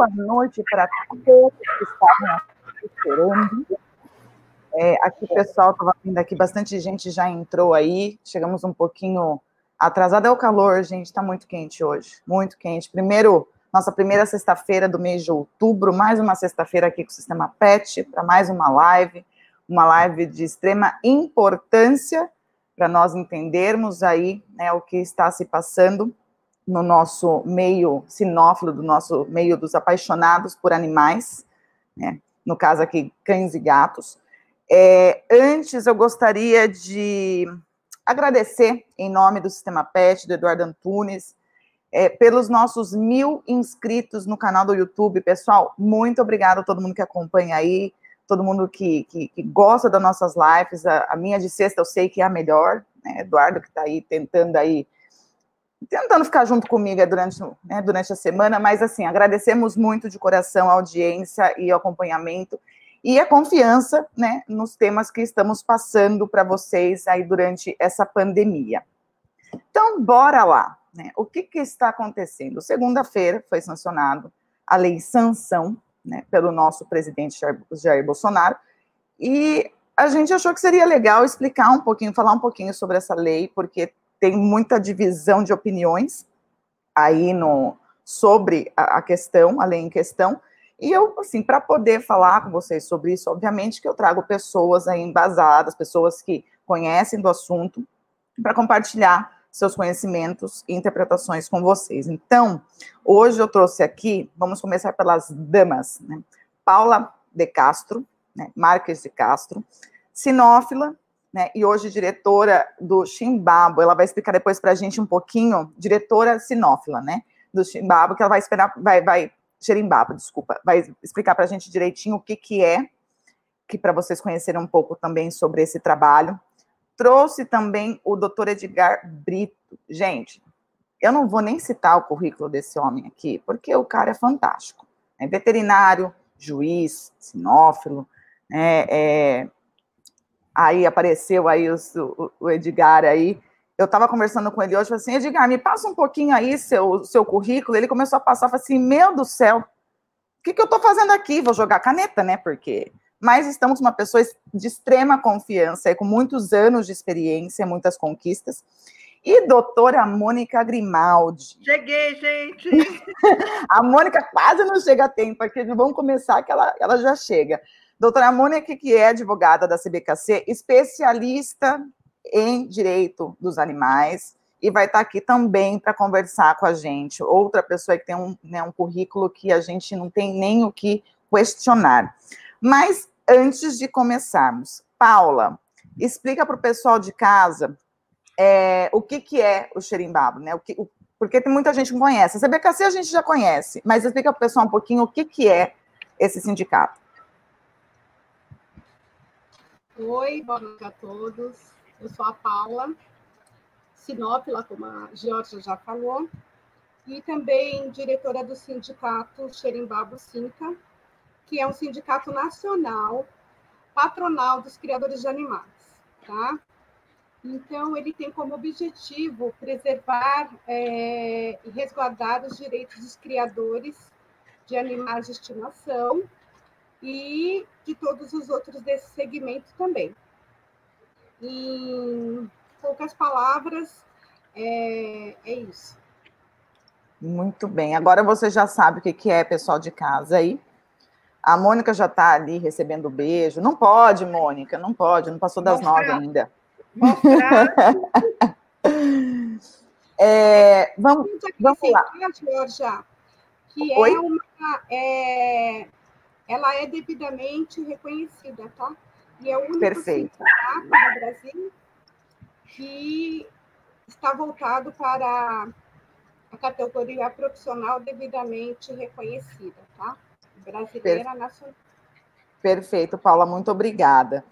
boa noite para todos que estavam esperando. É, aqui, pessoal, estava vindo aqui, bastante gente já entrou aí, chegamos um pouquinho atrasado. É o calor, gente, está muito quente hoje, muito quente. Primeiro, nossa primeira sexta-feira do mês de outubro, mais uma sexta-feira aqui com o Sistema PET, para mais uma live, uma live de extrema importância para nós entendermos aí né, o que está se passando no nosso meio sinófilo, do nosso meio dos apaixonados por animais, né? no caso aqui, cães e gatos. É, antes, eu gostaria de agradecer, em nome do Sistema PET, do Eduardo Antunes, é, pelos nossos mil inscritos no canal do YouTube. Pessoal, muito obrigado a todo mundo que acompanha aí, todo mundo que, que, que gosta das nossas lives. A, a, minha de sexta eu sei que é a melhor, né? Eduardo que está aí tentando aí tentando ficar junto comigo durante, né, durante a semana, mas assim, agradecemos muito de coração a audiência e o acompanhamento e a confiança, né, nos temas que estamos passando para vocês aí durante essa pandemia. Então, bora lá, né? O que, que está acontecendo? Segunda-feira foi sancionado a lei sanção, né, pelo nosso presidente Jair Bolsonaro, e a gente achou que seria legal explicar um pouquinho, falar um pouquinho sobre essa lei, porque tem muita divisão de opiniões aí no sobre a, a questão, a lei em questão. E eu, assim, para poder falar com vocês sobre isso, obviamente que eu trago pessoas aí embasadas, pessoas que conhecem do assunto, para compartilhar seus conhecimentos e interpretações com vocês. Então, hoje eu trouxe aqui, vamos começar pelas damas, né? Paula de Castro, né? Marques de Castro, sinófila, né, e hoje diretora do Chimbabo. Ela vai explicar depois para a gente um pouquinho, diretora sinófila, né, do Chimbabo, que ela vai esperar, vai, vai, Xerimbabo, desculpa, vai explicar para a gente direitinho o que que é, que para vocês conhecerem um pouco também sobre esse trabalho. Trouxe também o doutor Edgar Brito. Gente, eu não vou nem citar o currículo desse homem aqui, porque o cara é fantástico. É veterinário, juiz, sinófilo, né, é, Aí apareceu aí o, o Edgar aí. Eu estava conversando com ele hoje, falei assim, Edgar, me passa um pouquinho aí seu, seu currículo. Ele começou a passar, falei assim, meu do céu, o que, que eu estou fazendo aqui? Vou jogar caneta, né? Porque mas estamos com uma pessoa de extrema confiança, com muitos anos de experiência, muitas conquistas. E doutora Mônica Grimaldi. Cheguei, gente! a Mônica quase não chega a tempo, porque vamos começar que ela, ela já chega. Doutora Mônica, que é advogada da CBKC, especialista em direito dos animais, e vai estar aqui também para conversar com a gente. Outra pessoa que tem um, né, um currículo que a gente não tem nem o que questionar. Mas antes de começarmos, Paula, explica para o pessoal de casa é, o que, que é o xerimbabo, né? O que, o, porque tem muita gente que não conhece. A CBKC a gente já conhece, mas explica para o pessoal um pouquinho o que, que é esse sindicato. Oi, boa noite a todos. Eu sou a Paula, sinófila, como a Georgia já falou, e também diretora do sindicato Xerimbabo Sinca, que é um sindicato nacional patronal dos criadores de animais, tá? Então, ele tem como objetivo preservar é, e resguardar os direitos dos criadores de animais de estimação e de todos os outros desse segmento também. Em poucas palavras, é, é isso. Muito bem. Agora você já sabe o que é, pessoal de casa aí. A Mônica já está ali recebendo beijo. Não pode, Mônica, não pode, não passou das Mostrar. nove ainda. é, vamos, vamos lá. Georgia, que Oi? é uma. É, ela é devidamente reconhecida, tá? E é o único Perfeito. sindicato no Brasil que está voltado para a categoria profissional devidamente reconhecida, tá? Brasileira nacional. Perfeito, Paula, muito obrigada.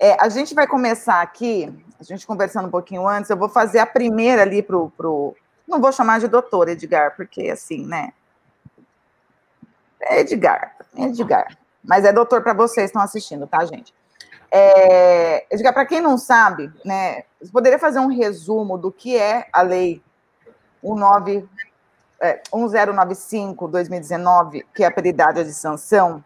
É, a gente vai começar aqui, a gente conversando um pouquinho antes, eu vou fazer a primeira ali para o. Pro... Não vou chamar de doutor, Edgar, porque assim, né? É Edgar, é Edgar. Mas é doutor para vocês que estão assistindo, tá, gente? É, Edgar, para quem não sabe, né, você poderia fazer um resumo do que é a lei 19, é, 1095-2019, que é a peridade de sanção,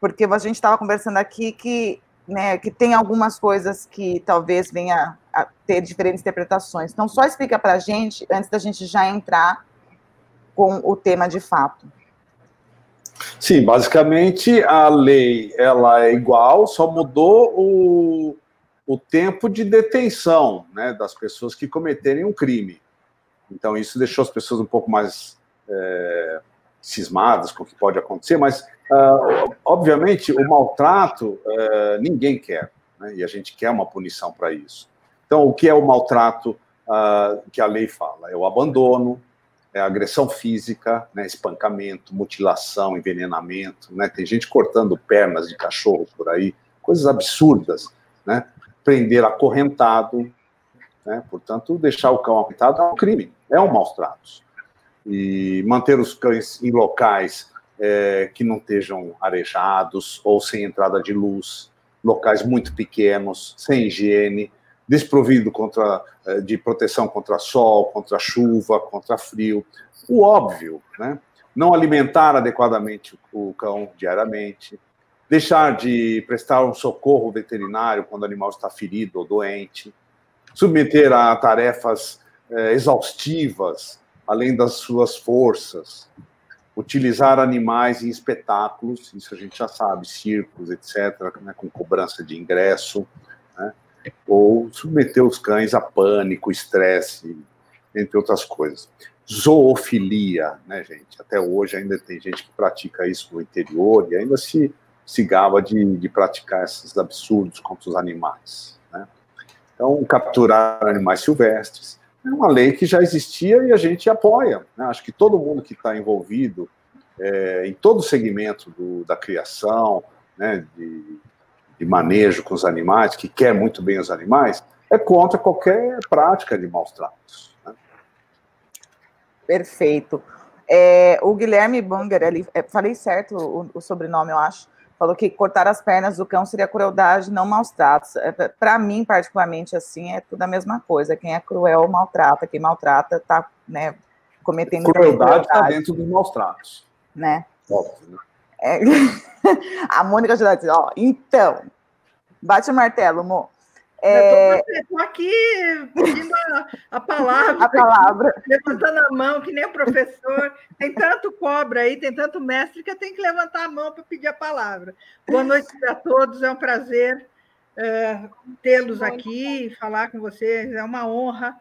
porque a gente estava conversando aqui que, né, que tem algumas coisas que talvez venha a ter diferentes interpretações. Então, só explica para a gente, antes da gente já entrar com o tema de fato. Sim, basicamente a lei ela é igual, só mudou o, o tempo de detenção né, das pessoas que cometerem um crime. Então, isso deixou as pessoas um pouco mais é, cismadas com o que pode acontecer, mas, uh, obviamente, o maltrato uh, ninguém quer, né, e a gente quer uma punição para isso. Então, o que é o maltrato uh, que a lei fala? É o abandono, é agressão física, né, espancamento, mutilação, envenenamento, né, tem gente cortando pernas de cachorro por aí, coisas absurdas, né, prender acorrentado, né, portanto, deixar o cão acorrentado é um crime, é um maus tratos. E manter os cães em locais é, que não estejam arejados ou sem entrada de luz, locais muito pequenos, sem higiene, desprovido contra, eh, de proteção contra sol, contra chuva, contra frio. O óbvio, né? Não alimentar adequadamente o cão diariamente, deixar de prestar um socorro veterinário quando o animal está ferido ou doente, submeter a tarefas eh, exaustivas, além das suas forças, utilizar animais em espetáculos, isso a gente já sabe, circos, etc., né, com cobrança de ingresso, ou submeter os cães a pânico, estresse, entre outras coisas. Zoofilia, né, gente? Até hoje ainda tem gente que pratica isso no interior e ainda se, se gaba de, de praticar esses absurdos contra os animais. Né? Então, capturar animais silvestres é uma lei que já existia e a gente apoia. Né? Acho que todo mundo que está envolvido é, em todo o segmento do, da criação, né, de, de manejo com os animais, que quer muito bem os animais, é contra qualquer prática de maus tratos. Né? Perfeito. É, o Guilherme Bunger, ele, é, falei certo o, o, sobrenome, eu acho, falou que cortar as pernas do cão seria crueldade, não maus tratos. É, Para mim, particularmente, assim, é tudo a mesma coisa. Quem é cruel maltrata, quem maltrata está né, cometendo crueldade. está dentro dos maus tratos. Né? Óbvio, né? É... a Mônica já disse, ó, então, bate o martelo, Mo. É... Estou aqui pedindo a, a palavra, a palavra. Aqui, levantando a mão, que nem o professor. Tem tanto cobra aí, tem tanto mestre que eu tenho que levantar a mão para pedir a palavra. Boa noite a todos, é um prazer é, tê-los aqui, falar com vocês, é uma honra.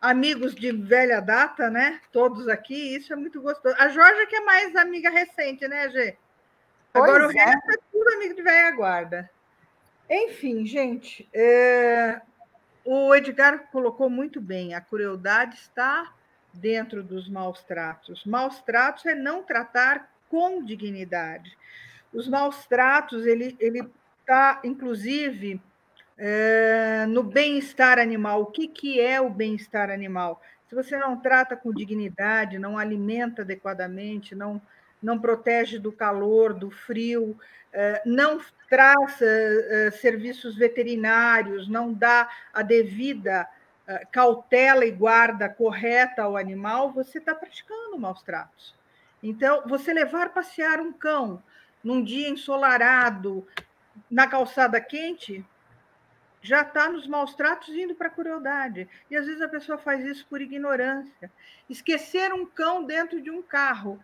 Amigos de velha data, né? Todos aqui, isso é muito gostoso. A Jorge que é mais amiga recente, né, Gê? Agora pois o é. resto é tudo amigo de velha guarda. Enfim, gente, é... o Edgar colocou muito bem: a crueldade está dentro dos maus tratos. Maus tratos é não tratar com dignidade. Os maus tratos, ele está, inclusive, é... no bem-estar animal. O que, que é o bem-estar animal? Se você não trata com dignidade, não alimenta adequadamente, não não protege do calor, do frio, eh, não traz eh, eh, serviços veterinários, não dá a devida cautela e guarda correta ao animal, você está praticando maus tratos. Então, você levar passear um cão num dia ensolarado, na calçada quente, já está nos maus tratos indo para a crueldade. E às vezes a pessoa faz isso por ignorância. Esquecer um cão dentro de um carro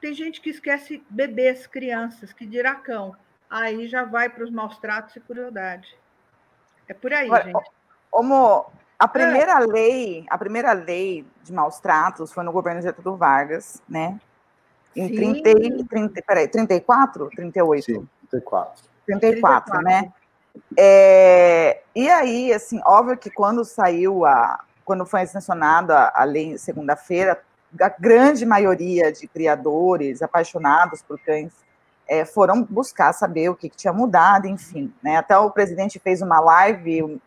tem gente que esquece bebês, crianças, que dirá cão. Aí já vai para os maus tratos e crueldade. É por aí, Olha, gente. Como a primeira é. lei, a primeira lei de maus tratos foi no governo de Getúlio Vargas, né? Em 30, 30, peraí, 34? 38? Sim, 34. 34, 34. né? É, e aí, assim, óbvio que quando saiu a. Quando foi sancionada a lei segunda-feira, a grande maioria de criadores apaixonados por cães é, foram buscar saber o que, que, tinha mudado, enfim. Né? Até o presidente fez uma live,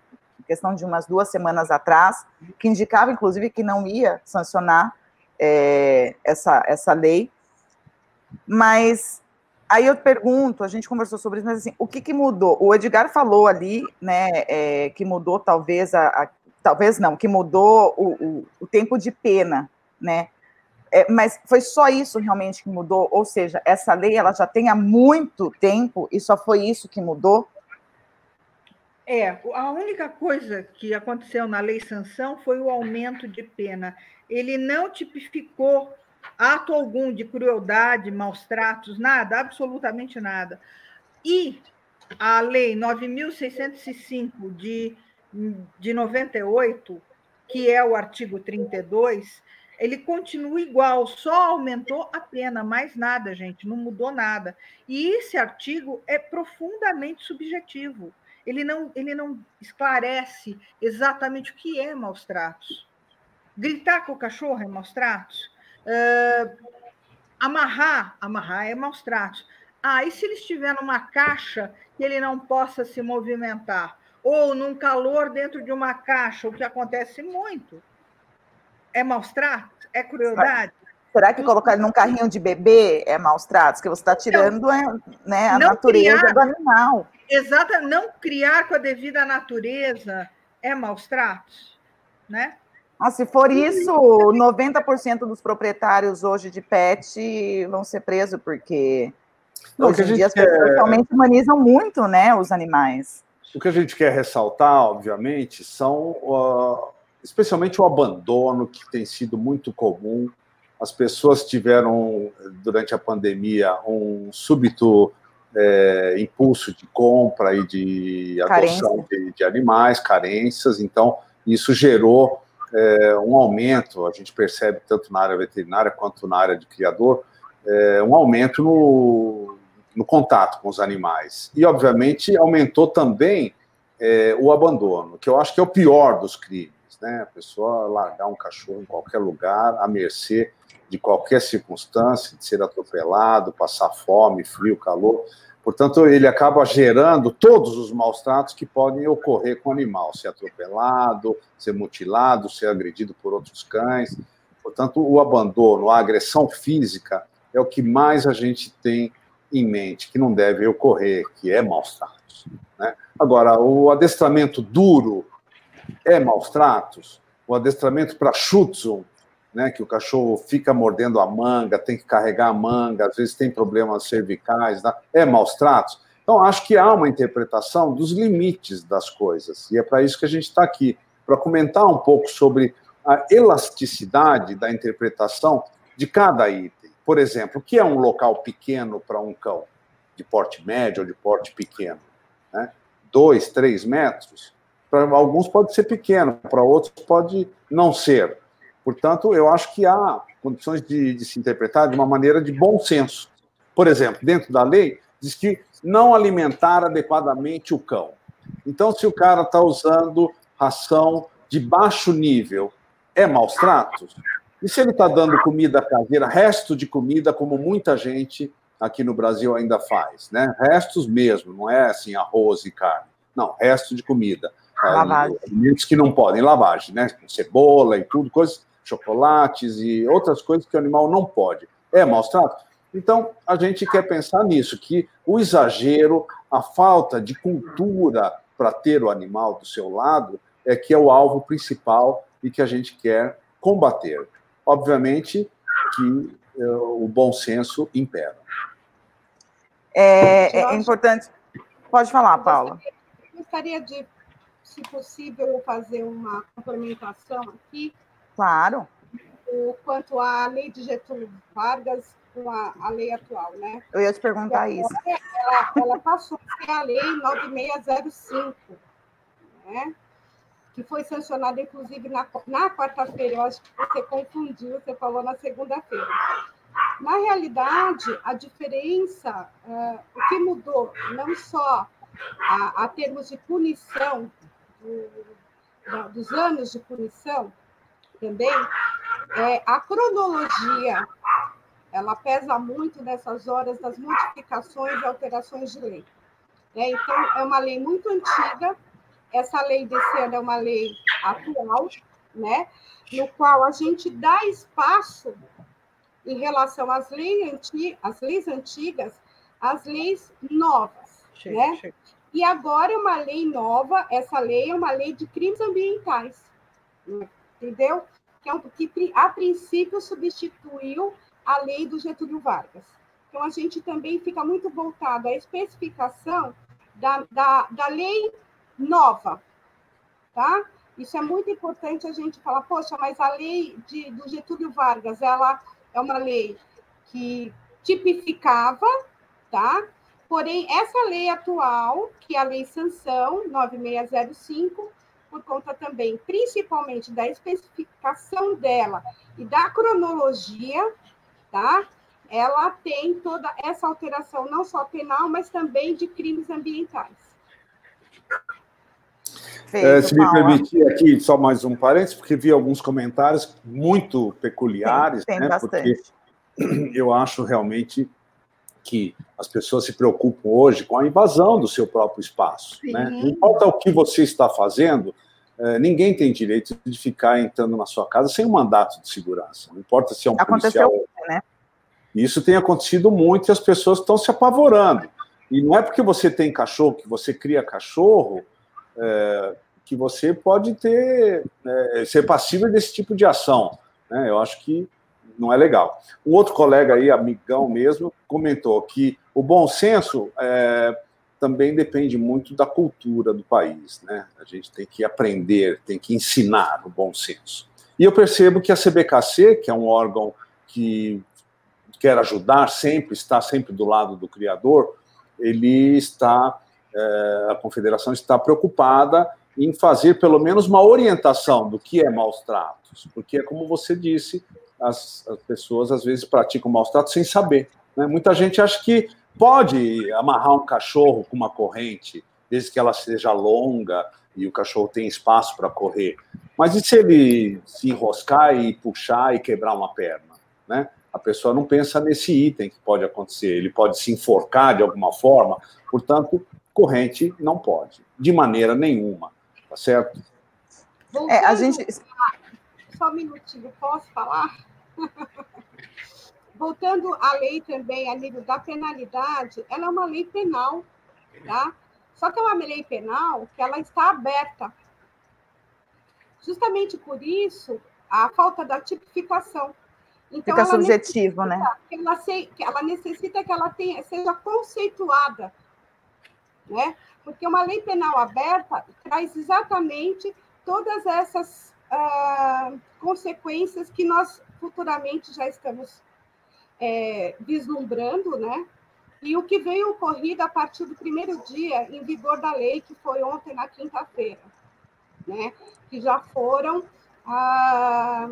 questão de umas duas semanas atrás, que indicava, inclusive, que não ia sancionar é, essa, essa lei. Mas aí eu pergunto, a gente conversou sobre isso, mas assim, o que, que mudou? O Edgar falou ali, né, é, que mudou talvez a, a, talvez não, que mudou o, o, o tempo de pena, né? É, mas foi só isso realmente que mudou? Ou seja, essa lei ela já tem há muito tempo e só foi isso que mudou? É, a única coisa que aconteceu na lei sanção foi o aumento de pena. Ele não tipificou ato algum de crueldade, maus tratos, nada, absolutamente nada. E a lei 9605 de, de 98, que é o artigo 32, ele continua igual, só aumentou a pena, mais nada, gente, não mudou nada. E esse artigo é profundamente subjetivo. Ele não, ele não esclarece exatamente o que é maus tratos. Gritar com o cachorro é maus tratos? Uh, amarrar, amarrar é maus tratos. Ah, e se ele estiver numa caixa que ele não possa se movimentar? Ou num calor dentro de uma caixa, o que acontece muito? É maus tratos? É crueldade? Será que colocar ele num carrinho de bebê é maus tratos? Que você está tirando né, a natureza criar, do animal. Exato, não criar com a devida natureza é maus tratos, né? Ah, se for isso, 90% dos proprietários hoje de pet vão ser presos, porque não, hoje em dia as pessoas quer... realmente humanizam muito né, os animais. O que a gente quer ressaltar, obviamente, são uh, especialmente o abandono, que tem sido muito comum. As pessoas tiveram, durante a pandemia, um súbito é, impulso de compra e de adoção de, de, animais, carências, então isso gerou é, um aumento, a gente percebe tanto na área veterinária quanto na área de criador, é, um aumento no, no contato com os animais. E, obviamente, aumentou também é, o abandono, que eu acho que é o pior dos crimes né? A pessoa largar um cachorro em qualquer lugar, à mercê de qualquer circunstância, de ser atropelado, passar fome, frio, calor. Portanto, ele acaba gerando todos os maus tratos que podem ocorrer com o animal, ser atropelado, ser mutilado, ser agredido por outros cães. Portanto, o abandono, a agressão física é o que mais a gente tem em mente, que não deve ocorrer, que é maus tratos. Né? Agora, o adestramento duro, é maus tratos, o adestramento para Schutzum, né, que o cachorro fica mordendo a manga, tem que carregar a manga, às vezes tem problemas cervicais, né, é maus tratos. Então, acho que há uma interpretação dos limites das coisas, e é para isso que a gente está aqui, para comentar um pouco sobre a elasticidade da interpretação de cada item. Por exemplo, o que é um local pequeno para um cão, de porte médio ou de porte pequeno? Né? Dois, três metros? Para alguns pode ser pequeno, para outros pode não ser. Portanto, eu acho que há condições de, de, se interpretar de uma maneira de bom senso. Por exemplo, dentro da lei, diz que não alimentar adequadamente o cão. Então, se o cara está usando ração de baixo nível, é maus tratos? E se ele está dando comida caseira, resto de comida, como muita gente aqui no Brasil ainda faz, né? Restos mesmo, não é assim arroz e carne. Não, resto de comida. Lavagem. Alimentos que não podem, lavagem, né? Cebola e tudo, coisas, chocolates e outras coisas que o animal não pode. É maus tratos? Então, a gente quer pensar nisso, que o exagero, a falta de cultura para ter o animal do seu lado, é que é o alvo principal e que a gente quer combater. Obviamente que é, o bom senso impera. É, é importante. Pode falar, Paula. Gostaria de se possível, fazer uma complementação aqui. Claro. O, quanto à lei de Getúlio Vargas com a, a lei atual, né? Eu ia te perguntar isso. Ela, ela passou a ser a lei 9605, né? que foi sancionada, inclusive, na, na quarta-feira. Eu acho que você confundiu, você falou na segunda-feira. Na realidade, a diferença, uh, o que mudou, não só a, a termos de punição do, dos anos de punição também, é, a cronologia ela pesa muito nessas horas das modificações e alterações de lei. É, então, é uma lei muito antiga, essa lei desse ano é uma lei atual, né, no qual a gente dá espaço em relação às leis, anti, às leis antigas, às leis novas. Né? E agora é uma lei nova, essa lei é uma lei de crimes ambientais, entendeu? que, é um, que a princípio substituiu a lei do Getúlio Vargas. Então, a gente também fica muito voltado à especificação da, da, da lei nova, tá? Isso é muito importante a gente falar, poxa, mas a lei de, do Getúlio Vargas, ela é uma lei que tipificava, tá? Porém, essa lei atual, que é a Lei Sanção 9605, por conta também, principalmente da especificação dela e da cronologia, tá? Ela tem toda essa alteração, não só penal, mas também de crimes ambientais. Feito, é, se me permitir aqui só mais um parênteses, porque vi alguns comentários muito peculiares, tem, tem né? Bastante. Porque eu acho realmente que as pessoas se preocupam hoje com a invasão do seu próprio espaço. Né? Não importa o que você está fazendo, é, ninguém tem direito de ficar entrando na sua casa sem um mandato de segurança. Não importa se é um Aconteceu, policial. Né? Isso tem acontecido muito e as pessoas estão se apavorando. E não é porque você tem cachorro, que você cria cachorro, é, que você pode ter é, ser passível desse tipo de ação. Né? Eu acho que não é legal. Um outro colega aí, amigão mesmo, comentou que o bom senso é, também depende muito da cultura do país. Né? A gente tem que aprender, tem que ensinar o bom senso. E eu percebo que a CBKC, que é um órgão que quer ajudar sempre, está sempre do lado do criador, ele está é, a confederação está preocupada em fazer pelo menos uma orientação do que é maus tratos, porque é como você disse, as, as pessoas às vezes praticam maus tratos sem saber. Né? Muita gente acha que pode amarrar um cachorro com uma corrente, desde que ela seja longa e o cachorro tem espaço para correr. Mas e se ele se enroscar e puxar e quebrar uma perna? Né? A pessoa não pensa nesse item que pode acontecer. Ele pode se enforcar de alguma forma. Portanto, corrente não pode, de maneira nenhuma, tá certo? É, a gente... Só um minutinho, posso falar? Voltando à lei também, a nível da penalidade, ela é uma lei penal, tá? Só que é uma lei penal que ela está aberta. Justamente por isso, a falta da tipificação. Então, Fica subjetivo, né? Que ela, se, que ela necessita que ela tenha, seja conceituada né? Porque uma lei penal aberta traz exatamente todas essas uh, consequências que nós futuramente já estamos é, vislumbrando, né? E o que veio ocorrido a partir do primeiro dia em vigor da lei, que foi ontem, na quinta-feira, né? Que já foram ah,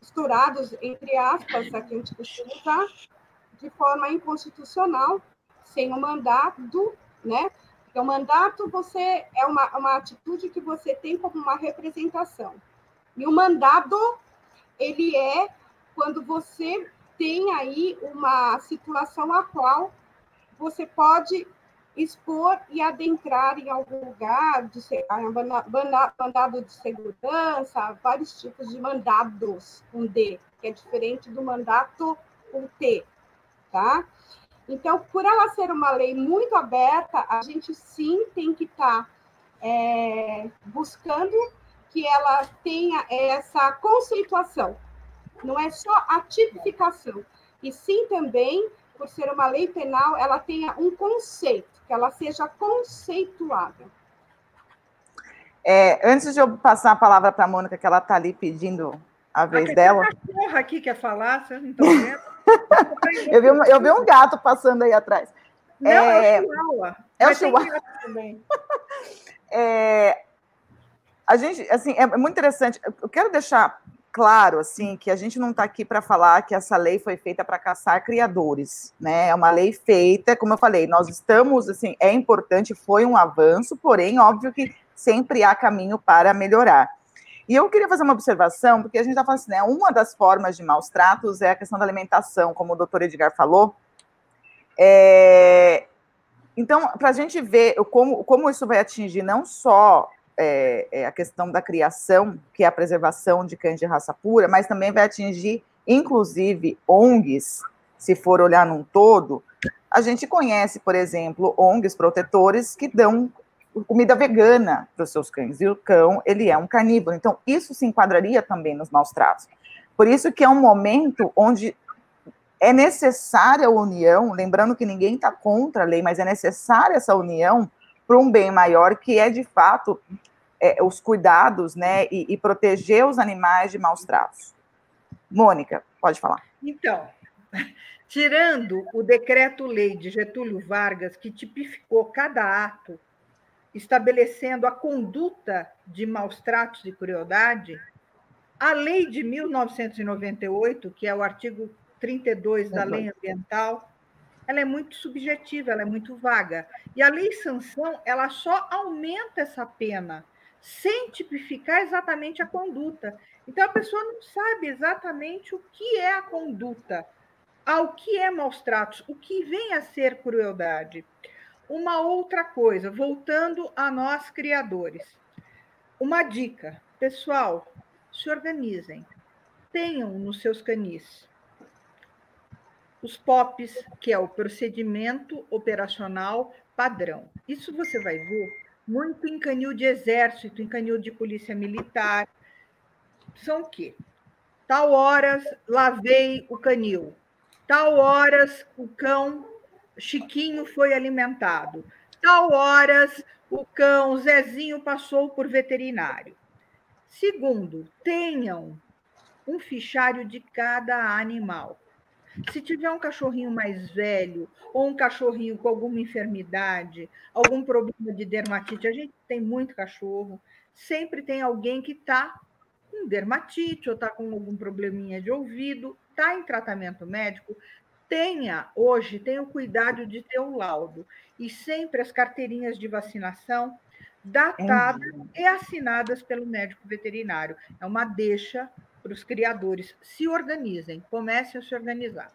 estourados, entre aspas, que a gente costuma usar, de forma inconstitucional, sem o mandato né? Porque o mandato você é uma, uma atitude que você tem como uma representação. E o mandado, ele é quando você tem aí uma situação a qual você pode expor e adentrar em algum lugar, de, mandado de segurança, vários tipos de mandados com D, que é diferente do mandato com T, tá? Então, por ela ser uma lei muito aberta, a gente sim tem que estar tá, é, buscando que ela tenha essa conceituação. Não é só a tipificação, e sim também, por ser uma lei penal, ela tenha um conceito, que ela seja conceituada. É, antes de eu passar a palavra para a Mônica, que ela está ali pedindo a vez ah, dela. Tem cachorra aqui quer falar, vocês não estão vendo? eu, vi um, eu vi um gato passando aí atrás. Não, é, é o Chihuahua. É o Chihuahua. também. É, a gente, assim, é muito interessante. Eu quero deixar claro, assim, que a gente não está aqui para falar que essa lei foi feita para caçar criadores, né? É uma lei feita, como eu falei, nós estamos, assim, é importante, foi um avanço, porém, óbvio que sempre há caminho para melhorar. E eu queria fazer uma observação, porque a gente está falando assim, né? Uma das formas de maus tratos é a questão da alimentação, como o doutor Edgar falou. É, então, para a gente ver como, como isso vai atingir não só é, é, a questão da criação, que é a preservação de cães de raça pura, mas também vai atingir, inclusive, ONGs, se for olhar num todo. A gente conhece, por exemplo, ONGs protetores que dão comida vegana para os seus cães. E o cão, ele é um carnívoro. Então, isso se enquadraria também nos maus tratos. Por isso que é um momento onde é necessária a união, lembrando que ninguém está contra a lei, mas é necessária essa união para um bem maior, que é, de fato, é, os cuidados, né, e, e proteger os animais de maus tratos. Mônica, pode falar. Então, tirando o decreto-lei de Getúlio Vargas, que tipificou cada ato, estabelecendo a conduta de maus tratos e crueldade, a lei de 1998, que é o artigo 32 da lei ambiental, ela é muito subjetiva, ela é muito vaga. E a lei sanção, ela só aumenta essa pena, sem tipificar exatamente a conduta. Então, a pessoa não sabe exatamente o que é a conduta, ao que é maus tratos, o que vem a ser crueldade. Uma outra coisa, voltando a nós criadores. Uma dica, pessoal, se organizem. Tenham nos seus canis os POPs, que é o procedimento operacional padrão. Isso você vai ver muito em canil de exército, em canil de polícia militar. São o quê? Tal horas lavei o canil, tal horas o cão Chiquinho foi alimentado, tal horas o cão Zezinho passou por veterinário. Segundo, tenham um fichário de cada animal. Se tiver um cachorrinho mais velho ou um cachorrinho com alguma enfermidade, algum problema de dermatite, a gente tem muito cachorro, sempre tem alguém que está com dermatite ou está com algum probleminha de ouvido, está em tratamento médico, tenha hoje, tenha o cuidado de ter o laudo e sempre as carteirinhas de vacinação datadas é. e assinadas pelo médico veterinário. É uma deixa para os criadores se organizem, comecem a se organizar.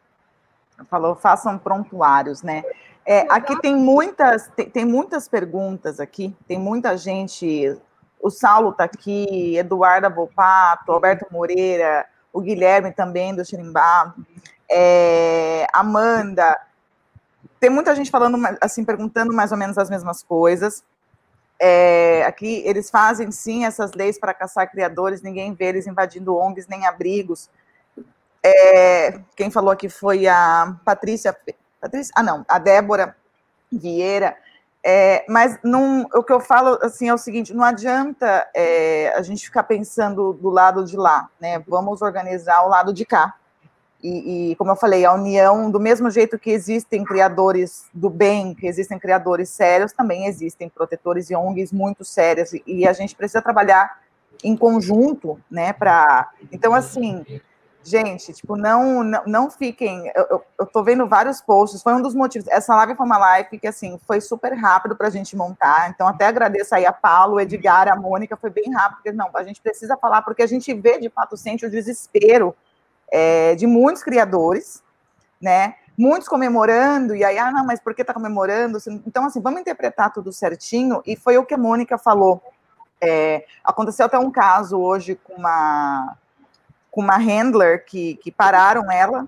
Falou, façam prontuários, né? É, aqui tem muitas, tem, tem, muitas perguntas aqui, tem muita gente. O Saulo está aqui, Eduardo Volpato, Alberto Moreira, o Guilherme também do Xirimbá, é, Amanda. Tem muita gente falando, assim, perguntando mais ou menos as mesmas coisas. É, aqui eles fazem sim essas leis para caçar criadores, ninguém vê eles invadindo ONGs nem abrigos. É, quem falou aqui foi a Patrícia, Patrícia, ah não, a Débora Vieira. É, mas não, o que eu falo assim é o seguinte: não adianta é, a gente ficar pensando do lado de lá, né? Vamos organizar o lado de cá. E, e, como eu falei, a união, do mesmo jeito que existem criadores do bem, que existem criadores sérios, também existem protetores e ONGs muito sérios, e, a gente precisa trabalhar em conjunto, né, para... Então, assim, gente, tipo, não, não, não fiquem... Eu, eu, eu, tô vendo vários posts, foi um dos motivos, essa live foi uma live que, assim, foi super rápido para a gente montar, então até agradeço aí a Paulo, Edgar, a Mônica, foi bem rápido, porque, não, a gente precisa falar, porque a gente vê, de fato, sente o desespero é, de muitos criadores, né? Muitos comemorando, e aí, ah, não, mas por que está comemorando? Então, assim, vamos interpretar tudo certinho, e foi o que a Mônica falou. É, aconteceu até um caso hoje com uma, com uma handler que, que pararam ela,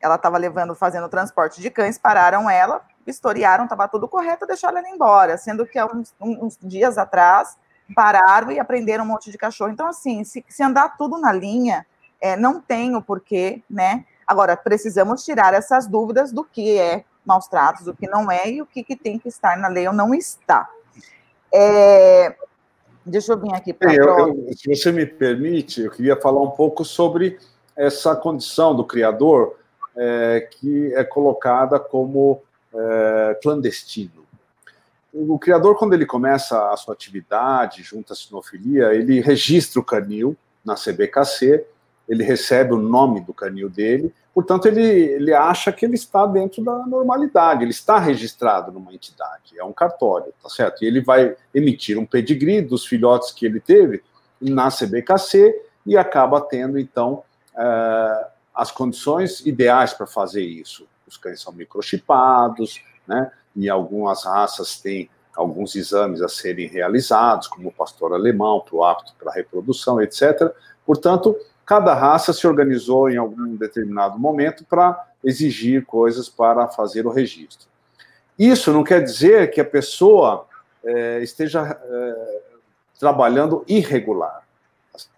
ela estava levando, fazendo transporte de cães, pararam ela, vistoriaram, estava tudo correto, deixaram ela embora, sendo que há uns, uns, dias atrás pararam e aprenderam um monte de cachorro. Então, assim, se, se andar tudo na linha, é, não tem o porquê, né? Agora, precisamos tirar essas dúvidas do que é maus tratos, do que não é e o que, que tem que estar na lei ou não está. É, deixa eu vir aqui para Se você me permite, eu queria falar um pouco sobre essa condição do criador é, que é colocada como é, clandestino. O criador, quando ele começa a sua atividade junto à sinofilia, ele registra o canil na CBKC ele recebe o nome do canil dele, portanto, ele, ele acha que ele está dentro da normalidade, ele está registrado numa entidade, é um cartório, tá certo? E ele vai emitir um pedigree dos filhotes que ele teve na CBKC e acaba tendo, então, uh, as condições ideais para fazer isso. Os cães são microchipados, né? E algumas raças têm alguns exames a serem realizados, como o pastor alemão, para o apto para reprodução, etc. Portanto, cada raça se organizou em algum determinado momento para exigir coisas para fazer o registro. Isso não quer dizer que a pessoa é, esteja é, trabalhando irregular,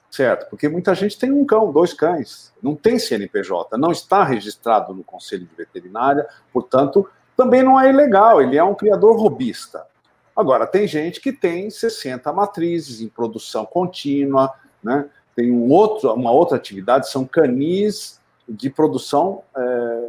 certo? Porque muita gente tem um cão, dois cães, não tem CNPJ, não está registrado no Conselho de Veterinária, portanto, também não é ilegal, ele é um criador robista. Agora, tem gente que tem 60 matrizes em produção contínua, né? Tem um outro, uma outra atividade, são canis de produção é,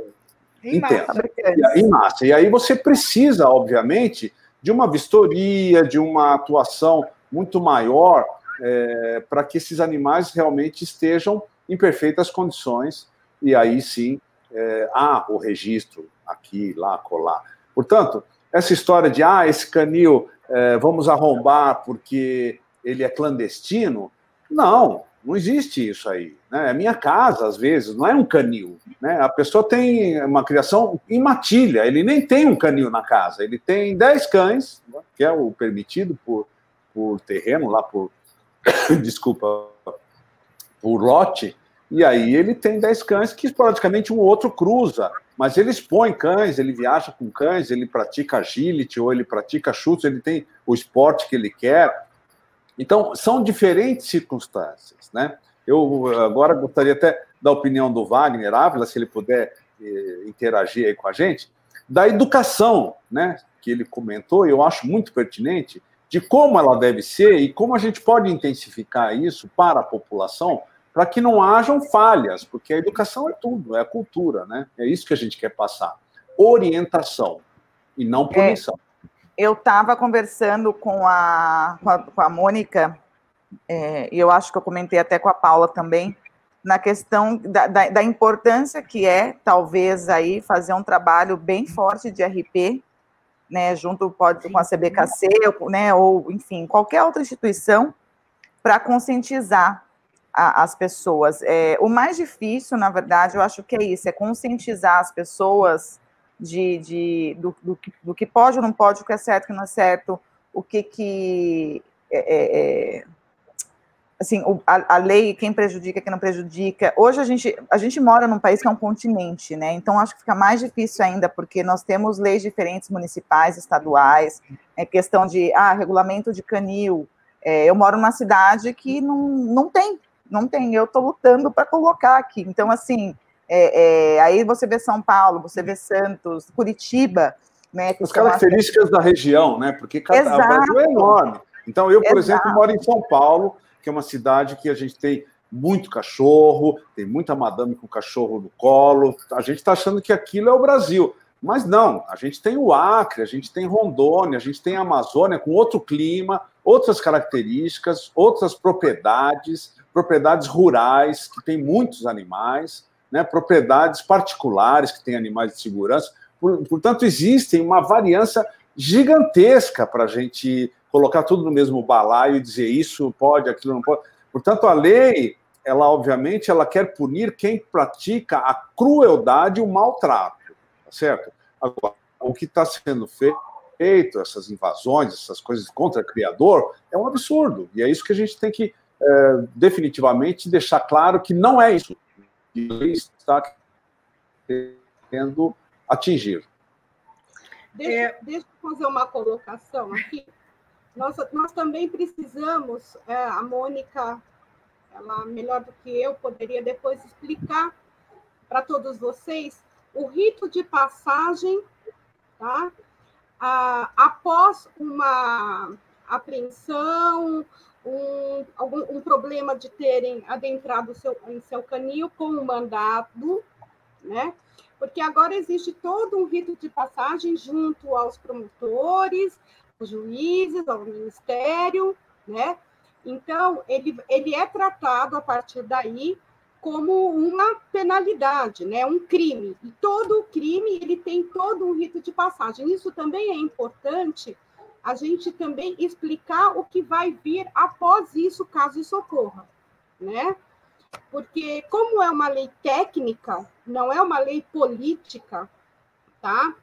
em intensa. Massa. E, em massa. E aí você precisa, obviamente, de uma vistoria, de uma atuação muito maior é, para que esses animais realmente estejam em perfeitas condições. E aí sim é, há o registro aqui, lá, colar. Portanto, essa história de ah, esse canil é, vamos arrombar porque ele é clandestino, não, não existe isso aí. Né? É minha casa, às vezes, não é um canil. Né? A pessoa tem uma criação em matilha, ele nem tem um canil na casa, ele tem 10 cães, que é o permitido por, por terreno, lá por. desculpa, por lote, e aí ele tem 10 cães que praticamente um outro cruza, mas ele expõe cães, ele viaja com cães, ele pratica agility ou ele pratica chutes, ele tem o esporte que ele quer. Então, são diferentes circunstâncias, né? Eu agora gostaria até da opinião do Wagner Ávila, se ele puder eh, interagir aí com a gente, da educação, né? Que ele comentou, e eu acho muito pertinente, de como ela deve ser e como a gente pode intensificar isso para a população, para que não hajam falhas, porque a educação é tudo, é a cultura, né? É isso que a gente quer passar. Orientação e não é, punição. É eu estava conversando com a, com a, com a Mônica, é, e eu acho que eu comentei até com a Paula também, na questão da, da, da, importância que é, talvez, aí, fazer um trabalho bem forte de RP, né, junto pode, com a CBKC, né, ou, enfim, qualquer outra instituição, para conscientizar a, as pessoas. É, o mais difícil, na verdade, eu acho que é isso, é conscientizar as pessoas de, de do, do, do, que pode ou não pode, o que é certo, o que não é certo, o que que é, é, é assim, a, a, lei, quem prejudica, quem não prejudica. Hoje a gente, a gente mora num país que é um continente, né? Então acho que fica mais difícil ainda, porque nós temos leis diferentes municipais, estaduais, é questão de ah, regulamento de canil. É, eu moro numa cidade que não, não tem, não tem. Eu estou lutando para colocar aqui. Então, assim, é, é, aí você vê São Paulo, você vê Santos, Curitiba, né? As características da região, né? Porque cada, o Brasil é enorme. Então, eu, por Exato. exemplo, moro em São Paulo, que é uma cidade que a gente tem muito cachorro, tem muita madame com cachorro no colo. A gente está achando que aquilo é o Brasil. Mas não, a gente tem o Acre, a gente tem Rondônia, a gente tem a Amazônia com outro clima, outras características, outras propriedades, propriedades rurais, que tem muitos animais né, propriedades particulares que têm animais de segurança. Portanto, existe uma variância gigantesca para a gente colocar tudo no mesmo balaio e dizer isso pode, aquilo não pode. Portanto, a lei, ela obviamente, ela quer punir quem pratica a crueldade e o maltrato, tá certo? Agora, o que está sendo feito, essas invasões, essas coisas contra o criador, é um absurdo. E é isso que a gente tem que é, definitivamente deixar claro que não é isso está querendo atingir. Deixa, é... deixa eu fazer uma colocação aqui. Nós, nós também precisamos, é, a Mônica, ela melhor do que eu, poderia depois explicar para todos vocês o rito de passagem, tá? Ah, após uma apreensão, um, algum, um problema de terem adentrado seu, em seu canil com um mandado, né? Porque agora existe todo um rito de passagem junto aos promotores, aos juízes, ao ministério, né? Então, ele, ele é tratado a partir daí como uma penalidade, né? um crime. E todo crime ele tem todo um rito de passagem. Isso também é importante a gente também explicar o que vai vir após isso, caso isso ocorra, né? Porque como é uma lei técnica, não é uma lei política, tá?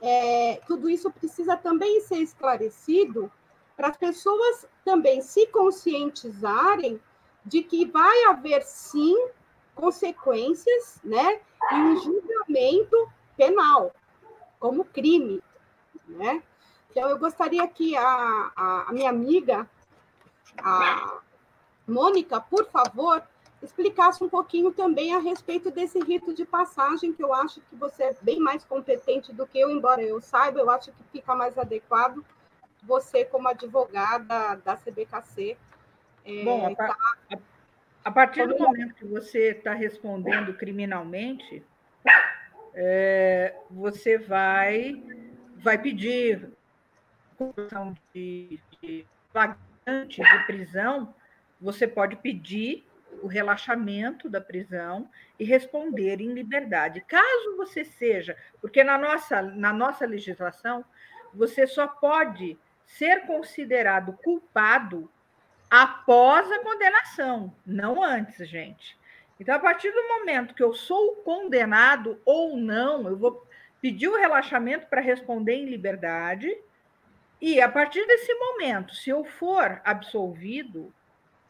É, tudo isso precisa também ser esclarecido para as pessoas também se conscientizarem de que vai haver sim consequências, né, e um julgamento penal como crime, né? Então, eu gostaria que a, a, a minha amiga, a Mônica, por favor, explicasse um pouquinho também a respeito desse rito de passagem, que eu acho que você é bem mais competente do que eu, embora eu saiba, eu acho que fica mais adequado você, como advogada da CBKC. É, Bom, a, tá... a, partir do momento que você está respondendo criminalmente, é, você vai, vai pedir de, de flagrante de prisão, você pode pedir o relaxamento da prisão e responder em liberdade. Caso você seja, porque na nossa, na nossa legislação, você só pode ser considerado culpado após a condenação, não antes, gente. Então, a partir do momento que eu sou condenado ou não, eu vou pedir o relaxamento para responder em liberdade. E a partir desse momento, se eu for absolvido,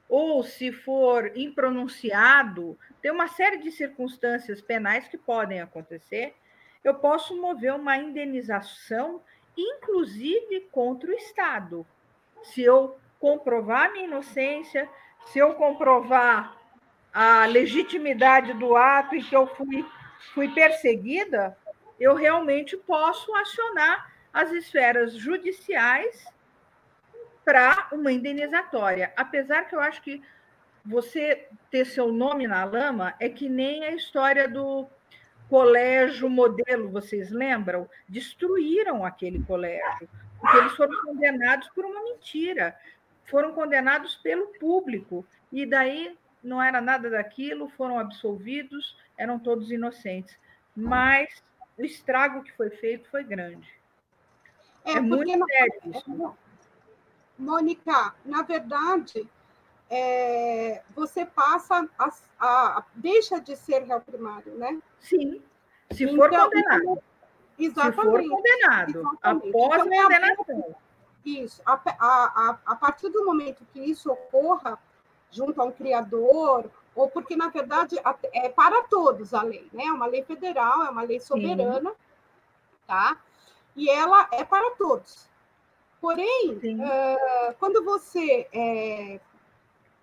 ou se for impronunciado, tem uma série de circunstâncias penais que podem acontecer, eu posso mover uma indenização, inclusive contra o Estado. Se eu comprovar minha inocência, se eu comprovar a legitimidade do ato em que eu fui, fui perseguida, eu realmente posso acionar as esferas judiciais para uma indenizatória. Apesar que eu acho que você ter seu nome na lama é que nem a história do colégio modelo, vocês lembram? Destruíram aquele colégio, porque eles foram condenados por uma mentira, foram condenados pelo público, e daí não era nada daquilo, foram absolvidos, eram todos inocentes. Mas o estrago que foi feito foi grande. É, é muito sério isso. Mônica, na verdade, é, você passa a, a, deixa de ser réu primário, né? Sim, se for então, condenado. Exatamente. Se for condenado, exatamente. após então, a condenação. Isso, a, a, a partir do momento que isso ocorra junto a um criador, ou porque, na verdade, é para todos a lei, né? É uma lei federal, é uma lei soberana, Sim. tá? E ela é para todos. Porém, uh, quando você é,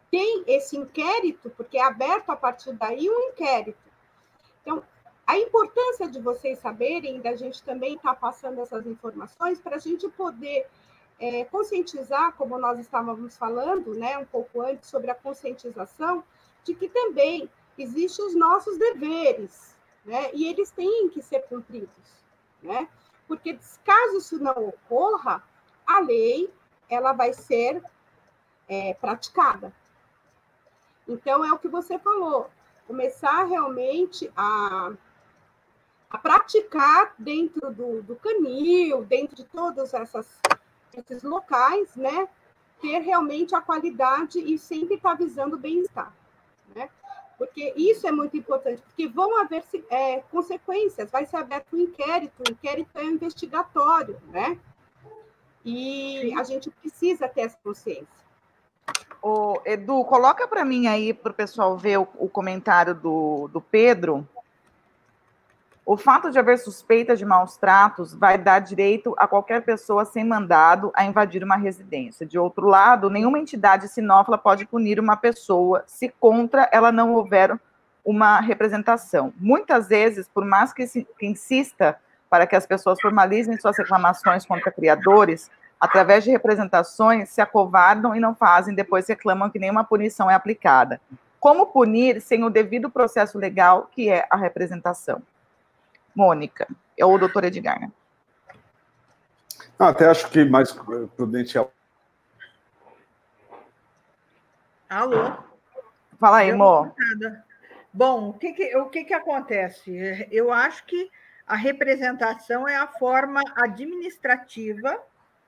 tem esse inquérito, porque é aberto a partir daí um inquérito. Então, a importância de vocês saberem, da gente também estar tá passando essas informações, para a gente poder é, conscientizar, como nós estávamos falando, né, um pouco antes, sobre a conscientização, de que também existem os nossos deveres, né, e eles têm que ser cumpridos, né, porque caso isso não ocorra, a lei ela vai ser é, praticada. Então, é o que você falou, começar realmente a, a praticar dentro do, do canil, dentro de todos essas, esses locais, né? Ter realmente a qualidade e sempre estar visando o bem-estar? Porque isso é muito importante, porque vão haver é, consequências, vai ser aberto um inquérito, o inquérito é investigatório, né? E a gente precisa ter essa consciência. Ô, Edu, coloca para mim aí para o pessoal ver o, o, comentário do, do Pedro. O fato de haver suspeita de maus tratos vai dar direito a qualquer pessoa sem mandado a invadir uma residência. De outro lado, nenhuma entidade sinófila pode punir uma pessoa se contra ela não houver uma representação. Muitas vezes, por mais que, se, que insista para que as pessoas formalizem suas reclamações contra criadores, através de representações, se acovardam e não fazem, depois reclamam que nenhuma punição é aplicada. Como punir sem o devido processo legal, que é a representação? Mônica, é o doutor Edgar? Não, até acho que mais prudente é. Alô? Fala aí, Mô. Bom, o que, que, o que, que acontece? Eu acho que a representação é a forma administrativa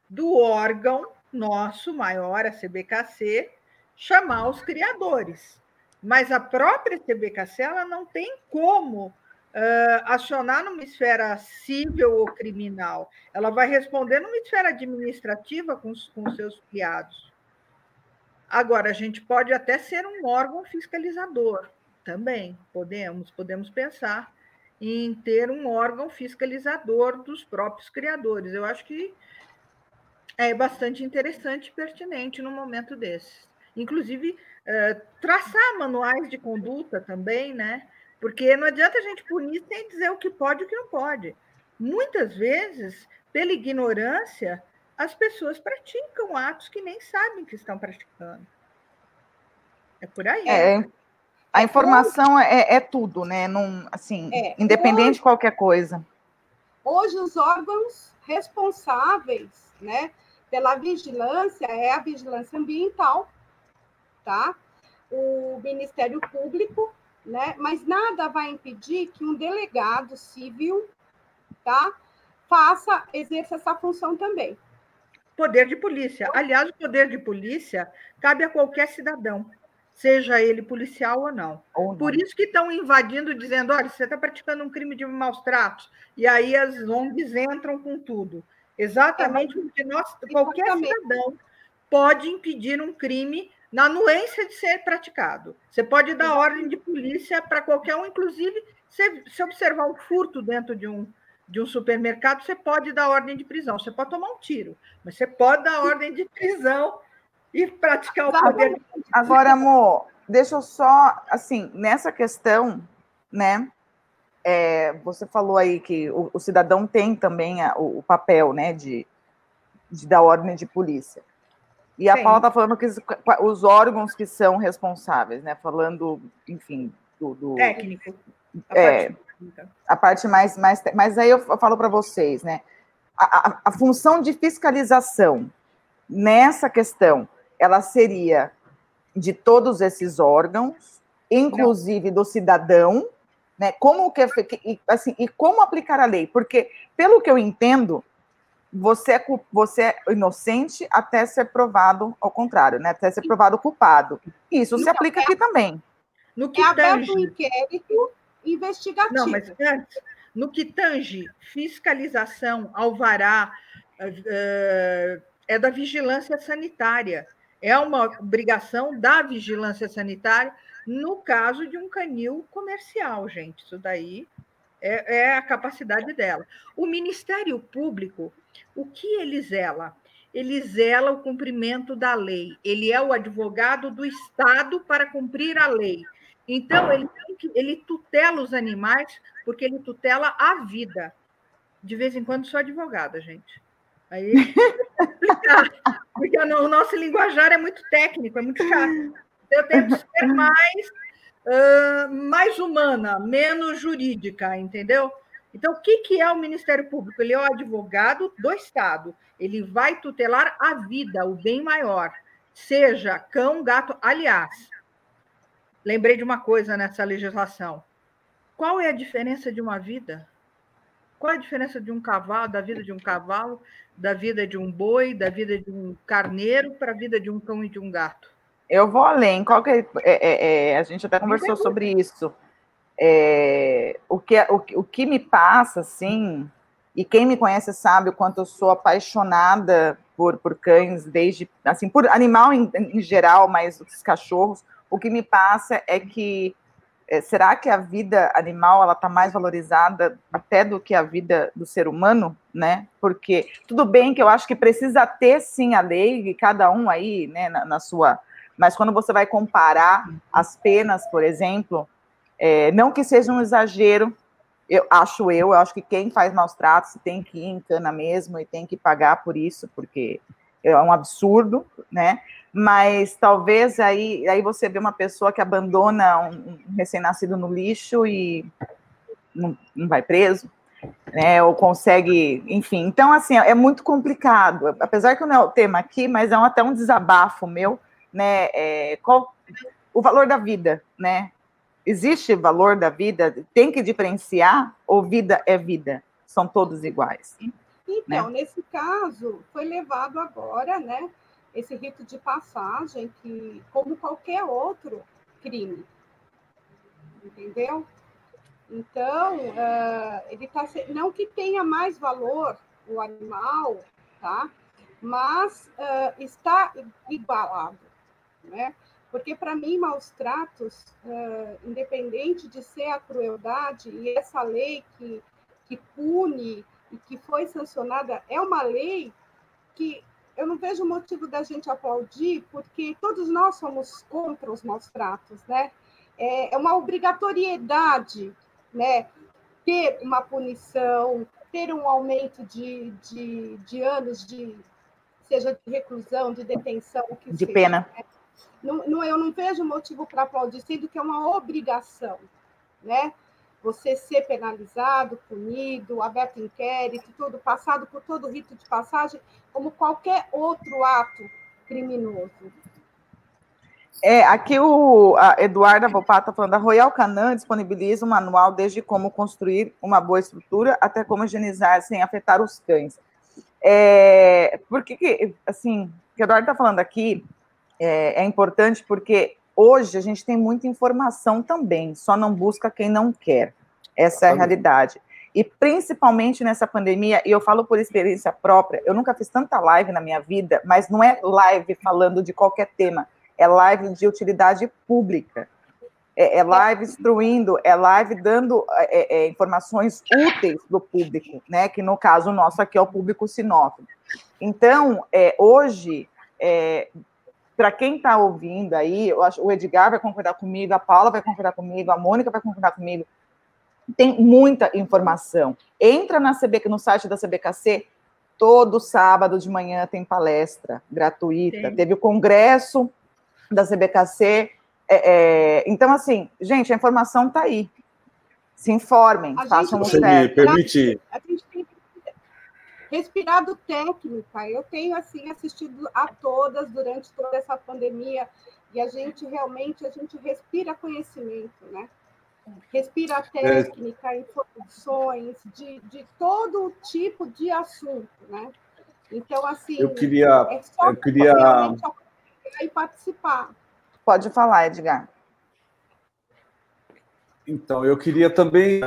do órgão nosso maior, a CBKC, chamar os criadores. Mas a própria CBKC ela não tem como uh, acionar numa esfera civil ou criminal. Ela vai responder numa esfera administrativa com com seus criados. Agora, a gente pode até ser um órgão fiscalizador também, podemos, podemos pensar em ter um órgão fiscalizador dos próprios criadores. Eu acho que É bastante interessante e pertinente no momento desse. Inclusive, é, traçar manuais de conduta também, né? Porque não adianta a gente punir sem dizer o que pode e o que não pode. Muitas vezes, pela ignorância, as pessoas praticam atos que nem sabem que estão praticando. É por aí. É, a informação é, é, tudo, né? Não, assim, é, independente hoje, de qualquer coisa. Hoje, os órgãos responsáveis né, pela vigilância é a vigilância ambiental, tá? o Ministério Público, né? mas nada vai impedir que um delegado civil tá, faça, exerça essa função também. Poder de polícia. Aliás, o poder de polícia cabe a qualquer cidadão seja ele policial ou não. ou não. Por isso que estão invadindo, dizendo, olha, você está praticando um crime de maus tratos, e aí as ONGs entram com tudo. Exatamente é, porque nós, qualquer cidadão pode impedir um crime na anuência de ser praticado. Você pode dar ordem de polícia para qualquer um, inclusive, se, se observar um furto dentro de um, de um supermercado, você pode dar ordem de prisão. Você pode tomar um tiro, mas você pode dar ordem de prisão e praticar o poder. Agora, amor, deixa eu só, assim, nessa questão, né? É, você falou aí que o, o cidadão tem também a, o, o, papel, né, de, de dar ordem de polícia. E a Sim. Paula está falando que os órgãos que são responsáveis, né? Falando, enfim, do. do técnico. A é, parte a parte mais, mais. Mas aí eu falo para vocês, né? A, a, a função de fiscalização nessa questão ela seria de todos esses órgãos, inclusive Não. do cidadão, né? Como que assim e como aplicar a lei? Porque pelo que eu entendo, você é, você é inocente até ser provado ao contrário, né? Até ser provado culpado. Isso se aplica aqui também. No que é aberto um inquérito investigativo. Não, mas antes, no que tange fiscalização, alvará, uh, é da vigilância sanitária é uma obrigação da vigilância sanitária no caso de um canil comercial, gente. Isso daí é, é, a capacidade dela. O Ministério Público, o que ele zela? Ele zela o cumprimento da lei. Ele é o advogado do Estado para cumprir a lei. Então, ele, ele tutela os animais porque ele tutela a vida. De vez em quando sou advogada, gente. Aí explicar, porque o nosso linguajar é muito técnico, é muito chato. Eu tento ser mais, uh, mais humana, menos jurídica, entendeu? Então, o que, que é o Ministério Público? Ele é o advogado do Estado. Ele vai tutelar a vida, o bem maior, seja cão, gato. Aliás, lembrei de uma coisa nessa legislação. Qual é a diferença de uma vida? Qual é a diferença de um cavalo, da vida de um cavalo, da vida de um boi, da vida de um carneiro para a vida de um cão e de um gato? Eu vou além. Qual que é, é, é, é a gente até conversou sobre isso. É, o, que, o, o que me passa, assim, e quem me conhece sabe o quanto eu sou apaixonada por, por cães, desde, assim, por animal em, em geral, mas os cachorros, o que me passa é que é, será que a vida animal ela está mais valorizada até do que a vida do ser humano, né? Porque tudo bem que eu acho que precisa ter sim a lei, cada um aí, né, na, na sua. Mas quando você vai comparar as penas, por exemplo, é, não que seja um exagero, eu acho eu, eu acho que quem faz maus tratos tem que ir em cana mesmo e tem que pagar por isso, porque é um absurdo, né? mas talvez aí, aí você vê uma pessoa que abandona um, um recém-nascido no lixo e não, não vai preso, né, ou consegue, enfim. Então, assim, é muito complicado, apesar que não é o tema aqui, mas é um, até um desabafo meu, né, é, qual o valor da vida, né? Existe valor da vida? Tem que diferenciar ou vida é vida? São todos iguais. Então, né? nesse caso, foi levado agora, né, esse rito de passagem que, como qualquer outro crime, entendeu? Então, uh, ele está não que tenha mais valor o animal, tá? Mas uh, está igualado, né? Porque para mim maus tratos, uh, independente de ser a crueldade e essa lei que que pune e que foi sancionada é uma lei que eu não vejo motivo da gente aplaudir, porque todos nós somos contra os maus tratos, né? É, é uma obrigatoriedade, né? Ter uma punição, ter um aumento de, de, de anos de, seja de reclusão, de detenção, o que de seja, pena. Né? Não, não, eu não vejo motivo para aplaudir, sendo que é uma obrigação, né? Você ser penalizado, punido, aberto inquérito, tudo, passado por todo o rito de passagem, como qualquer outro ato criminoso. É, aqui o a Eduarda está falando, a Royal Canin disponibiliza um manual desde como construir uma boa estrutura até como higienizar sem afetar os cães. É, por que, assim, o que Eduardo está falando aqui é, é importante porque hoje a gente tem muita informação também, só não busca quem não quer. Essa é a realidade. E principalmente nessa pandemia, e eu falo por experiência própria, eu nunca fiz tanta live na minha vida, mas não é live falando de qualquer tema é live de utilidade pública, é, é live instruindo, é live dando é, é, informações úteis para o público, né? Que no caso nosso aqui é o público sinófilo. Então, é, hoje, é, para quem está ouvindo aí, eu acho, o Edgar vai concordar comigo, a Paula vai concordar comigo, a Mônica vai concordar comigo. Tem muita informação. Entra na CB, no site da CBKC, todo sábado de manhã tem palestra gratuita. Sim. Teve o congresso da CBKC. É, é, então, assim, gente, a informação está aí. Se informem, a façam gente, Você me permite... A gente tem respirado técnica. Eu tenho, assim, assistido a todas durante toda essa pandemia e a gente realmente, a gente respira conhecimento, né? Respira técnica, é... informações de, de todo tipo de assunto, né? Então, assim, eu queria, é só eu queria e participar. Pode falar, Edgar. Então, eu queria também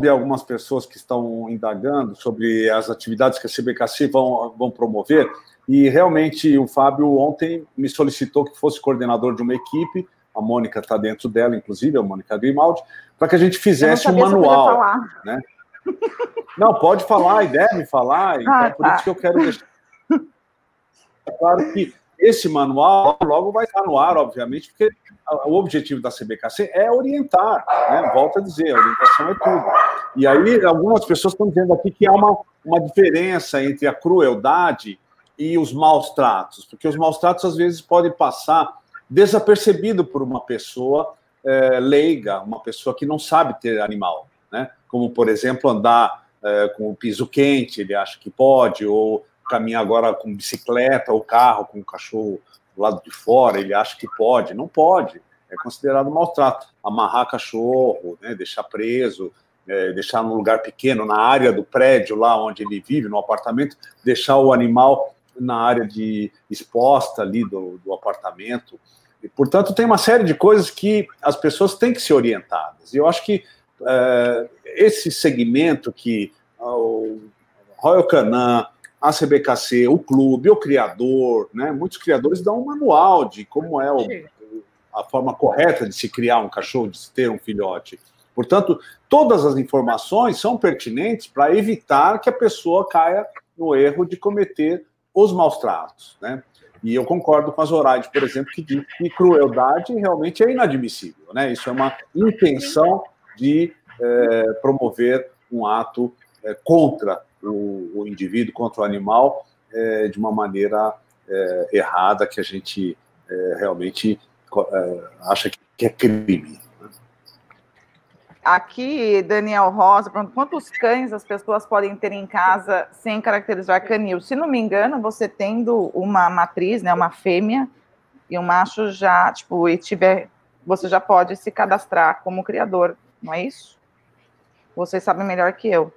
ver algumas pessoas que estão indagando sobre as atividades que a CBKC vão, vão promover, e realmente o Fábio ontem me solicitou que fosse coordenador de uma equipe, a Mônica está dentro dela, inclusive, a Mônica Grimaldi, para que a gente fizesse um manual. Né? Não, pode falar e deve falar, então ah, é por tá. isso que eu quero deixar. Claro que esse manual logo vai estar no ar, obviamente, porque o objetivo da CBKC é orientar, né? volto a dizer, a orientação é tudo. E aí, algumas pessoas estão dizendo aqui que há uma, uma diferença entre a crueldade e os maus tratos, porque os maus tratos às vezes podem passar desapercebido por uma pessoa é, leiga, uma pessoa que não sabe ter animal, né? Como, por exemplo, andar é, com o piso quente, ele acha que pode, ou caminha agora com bicicleta ou carro com o cachorro do lado de fora, ele acha que pode. Não pode. É considerado maltrato. Amarrar cachorro, né, deixar preso, é, deixar num lugar pequeno, na área do prédio lá onde ele vive, no apartamento, deixar o animal na área de exposta ali do, do apartamento. E, portanto, tem uma série de coisas que as pessoas têm que ser orientadas. E eu acho que é, esse segmento que o Royal Canin, a CBKC, o clube, o criador, né? Muitos criadores dão um manual de como é o, a forma correta de se criar um cachorro, de se ter um filhote. Portanto, todas as informações são pertinentes para evitar que a pessoa caia no erro de cometer os maus tratos, né? E eu concordo com a Zoraide, por exemplo, que diz que crueldade realmente é inadmissível, né? Isso é uma intenção de é, promover um ato é, contra o, o indivíduo contra o animal é, de uma maneira é, errada que a gente é, realmente acha que é crime. Né? Aqui, Daniel Rosa, quantos cães as pessoas podem ter em casa sem caracterizar canil? Se não me engano, você tendo uma matriz, né, uma fêmea, e um macho já, tipo, e tiver, você já pode se cadastrar como criador, não é isso? Vocês sabem melhor que eu.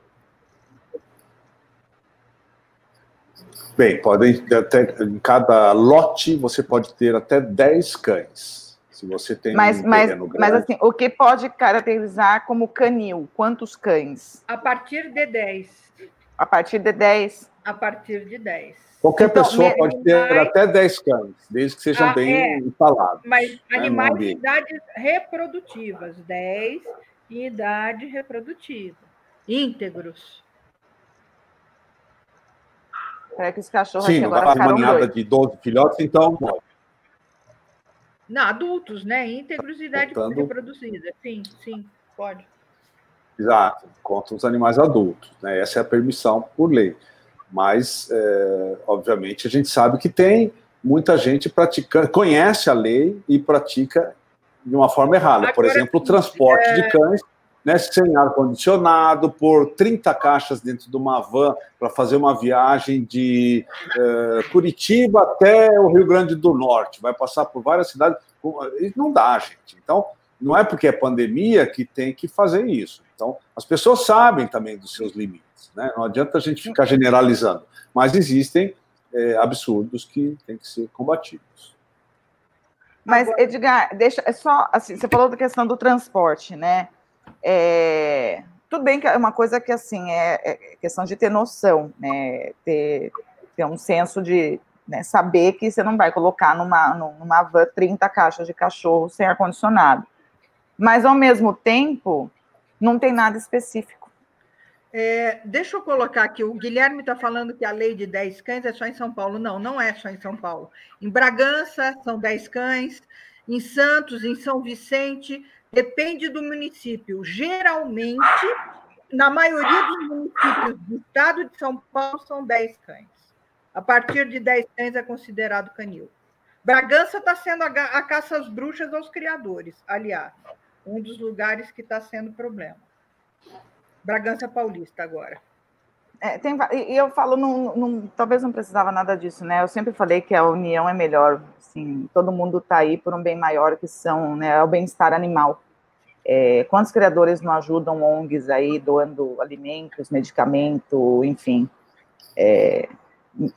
Bem, podem até em cada lote você pode ter até 10 cães. Se você tem mas, um mas, grande. Mas assim, o que pode caracterizar como canil? Quantos cães? A partir de 10. A partir de 10? A partir de 10. Qualquer então, pessoa pode ter até 10 cães, desde que sejam ah, bem é, instalados. Mas né, animais de idades reprodutivas, 10 em idade reprodutiva, íntegros. Para que os cachorros Sim, não dá uma ninhada de 12 filhotes, então pode. Não, adultos, né? Íntegros e idade Contando... reproduzida. Sim, sim, pode. Exato, contra os animais adultos. Né? Essa é a permissão por lei. Mas, é, obviamente, a gente sabe que tem muita gente praticando, conhece a lei e pratica de uma forma errada. Por exemplo, o transporte é... de cães né, sem ar-condicionado, por 30 caixas dentro de uma van para fazer uma viagem de é, Curitiba até o Rio Grande do Norte. Vai passar por várias cidades. Não dá, gente. Então, não é porque é pandemia que tem que fazer isso. Então, as pessoas sabem também dos seus limites. Né? Não adianta a gente ficar generalizando. Mas existem é, absurdos que têm que ser combatidos. Mas, Edgar, deixa, é só, assim, você falou da questão do transporte, né? É, tudo bem que é uma coisa que, assim, é, é questão de ter noção, né? Ter, ter um senso de né, saber que você não vai colocar numa, numa van 30 caixas de cachorro sem ar-condicionado. Mas, ao mesmo tempo, não tem nada específico. É, deixa eu colocar aqui, o Guilherme está falando que a lei de 10 cães é só em São Paulo. Não, não é só em São Paulo. Em Bragança são 10 cães, em Santos, em São Vicente, depende do município. Geralmente, na maioria dos municípios do estado de São Paulo, são 10 cães. A partir de 10 cães é considerado canil. Bragança está sendo a, a caça às bruxas aos criadores, aliás, um dos lugares que está sendo problema. Bragança Paulista agora. É, tem, e eu falo, não, não, talvez não precisava nada disso, né? Eu sempre falei que a união é melhor. Assim, todo mundo está aí por um bem maior que são, né, é o bem-estar animal. É, quantos criadores não ajudam ONGs aí doando alimentos, medicamento, enfim. É,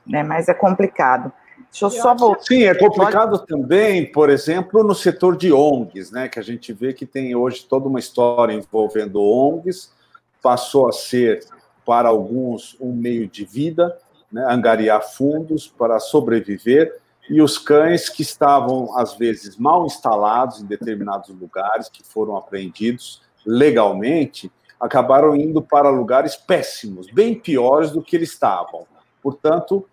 né, mas é complicado. Deixa eu só voltar. Sim, é complicado também, por exemplo, no setor de ONGs, né? Que a gente vê que tem hoje toda uma história envolvendo ONGs passou a ser, para alguns, um meio de vida, né, angariar fundos para sobreviver, e os cães que estavam, às vezes, mal instalados em determinados lugares, que foram apreendidos legalmente, acabaram indo para lugares péssimos, bem piores do que eles estavam. Portanto,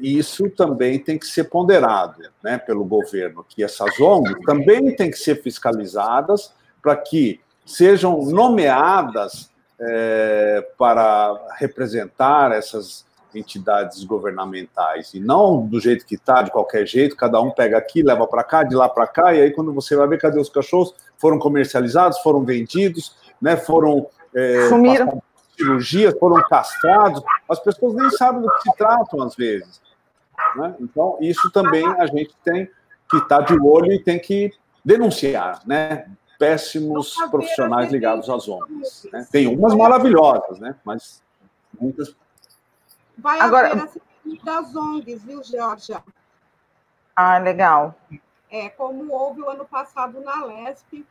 isso também tem que ser ponderado né, pelo governo, que essas ONGs também têm que ser fiscalizadas para que sejam nomeadas é, para representar essas entidades governamentais e não do jeito que está, de qualquer jeito, cada um pega aqui, leva para cá, de lá para cá, e aí quando você vai ver cadê os cachorros, foram comercializados, foram vendidos, né, foram é, cirurgias, foram castrados, as pessoas nem sabem do que se tratam às vezes. Né? Então, isso também a gente tem que estar tá de olho e tem que denunciar, né? Péssimos profissionais ligados às ONGs. Né? Tem umas maravilhosas, né? mas muitas. Vai Agora... haver a das ONGs, viu, Georgia? Ah, legal. É, como houve o ano passado na LESP.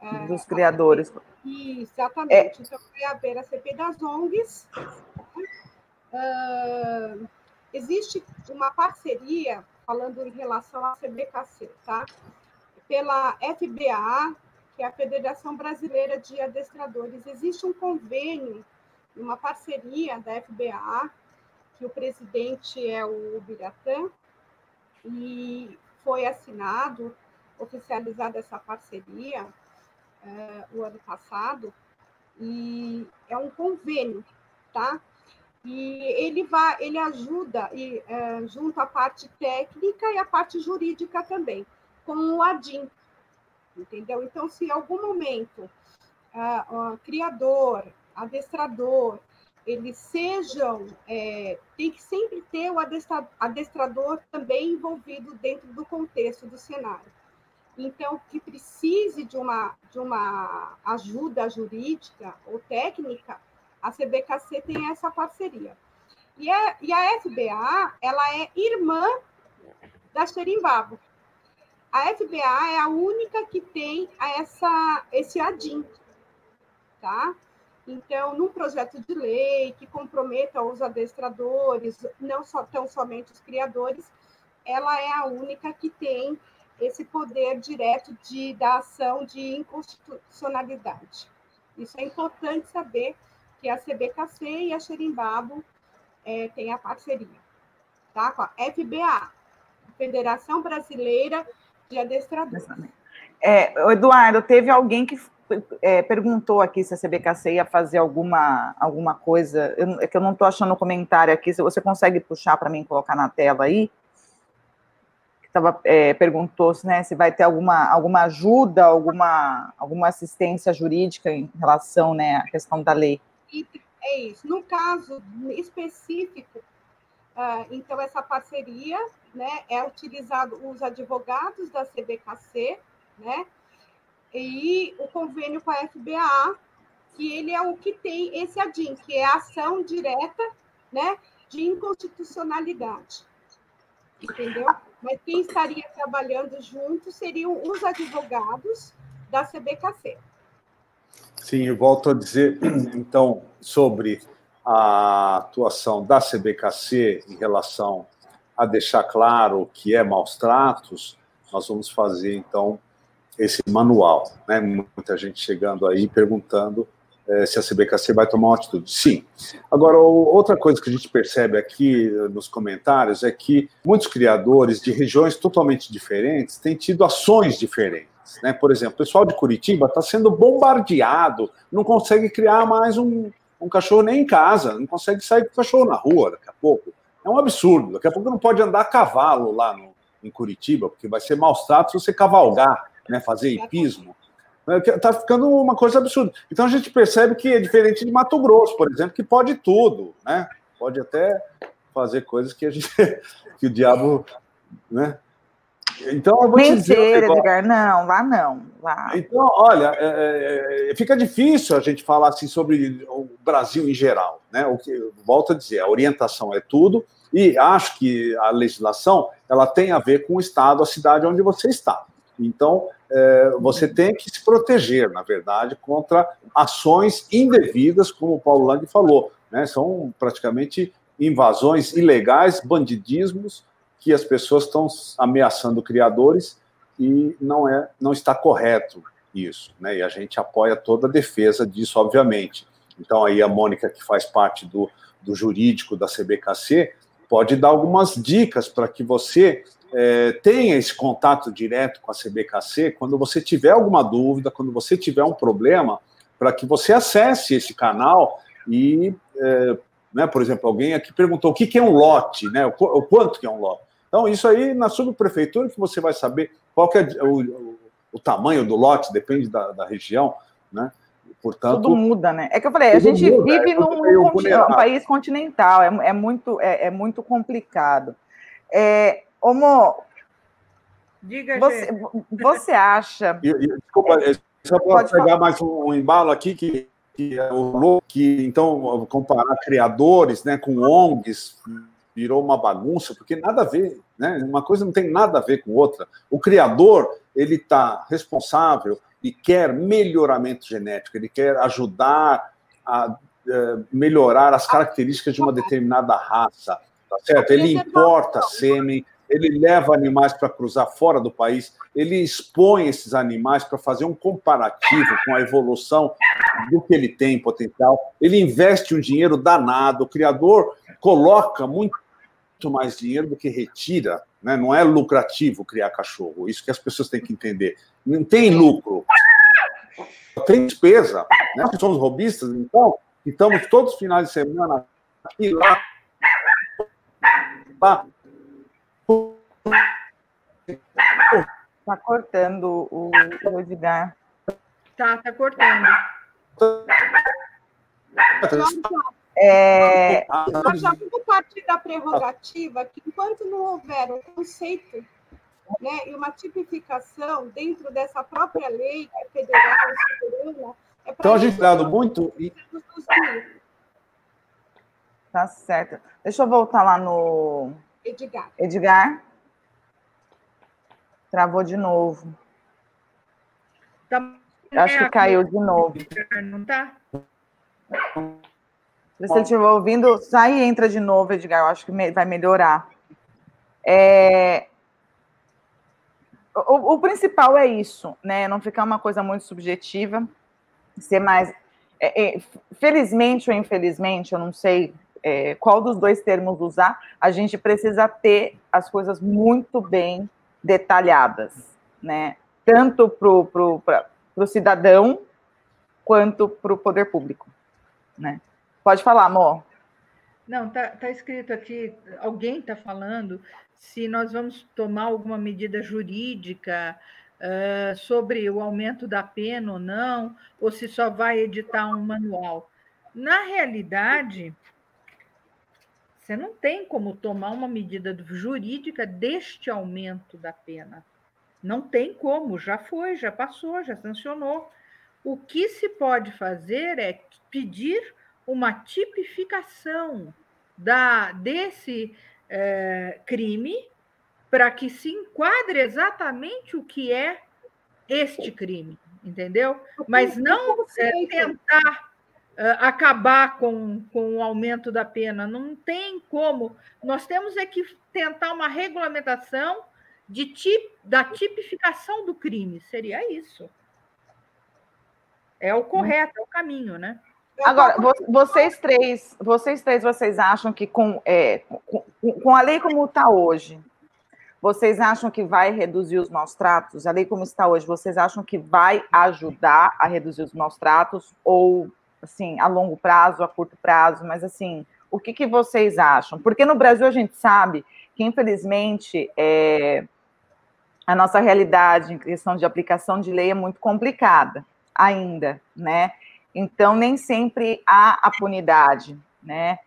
É, Dos criadores. exatamente. É... Então, vai haver a CPI das ONGs. Uh, existe uma parceria, falando em relação à CBKC, tá? Pela FBA, que é a Federação Brasileira de Adestradores. Existe um convênio, uma parceria da FBA, que o presidente é o Biratã, e foi assinado, oficializada essa parceria é, o ano passado, e é um convênio, tá? E ele vai, ele ajuda e é, junto a parte técnica e a parte jurídica também, com o ADIM, entendeu? Então, se em algum momento uh, criador, adestrador, eles sejam, é, tem que sempre ter o adestrador também envolvido dentro do contexto do cenário. Então, que precise de uma, de uma ajuda jurídica ou técnica, a CBKC tem essa parceria. E a, e a FBA, ela é irmã da Xerimbabo. A FBA é a única que tem essa, esse ADIM, tá? Então, num projeto de lei que comprometa os adestradores, não só tão somente os criadores, ela é a única que tem esse poder direto de, da ação de inconstitucionalidade. Isso é importante saber que a CBKC e a Xerimbabo é, tem a parceria, tá? Com a FBA, Federação Brasileira de Adestradores. É, Eduardo, teve alguém que é, perguntou aqui se a CBKC ia fazer alguma, alguma coisa. Eu, é que eu não estou achando o comentário aqui. Se você consegue puxar para mim colocar na tela aí. Tava, é, perguntou né, se vai ter alguma, alguma ajuda, alguma, alguma assistência jurídica em relação né, à questão da lei. É isso. No caso específico, então, essa parceria né, é utilizado os advogados da CBKC, né, e o convênio com a FBA, que ele é o que tem esse ADIM, que é a ação direta né, de inconstitucionalidade. Entendeu? Mas quem estaria trabalhando junto seriam os advogados da CBKC. Sim, eu volto a dizer, então, sobre a atuação da CBKC em relação a deixar claro o que é maus tratos, nós vamos fazer, então, esse manual. Né? Muita gente chegando aí perguntando é, se a CBKC vai tomar uma atitude. Sim. Agora, outra coisa que a gente percebe aqui eh, nos comentários é que muitos criadores de regiões totalmente diferentes têm tido ações diferentes. Né? Por exemplo, o pessoal de Curitiba está sendo bombardeado, não consegue criar mais um, um cachorro nem em casa, não consegue sair com o cachorro na rua daqui a pouco. É um absurdo. Daqui a pouco não pode andar a cavalo lá no, em Curitiba, porque vai ser maus tratos você cavalgar né, fazer hipismo, está né, ficando uma coisa absurda. Então a gente percebe que é diferente de Mato Grosso, por exemplo, que pode tudo, né? Pode até fazer coisas que a gente que o diabo, né? Então eu vou Mentira, dizer, Edgar, não, lá não, lá. Então, olha, é, é, fica difícil a gente falar assim sobre o Brasil em geral, né? O que volto a dizer, a orientação é tudo e acho que a legislação ela tem a ver com o estado, a cidade onde você está. Então, é, você tem que se proteger, na verdade, contra ações indevidas, como o Paulo Lang falou. Né? São praticamente invasões ilegais, bandidismos, que as pessoas estão ameaçando criadores e não, é, não está correto isso. Né? E a gente apoia toda a defesa disso, obviamente. Então, aí a Mônica, que faz parte do, do jurídico da CBKC, pode dar algumas dicas para que você é, tenha esse contato direto com a CBKC quando você tiver alguma dúvida, quando você tiver um problema, para que você acesse esse canal e, é, né, por exemplo, alguém aqui perguntou o que, que é um lote, né, o, o, quanto que é um lote. Então, isso aí na subprefeitura que você vai saber qual que é o, o, o tamanho do lote, depende da, da região, né? Portanto, tudo muda, né? É que eu falei, a gente muda, vive é num, num um país continental, é, é muito, é, é, muito complicado. É, Omo, Diga, você, você acha. E, e, desculpa, só para pegar falar. mais um, um, embalo aqui, que, que é o que então comparar criadores né, com ONGs virou uma bagunça, porque nada a ver, né? Uma coisa não tem nada a ver com outra. O criador ele está responsável e quer melhoramento genético, ele quer ajudar a uh, melhorar as características de uma determinada raça, tá certo? Ele importa sêmen, ele leva animais para cruzar fora do país, ele expõe esses animais para fazer um comparativo com a evolução do que ele tem em potencial, ele investe um dinheiro danado, o criador coloca muito mais dinheiro do que retira, né? não é lucrativo criar cachorro, isso que as pessoas têm que entender. Não tem lucro, tem despesa. Né? Nós somos robistas, então, estamos todos os finais de semana aqui lá, lá Tá cortando o, o Edgar. Tá, tá cortando. É... Nós já vamos partir da prerrogativa que, enquanto não houver um conceito né, e uma tipificação dentro dessa própria lei que é federal, soberana, é então a gente dado muito. Tá certo. Deixa eu voltar lá no. Edgar. Edgar. Travou de novo. Tá... Acho que caiu de novo. Não tá? Se você estiver ouvindo, sai e entra de novo, Edgar. Eu acho que vai melhorar. É... O, o, principal é isso, né? Não ficar uma coisa muito subjetiva, ser mais. É, é, felizmente ou infelizmente, eu não sei é, qual dos dois termos usar, a gente precisa ter as coisas muito bem detalhadas, né? Tanto para o cidadão quanto para o poder público, né? Pode falar, amor. Não, tá, tá escrito aqui, alguém está falando se nós vamos tomar alguma medida jurídica uh, sobre o aumento da pena ou não, ou se só vai editar um manual. Na realidade, você não tem como tomar uma medida jurídica deste aumento da pena. Não tem como, já foi, já passou, já sancionou. O que se pode fazer é pedir uma tipificação da, desse é, crime para que se enquadre exatamente o que é este crime, entendeu? Mas não é, tentar é, acabar com, com o aumento da pena. Não tem como. Nós temos é que tentar uma regulamentação de tip, da tipificação do crime. Seria isso. É o correto, é o caminho, né? Agora, vocês três, vocês três, vocês acham que com, é, com, com a lei como está hoje, vocês acham que vai reduzir os maus tratos? A lei como está hoje, vocês acham que vai ajudar a reduzir os maus tratos? Ou, assim, a longo prazo, a curto prazo? Mas, assim, o que, que vocês acham? Porque no Brasil a gente sabe que, infelizmente, é, a nossa realidade em questão de aplicação de lei é muito complicada ainda, né? Então, nem sempre há a punidade, né?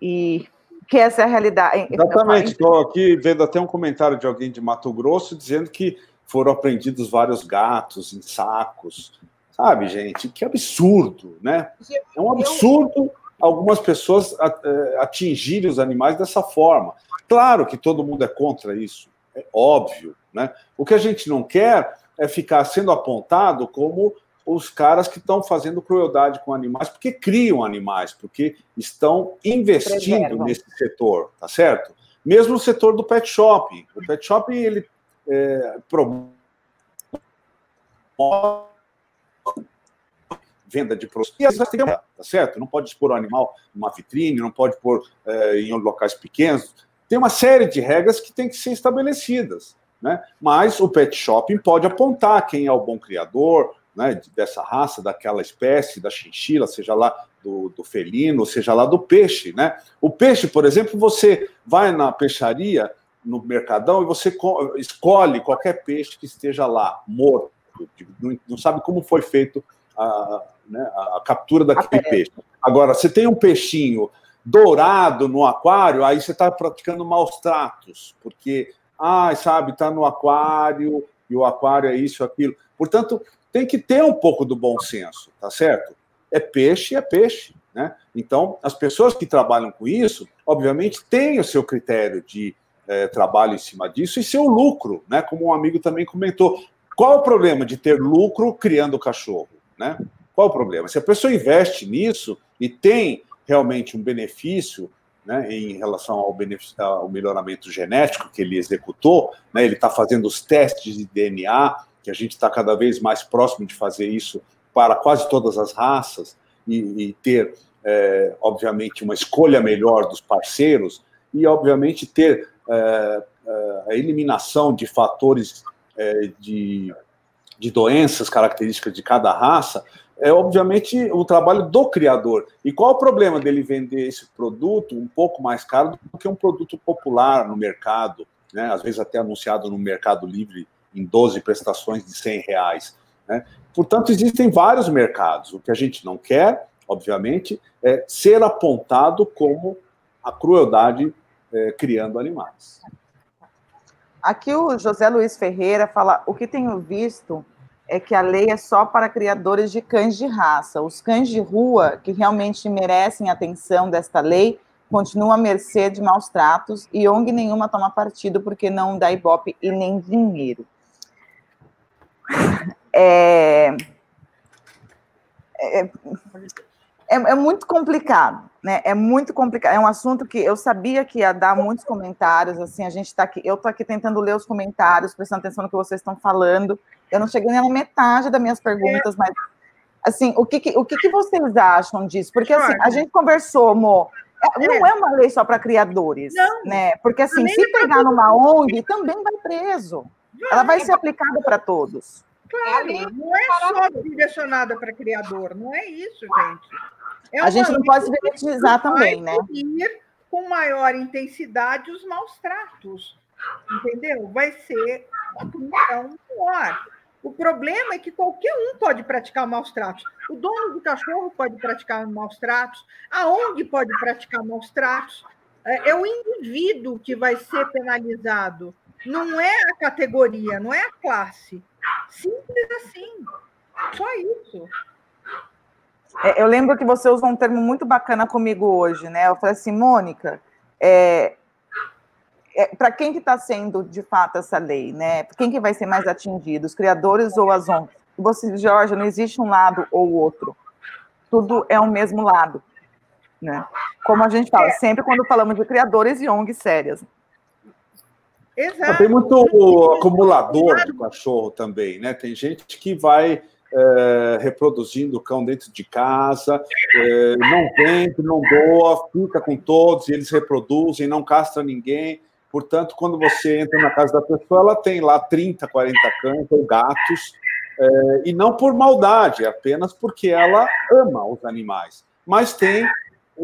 E que essa é a realidade. Exatamente, estou aqui vendo até um comentário de alguém de Mato Grosso dizendo que foram apreendidos vários gatos em sacos. Sabe, gente, que absurdo, né? É um absurdo algumas pessoas é, atingirem os animais dessa forma. Claro que todo mundo é contra isso, é óbvio, né? O que a gente não quer é ficar sendo apontado como os caras que estão fazendo crueldade com animais, porque criam animais, porque estão investindo Preservam. nesse setor, tá certo? Mesmo o setor do pet shop. O pet shop, ele é, promove venda de produtos. E às vezes tem tá certo? Não pode expor o animal numa vitrine, não pode pôr é, em locais pequenos. Tem uma série de regras que tem que ser estabelecidas. Né? Mas o pet shopping pode apontar quem é o bom criador, né, dessa raça, daquela espécie, da chinchila, seja lá do, do, felino, seja lá do peixe. Né? O peixe, por exemplo, você vai na peixaria, no mercadão, e você escolhe qualquer peixe que esteja lá, morto, não, não sabe como foi feito a, né, a captura daquele peixe. Agora, você tem um peixinho dourado no aquário, aí você está praticando maus tratos, porque, ah, sabe, está no aquário, e o aquário é isso, aquilo. Portanto, tem que ter um pouco do bom senso, tá certo? É peixe, é peixe, né? Então, as pessoas que trabalham com isso, obviamente, têm o seu critério de é, trabalho em cima disso e seu lucro, né? Como um amigo também comentou. Qual o problema de ter lucro criando cachorro, né? Qual o problema? Se a pessoa investe nisso e tem realmente um benefício né, em relação ao, ao, melhoramento genético que ele executou, né, ele está fazendo os testes de DNA, que a gente está cada vez mais próximo de fazer isso para quase todas as raças e, e ter, é, obviamente, uma escolha melhor dos parceiros e, obviamente, ter é, é a eliminação de fatores é, de, de doenças características de cada raça, é obviamente o trabalho do criador. E qual o problema dele vender esse produto um pouco mais caro do que um produto popular no mercado, né? às vezes até anunciado no Mercado Livre em 12 prestações de 100 reais. Né? Portanto, existem vários mercados. O que a gente não quer, obviamente, é ser apontado como a crueldade é, criando animais. Aqui o José Luiz Ferreira fala: o que tenho visto é que a lei é só para criadores de cães de raça. Os cães de rua, que realmente merecem atenção desta lei, continuam à mercê de maus tratos e ONG nenhuma toma partido porque não dá ibope e nem dinheiro. É, é, é, é, muito complicado, né? É muito complicado. É um assunto que eu sabia que ia dar muitos comentários. Assim, a gente está aqui, eu estou aqui tentando ler os comentários, prestando atenção no que vocês estão falando. Eu não cheguei nem na metade das minhas perguntas, mas Assim, o que, o que, que vocês acham disso? Porque assim, a gente conversou, Mo, é, não é uma lei só para criadores, não, né? Porque assim, se é pegar numa ONG, também vai preso. Ela vai ser aplicada para todos. Claro, não é só direcionada para criador, não é isso, gente. É a gente não pode se também, né? com maior intensidade os maus tratos, entendeu? Vai ser uma punição maior. O problema é que qualquer um pode praticar maus tratos. O dono do cachorro pode praticar maus tratos, a ONG pode praticar maus tratos. É, é o indivíduo que vai ser penalizado, não é a categoria, não é a classe. Simples assim. Só isso. É, eu lembro que você usou um termo muito bacana comigo hoje, né? Eu falei assim, Mônica, é, é, para quem que está sendo de fato essa lei, né? Quem que vai ser mais atingido, os criadores ou as ONGs? Você, Jorge, não existe um lado ou outro. Tudo é o mesmo lado, né? Como a gente fala, é. sempre quando falamos de criadores e ONGs sérias. Exato. Tem muito acumulador de cachorro também, né? Tem gente que vai é, reproduzindo o cão dentro de casa, é, não vende, não doa, fica com todos, e eles reproduzem, não castra ninguém. Portanto, quando você entra na casa da pessoa, ela tem lá 30, 40 cães ou gatos, é, e não por maldade, apenas porque ela ama os animais. Mas tem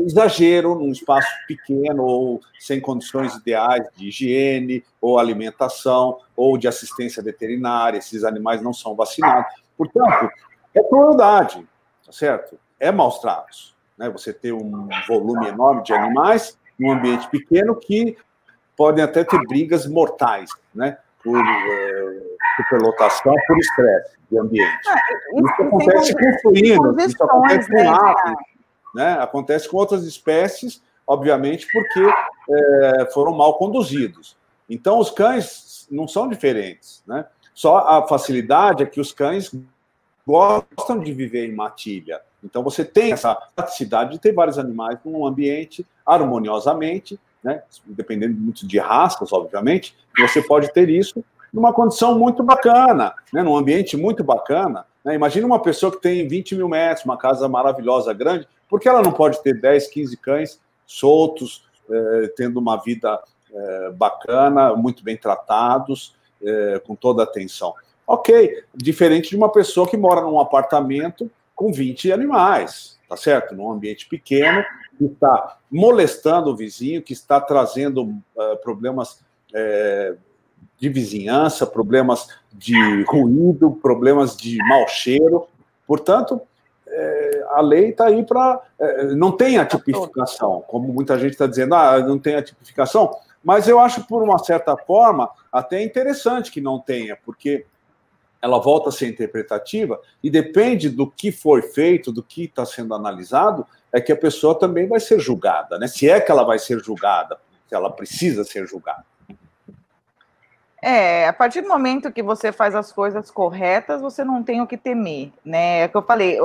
exagero num espaço pequeno ou sem condições ideais de higiene ou alimentação ou de assistência veterinária, esses animais não são vacinados. Portanto, é crueldade, tá certo? É maus tratos. Né? Você ter um volume enorme de animais num ambiente pequeno que podem até ter brigas mortais, né? Por é, superlotação, por estresse de ambiente. Ah, isso, isso acontece com suínos, isso acontece com né, aves, né? Acontece com outras espécies, obviamente, porque é, foram mal conduzidos. Então, os cães não são diferentes, né? Só a facilidade é que os cães gostam de viver em matilha. Então, você tem essa capacidade de ter vários animais num ambiente harmoniosamente, né? dependendo muito de raças, obviamente, você pode ter isso numa condição muito bacana, né? num ambiente muito bacana. Né? Imagina uma pessoa que tem 20 mil metros, uma casa maravilhosa, grande, por que ela não pode ter 10, 15 cães soltos, eh, tendo uma vida eh, bacana, muito bem tratados, eh, com toda a atenção? Ok, diferente de uma pessoa que mora num apartamento com 20 animais, tá certo? Num ambiente pequeno, que está molestando o vizinho, que está trazendo uh, problemas uh, de vizinhança, problemas de ruído, problemas de mau cheiro. Portanto, uh, a lei está aí para. não tem a tipificação, como muita gente está dizendo, ah, não tem a tipificação, mas eu acho, por uma certa forma, até interessante que não tenha, porque ela volta a ser interpretativa e depende do que foi feito, do que está sendo analisado, é que a pessoa também vai ser julgada, né? Se é que ela vai ser julgada, se ela precisa ser julgada. É, a partir do momento que você faz as coisas corretas, você não tem o que temer, né? É o que eu falei,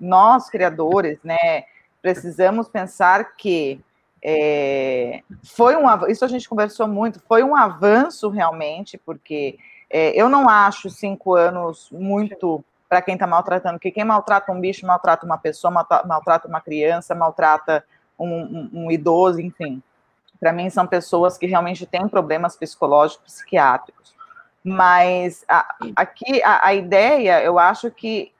nós criadores, né, precisamos pensar que é, foi um isso a gente conversou muito, foi um avanço realmente, porque é, eu não acho cinco anos muito para quem está maltratando, porque quem maltrata um bicho maltrata uma pessoa, maltrata uma criança, maltrata um, um, um idoso, enfim. Para mim, são pessoas que realmente têm problemas psicológicos, psiquiátricos. Mas a, aqui a, a, ideia, eu acho que,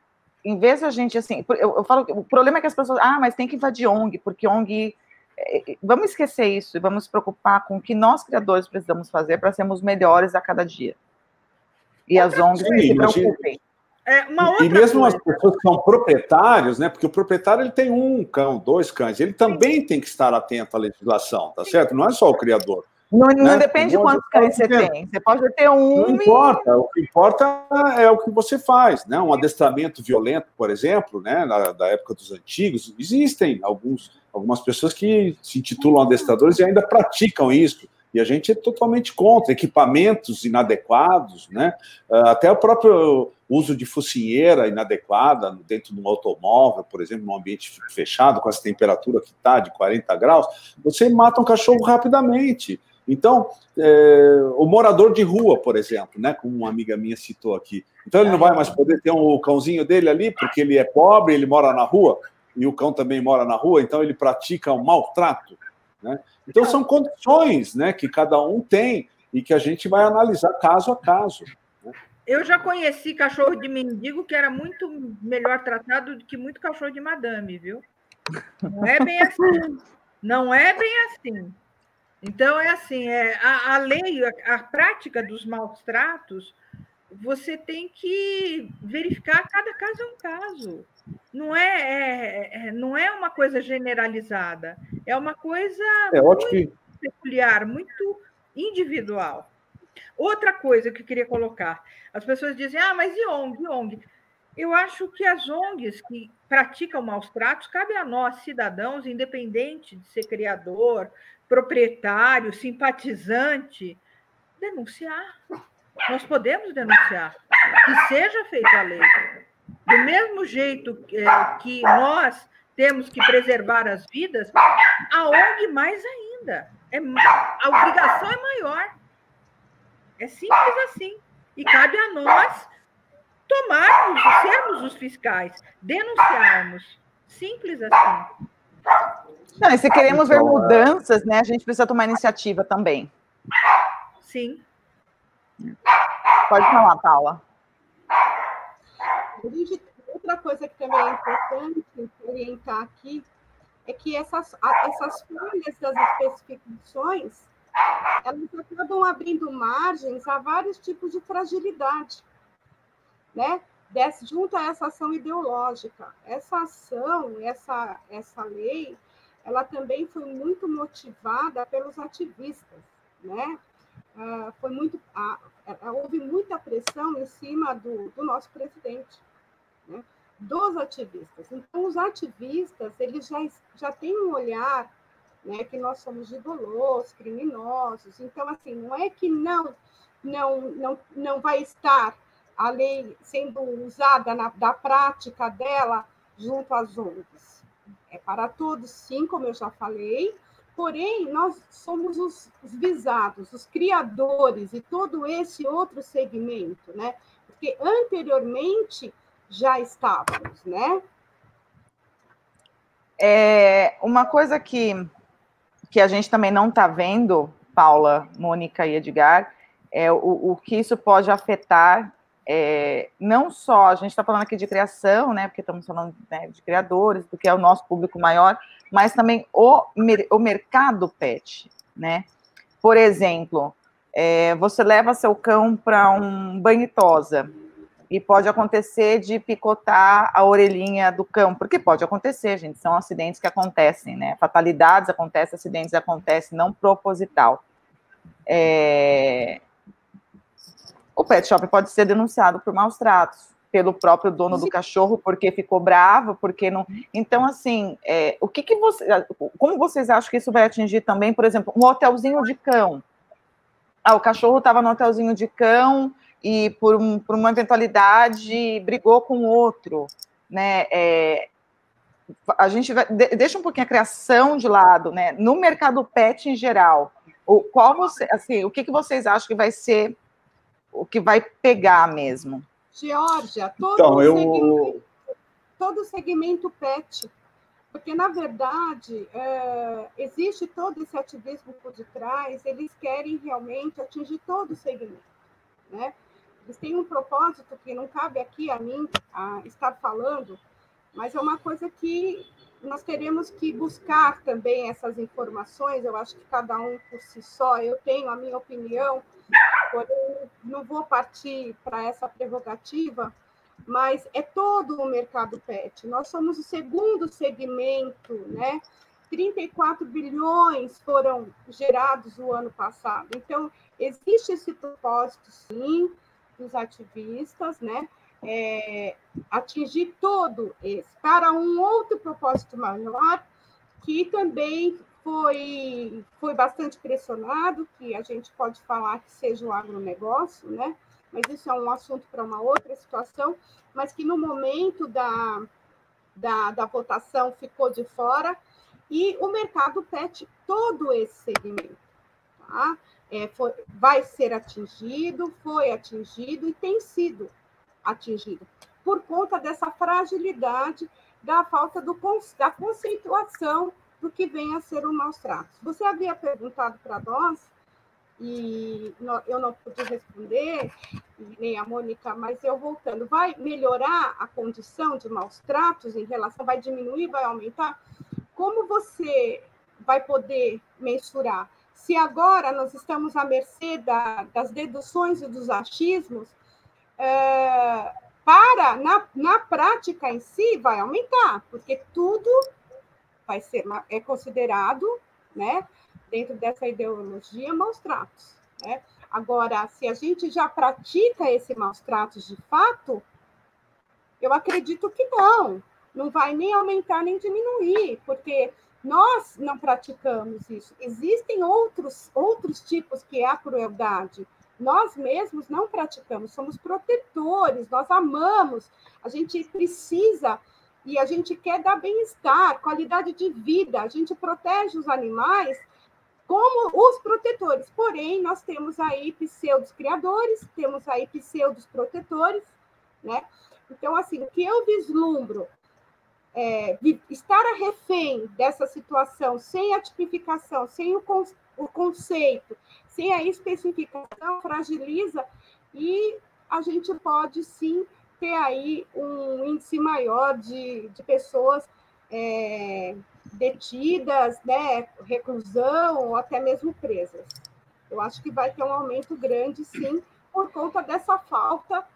em vez de a gente, assim, eu, eu falo, o problema é que as pessoas, ah, mas tem que invadir ONG, porque ONG é, é, vamos esquecer isso e vamos nos preocupar com o que nós criadores precisamos fazer para sermos melhores a cada dia. E as ONGs Sim, se preocupem. É, e mesmo coisa. as pessoas que são proprietários, né? Porque o proprietário ele tem um cão, dois cães, ele também Sim. tem que estar atento à legislação, tá Sim. certo? Não é só o criador. Não, não né? depende de quantos cães você tem. Você pode ter um. Não importa. O que importa é o que você faz, né? Um adestramento violento, por exemplo, né? Na, da época dos antigos, existem alguns, algumas pessoas que se intitulam adestradores e ainda praticam isso e a gente é totalmente contra equipamentos inadequados, né? Ah, até o próprio uso de focinheira inadequada dentro de um automóvel, por exemplo, num ambiente fechado, com essa temperatura que está de 40 graus, você mata um cachorro rapidamente. Então, é, o morador de rua, por exemplo, né, como uma amiga minha citou aqui, então ele não vai mais poder ter um cãozinho dele ali, porque ele é pobre, ele mora na rua, e o cão também mora na rua, então ele pratica um maltrato. Né? Então são condições né, que cada um tem e que a gente vai analisar caso a caso. Né? Eu já conheci cachorro de mendigo que era muito melhor tratado do que muito cachorro de madame, viu? Não é bem assim. Não é bem assim. Então, é assim, é, a, a lei, a, a, prática dos maus tratos, você tem que verificar cada caso é um caso. Não é, é, é não é uma coisa generalizada, é uma coisa é muito peculiar, muito individual. Outra coisa que eu queria colocar, as pessoas dizem, ah, mas e ONG, e ONG? Eu acho que as ONGs que praticam maus tratos, cabe a nós, cidadãos, independente de ser criador, proprietário, simpatizante, denunciar. Nós podemos denunciar. Que seja feita a lei. Do mesmo jeito é, que nós temos que preservar as vidas, a ONG mais ainda. É, a obrigação é maior. É simples assim. E cabe a nós tomarmos, sermos os fiscais, denunciarmos. Simples assim. Não, e se queremos ver então, mudanças, né, a gente precisa tomar iniciativa também. Sim. Pode falar, Paula. Outra coisa que também é importante orientar aqui é que essas, essas folhas das especificações elas acabam abrindo margens a vários tipos de fragilidade, né? Des, junto a essa ação ideológica. Essa ação, essa, essa lei, ela também foi muito motivada pelos ativistas, né? Uh, foi muito, uh, houve muita pressão em cima do, do nosso presidente? Dos ativistas. Então, os ativistas, eles já, já têm um olhar né, que nós somos gigolos, criminosos. Então, assim, não é que não, não, não, não vai estar a lei sendo usada na da prática dela junto às ONGs é para todos, sim, como eu já falei, porém, nós somos os, os visados, os criadores e todo esse outro segmento, né? Porque anteriormente já estávamos, né? É, uma coisa que, que a gente também não está vendo, Paula, Mônica e Edgar, é o, o que isso pode afetar é, não só, a gente está falando aqui de criação, né, porque estamos falando né, de criadores, porque é o nosso público maior, mas também o, o mercado pet, né? Por exemplo, é, você leva seu cão para um banho tosa e pode acontecer de picotar a orelhinha do cão, porque pode acontecer, gente, são acidentes que acontecem, né? Fatalidades acontecem, acidentes acontecem, não proposital. É, o pet shop pode ser denunciado por maus tratos pelo próprio dono do cachorro porque ficou bravo, porque não. Então, assim, é, o que, que você. Como vocês acham que isso vai atingir também, por exemplo, um hotelzinho de cão? Ah, o cachorro estava no hotelzinho de cão e por, um, por uma eventualidade brigou com outro, né? É, a gente vai, deixa um pouquinho a criação de lado, né? No mercado pet em geral, o qual você, assim, o que, que vocês acham que vai ser o que vai pegar mesmo. Georgia, todo, então, eu... segmento, todo segmento PET, porque, na verdade, é, existe todo esse ativismo por detrás, eles querem realmente atingir todo o segmento. Né? Eles têm um propósito que não cabe aqui a mim a estar falando, mas é uma coisa que nós teremos que buscar também essas informações. Eu acho que cada um por si só, eu tenho a minha opinião, porém não vou partir para essa prerrogativa, mas é todo o mercado pet. Nós somos o segundo segmento, né? 34 bilhões foram gerados no ano passado. Então, existe esse propósito, sim, dos ativistas, né? É, atingir todo esse, para um outro propósito maior, que também foi, foi bastante pressionado, que a gente pode falar que seja o agronegócio, né? mas isso é um assunto para uma outra situação, mas que no momento da, da, da votação ficou de fora, e o mercado pet todo esse segmento. tá? É, foi, vai ser atingido, foi atingido e tem sido atingido, por conta dessa fragilidade da falta do, da conceituação do que vem a ser o maus tratos. Você havia perguntado para nós, e eu não pude responder, nem a Mônica, mas eu voltando, vai melhorar a condição de maus tratos em relação, vai diminuir, vai aumentar? Como você vai poder mensurar? Se agora nós estamos à mercê da, das deduções e dos achismos, é, para, na, na prática em si, vai aumentar, porque tudo vai ser é considerado, né, dentro dessa ideologia, maus tratos. Né? Agora, se a gente já pratica esse maus tratos de fato, eu acredito que não, não vai nem aumentar nem diminuir, porque nós não praticamos isso. Existem outros, outros tipos que é a crueldade, nós mesmos não praticamos, somos protetores, nós amamos, a gente precisa e a gente quer dar bem-estar, qualidade de vida, a gente protege os animais como os protetores. Porém, nós temos aí pseudos criadores, temos aí pseudos protetores, né? Então, assim, o que eu vislumbro é, estar a refém dessa situação, sem a tipificação, sem o, o conceito, sem a especificação, fragiliza e a gente pode sim ter aí um índice maior de, de pessoas é, detidas, né, reclusão ou até mesmo presas. Eu acho que vai ter um aumento grande, sim, por conta dessa falta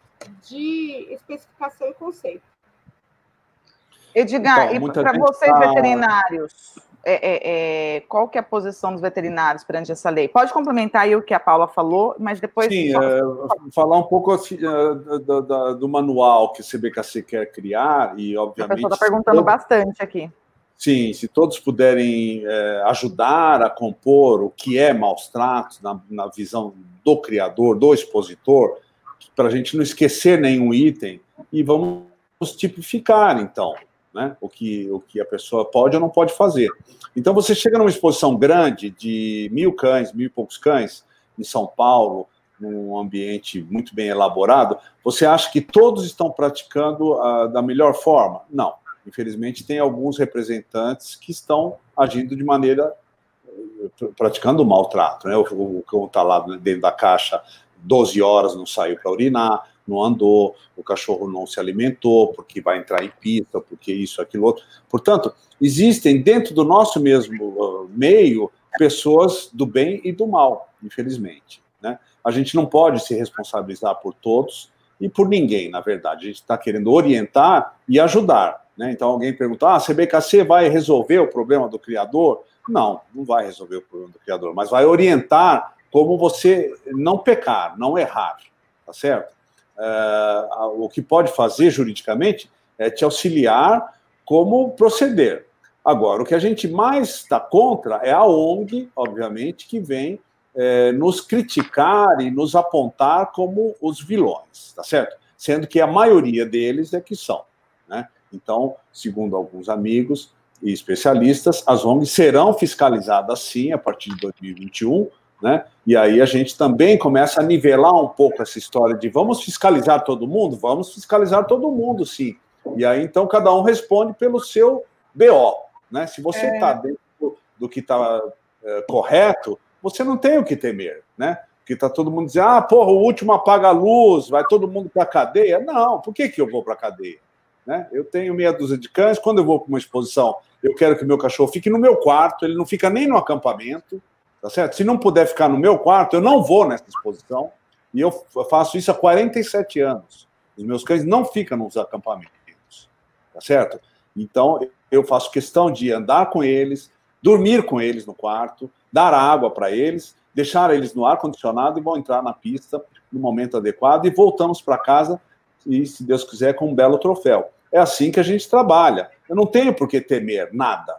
de especificação e conceito. Edgar, então, e para vocês veterinários, é, é, é, qual que é a posição dos veterinários perante essa lei? Pode complementar aí o que a Paula falou, mas depois... Sim. É, falar um pouco assim, é, do, do, manual que o CBKC quer criar, e obviamente... A pessoa está perguntando bastante aqui. Sim, se todos puderem é, ajudar a compor o que é maus tratos na, na visão do criador, do expositor, para a gente não esquecer nenhum item, e vamos tipificar, então né? O que, o que a pessoa pode ou não pode fazer. Então, você chega numa exposição grande de mil cães, mil e poucos cães, em São Paulo, num ambiente muito bem elaborado, você acha que todos estão praticando uh, da melhor forma? Não. Infelizmente, tem alguns representantes que estão agindo de maneira. Eh, praticando o maltrato. Né? O, o cão está lá dentro da caixa 12 horas, não saiu para urinar, não andou, o cachorro não se alimentou, porque vai entrar em pista, porque isso, aquilo, outro. Portanto, existem dentro do nosso mesmo uh, meio pessoas do bem e do mal, infelizmente. Né? A gente não pode se responsabilizar por todos e por ninguém, na verdade. A gente está querendo orientar e ajudar. Né? Então, alguém pergunta: ah, a CBKC vai resolver o problema do criador? Não, não vai resolver o problema do criador, mas vai orientar como você não pecar, não errar, tá certo? Uh, o que pode fazer juridicamente é te auxiliar como proceder. Agora, o que a gente mais está contra é a ONG, obviamente, que vem é, nos criticar e nos apontar como os vilões, tá certo? Sendo que a maioria deles é que são, né? Então, segundo alguns amigos e especialistas, as ONGs serão fiscalizadas sim a partir de 2021, né? E aí a gente também começa a nivelar um pouco essa história de vamos fiscalizar todo mundo? Vamos fiscalizar todo mundo, sim. E aí então cada um responde pelo seu BO. Né? Se você está é. dentro do, que está é, correto, você não tem o que temer. Né? Porque está todo mundo dizendo, ah, porra, o último apaga a luz, vai todo mundo para a cadeia. Não, por que, que eu vou para a cadeia? Né? Eu tenho meia dúzia de cães, quando eu vou para uma exposição, eu quero que o meu cachorro fique no meu quarto, ele não fica nem no acampamento, Tá certo? Se não puder ficar no meu quarto, eu não vou nessa exposição. E eu faço isso há 47 anos. Os meus cães não ficam nos acampamentos. Tá certo? Então, eu faço questão de andar com eles, dormir com eles no quarto, dar água para eles, deixar eles no ar condicionado e vão entrar na pista no momento adequado e voltamos para casa e, se Deus quiser, com um belo troféu. É assim que a gente trabalha. Eu não tenho por que temer nada.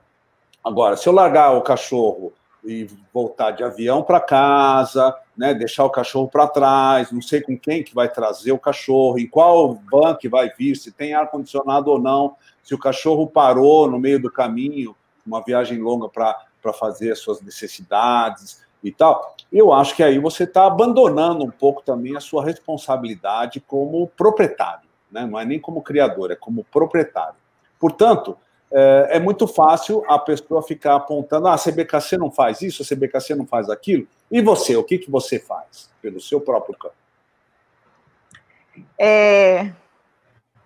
Agora, se eu largar o cachorro e voltar de avião para casa, né, deixar o cachorro para trás, não sei com quem que vai trazer o cachorro, em qual que vai vir, se tem ar condicionado ou não, se o cachorro parou no meio do caminho, uma viagem longa para fazer as suas necessidades, e tal, eu acho que aí você está abandonando um pouco também a sua responsabilidade como proprietário, né? não é nem como criador, é como proprietário. Portanto, é, é, muito fácil a pessoa ficar apontando: ah, a CBKC não faz isso, a CBKC não faz aquilo. E você, o que, que você faz pelo seu próprio campo? É...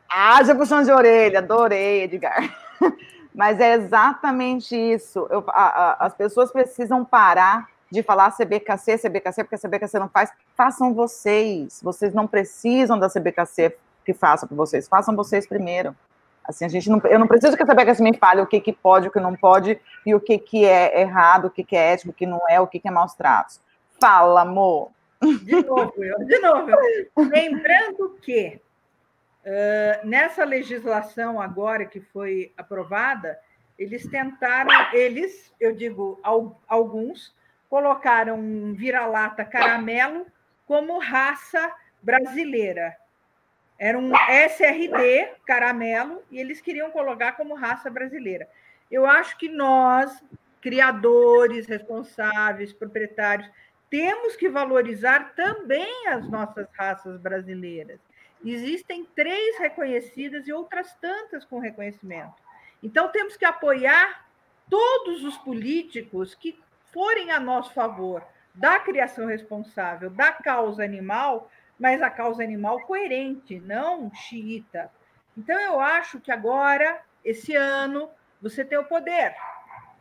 Haja puxão de orelha, adorei, Edgar. Mas é exatamente isso. Eu, a, a, as pessoas precisam parar de falar CBKC, CBKC, porque a CBKC não faz. Façam vocês. Vocês não precisam da CBKC que faça para vocês. Façam vocês primeiro. Assim, a gente não, eu não preciso que a CBKC me fale o que, que pode, o que não pode, e o que, que é errado, o que, que é ético, o que não é, o que, que é maus tratos. Fala, amor. De novo, eu, de novo. Lembrando que uh, nessa legislação agora que foi aprovada, eles tentaram, eles, eu digo, alguns, colocaram um vira-lata caramelo como raça brasileira. Era um SRD caramelo e eles queriam colocar como raça brasileira. Eu acho que nós, criadores, responsáveis, proprietários, temos que valorizar também as nossas raças brasileiras. Existem três reconhecidas e outras tantas com reconhecimento. Então, temos que apoiar todos os políticos que forem a nosso favor da criação responsável, da causa animal, mas a causa animal coerente, não xiita. Então, eu acho que agora, esse ano, você tem o poder.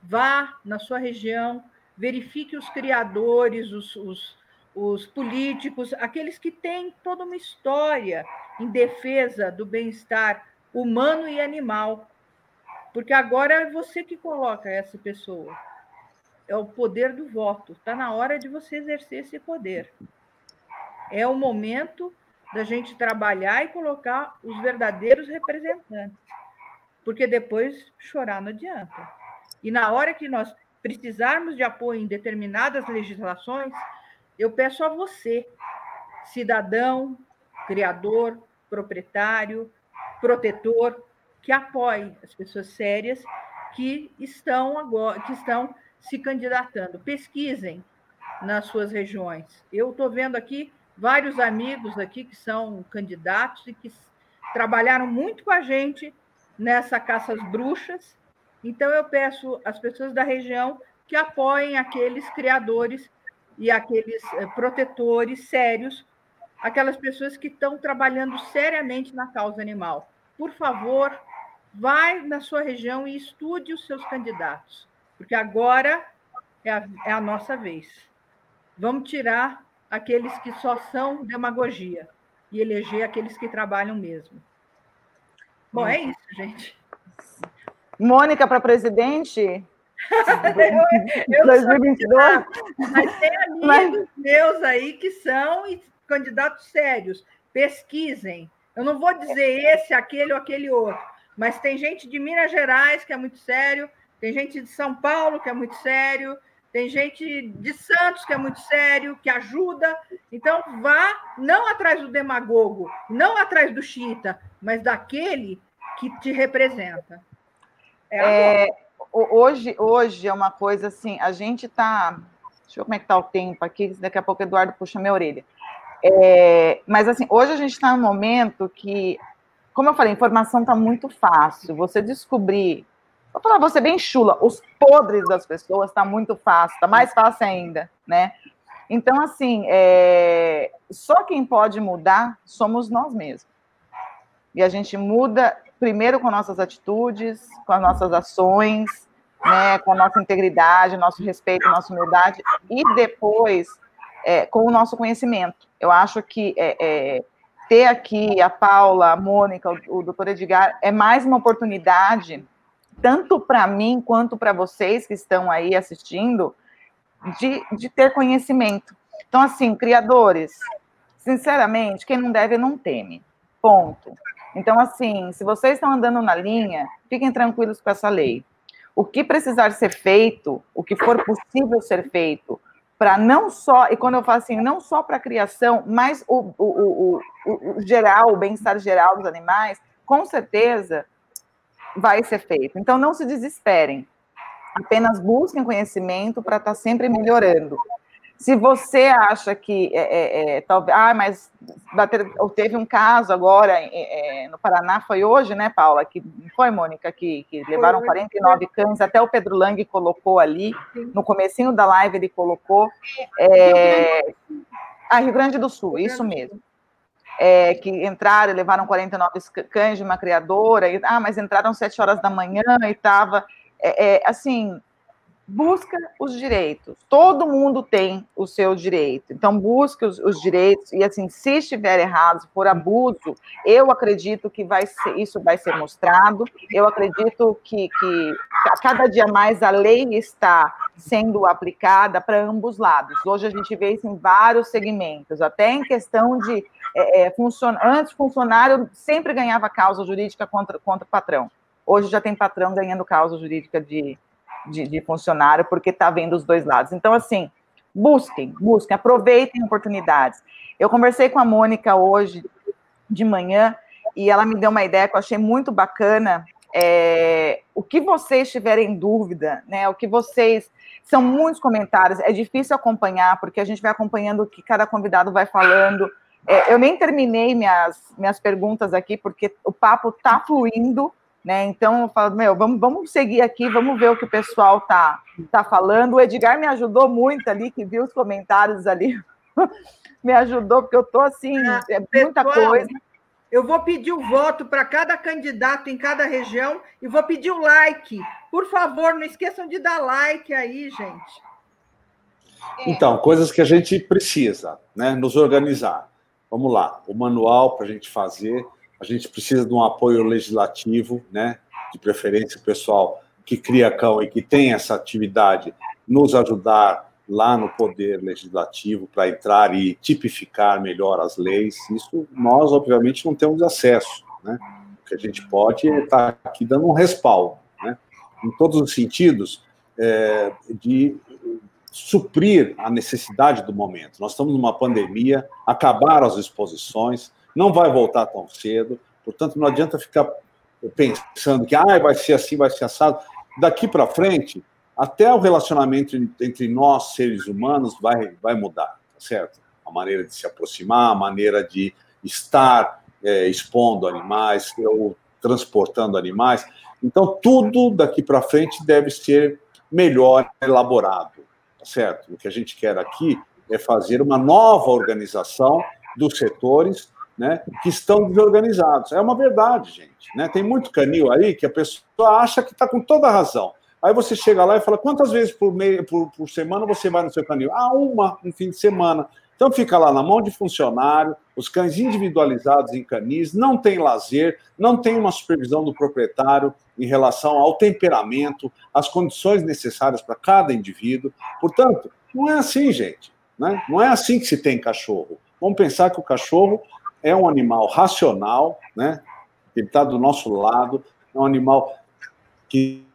Vá na sua região, verifique os criadores, os, os, os políticos, aqueles que têm toda uma história em defesa do bem-estar humano e animal. Porque agora é você que coloca essa pessoa. É o poder do voto. Está na hora de você exercer esse poder. É o momento da gente trabalhar e colocar os verdadeiros representantes. Porque depois chorar não adianta. E na hora que nós precisarmos de apoio em determinadas legislações, eu peço a você, cidadão, criador, proprietário, protetor, que apoie as pessoas sérias que estão agora, que estão se candidatando. Pesquisem nas suas regiões. Eu estou vendo aqui vários amigos aqui que são candidatos e que trabalharam muito com a gente nessa caça às bruxas então, eu peço às pessoas da região que apoiem aqueles criadores e aqueles eh, protetores sérios, aquelas pessoas que estão trabalhando seriamente na causa animal. Por favor, vai na sua região e estude os seus candidatos, porque agora é a, é a nossa vez. Vamos tirar aqueles que só são demagogia e eleger aqueles que trabalham mesmo. Bom, é isso, gente. Mônica para presidente? eu, eu 2022. Mas tem amigos Mas... meus aí que são candidatos sérios. Pesquisem. Eu não vou dizer esse, aquele ou aquele outro, mas tem gente de Minas Gerais que é muito sério, tem gente de São Paulo que é muito sério, tem gente de Santos que é muito sério, que ajuda. Então, vá não atrás do demagogo, não atrás do chita, mas daquele que te representa. É, é hoje, hoje é uma coisa assim, a gente está. Deixa eu ver como é que está o tempo aqui, daqui a pouco o Eduardo puxa minha orelha. É, mas assim, hoje a gente está num momento que, como eu falei, a informação está muito fácil. Você descobrir, vou falar você bem chula, os podres das pessoas está muito fácil, está mais fácil ainda, né? Então, assim, é, só quem pode mudar somos nós mesmos. E a gente muda primeiro com nossas atitudes, com as nossas ações, né, com a nossa integridade, nosso respeito, nossa humildade, e depois é, com o nosso conhecimento. Eu acho que é, é, ter aqui a Paula, a Mônica, o, o doutor Edgar, é mais uma oportunidade, tanto para mim quanto para vocês que estão aí assistindo, de, de ter conhecimento. Então, assim, criadores, sinceramente, quem não deve não teme. Ponto. Então, assim, se vocês estão andando na linha, fiquem tranquilos com essa lei. O que precisar ser feito, o que for possível ser feito, para não só, e quando eu falo assim, não só para a criação, mas o, o, o, o, geral, o bem-estar geral dos animais, com certeza vai ser feito. Então, não se desesperem. Apenas busquem conhecimento para estar tá sempre melhorando. Se você acha que é, é, é talvez, ah, mas bater, teve um caso agora é, é, no Paraná, foi hoje, né, Paula? Que foi, Mônica, que, que levaram 49 cães, até o Pedro Lang colocou ali, no comecinho da live ele colocou. É, ah, Rio Grande do Sul, isso mesmo. É, que entraram levaram 49 cães de uma criadora, e, ah, mas entraram sete horas da manhã e estava. É, é, assim, busca os direitos. Todo mundo tem o seu direito. Então, busque os, os, direitos. E, assim, se estiver errado, por abuso, eu acredito que vai ser, isso vai ser mostrado. Eu acredito que, que cada dia mais a lei está sendo aplicada para ambos lados. Hoje a gente vê isso em vários segmentos, até em questão de. É, é, funcion... Antes, funcionário sempre ganhava causa jurídica contra, contra o patrão. Hoje já tem patrão ganhando causa jurídica de, de, de funcionário, porque está vendo os dois lados. Então, assim, busquem, busquem, aproveitem oportunidades. Eu conversei com a Mônica hoje de manhã e ela me deu uma ideia que eu achei muito bacana. É, o que vocês tiverem dúvida, né? O que vocês. São muitos comentários, é difícil acompanhar, porque a gente vai acompanhando o que cada convidado vai falando. É, eu nem terminei minhas, minhas perguntas aqui, porque o papo está fluindo, né? Então eu falo, meu, vamos, vamos seguir aqui, vamos ver o que o pessoal tá, tá falando. O Edgar me ajudou muito ali, que viu os comentários ali, me ajudou, porque eu tô assim, ah, é muita pessoal, coisa. Eu vou pedir o voto para cada candidato em cada região e vou pedir o like. Por favor, não esqueçam de dar like aí, gente. Então, coisas que a gente precisa, né? Nos organizar. Vamos lá, o manual para a gente fazer a gente precisa de um apoio legislativo, né? De preferência o pessoal que cria cão e que tem essa atividade nos ajudar lá no poder legislativo para entrar e tipificar melhor as leis. Isso nós obviamente não temos acesso, né? O que a gente pode é estar tá aqui dando um respaldo, né? Em todos os sentidos é, de suprir a necessidade do momento. Nós estamos numa pandemia, acabaram as exposições, não vai voltar tão cedo, portanto, não adianta ficar pensando que ah, vai ser assim, vai ser assado. Daqui para frente, até o relacionamento entre nós, seres humanos, vai, vai mudar, tá certo? A maneira de se aproximar, a maneira de estar é, expondo animais ou transportando animais. Então, tudo daqui para frente deve ser melhor elaborado, tá certo? O que a gente quer aqui é fazer uma nova organização dos setores né, que estão desorganizados. É uma verdade, gente. Né? Tem muito canil aí que a pessoa acha que está com toda a razão. Aí você chega lá e fala: quantas vezes por, meio, por, por semana você vai no seu canil? Ah, uma, um fim de semana. Então fica lá na mão de funcionário, os cães individualizados em canis, não tem lazer, não tem uma supervisão do proprietário em relação ao temperamento, às condições necessárias para cada indivíduo. Portanto, não é assim, gente. Né? Não é assim que se tem cachorro. Vamos pensar que o cachorro é um animal racional, né? Ele está do nosso lado, é um animal que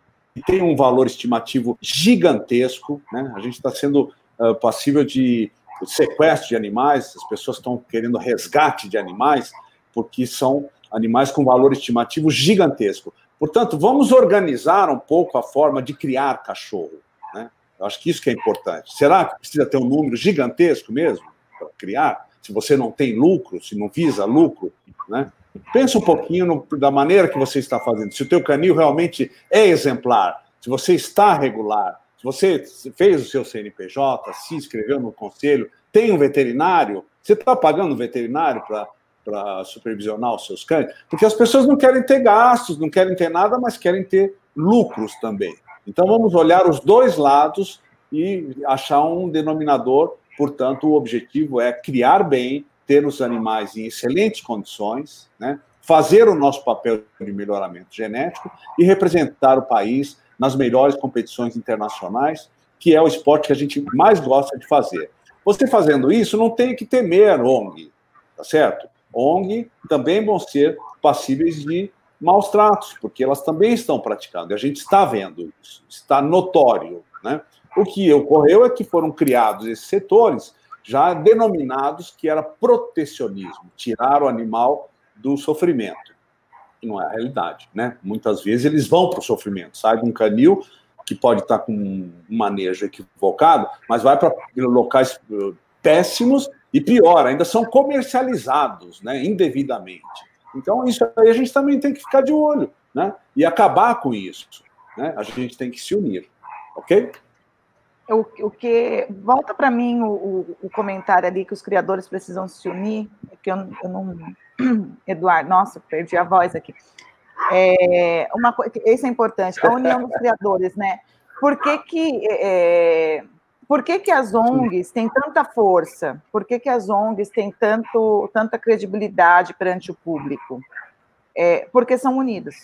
tem um valor estimativo gigantesco, né? A gente está sendo uh, passível de sequestro de animais, as pessoas estão querendo resgate de animais, porque são animais com valor estimativo gigantesco. Portanto, vamos organizar um pouco a forma de criar cachorro. Né? Eu acho que isso que é importante. Será que precisa ter um número gigantesco mesmo para criar? Se você não tem lucro, se não visa lucro, né? Pensa um pouquinho no, da maneira que você está fazendo. Se o teu canil realmente é exemplar, se você está regular, se você fez o seu CNPJ, se inscreveu no conselho, tem um veterinário, você está pagando um veterinário para supervisionar os seus cães? Porque as pessoas não querem ter gastos, não querem ter nada, mas querem ter lucros também. Então vamos olhar os dois lados e achar um denominador Portanto, o objetivo é criar bem, ter os animais em excelentes condições, né? fazer o nosso papel de melhoramento genético e representar o país nas melhores competições internacionais, que é o esporte que a gente mais gosta de fazer. Você fazendo isso, não tem que temer ONG, tá certo? ONG também vão ser passíveis de maus tratos, porque elas também estão praticando, e a gente está vendo isso, está notório, né? O que ocorreu é que foram criados esses setores já denominados que era protecionismo, tirar o animal do sofrimento. E não é a realidade, né? Muitas vezes eles vão para o sofrimento, sai de um canil, que pode estar com um manejo equivocado, mas vai para locais eh, péssimos e pior, ainda são comercializados né, indevidamente. Então, isso aí a gente também tem que ficar de olho né, e acabar com isso. Né? A gente tem que se unir, ok? O, o que volta para mim o, o, o, comentário ali que os criadores precisam se unir, é que eu, eu não, Eduardo, nossa, perdi a voz aqui. É, uma coisa, isso é importante, a união dos criadores, né? Por que que, é, por que que as ONGs têm tanta força? Por que que as ONGs têm tanto, tanta credibilidade perante o público? É, porque são unidas.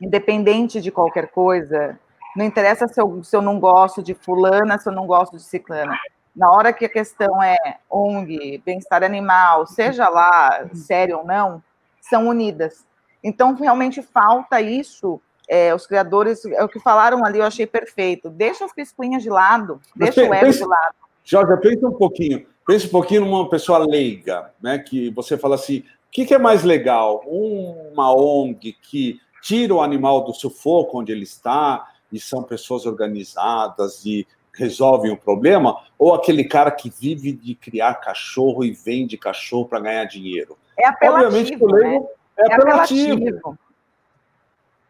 Independente de qualquer coisa, não interessa se eu, se eu não gosto de fulana, se eu não gosto de ciclana. Na hora que a questão é ONG, bem-estar animal, seja lá sério ou não, são unidas. Então, realmente falta isso. É, os criadores, é o que falaram ali, eu achei perfeito. Deixa as piscuinhas de lado, deixa o ego de lado. Jorge, pensa um pouquinho. Pensa um pouquinho numa pessoa leiga, né? Que você fala assim: o que, que é mais legal? Uma ONG que tira o animal do sufoco onde ele está, e são pessoas organizadas e resolvem o problema, ou aquele cara que vive de criar cachorro e vende cachorro para ganhar dinheiro? É apelativo, Obviamente, o leigo, né? É, é apelativo.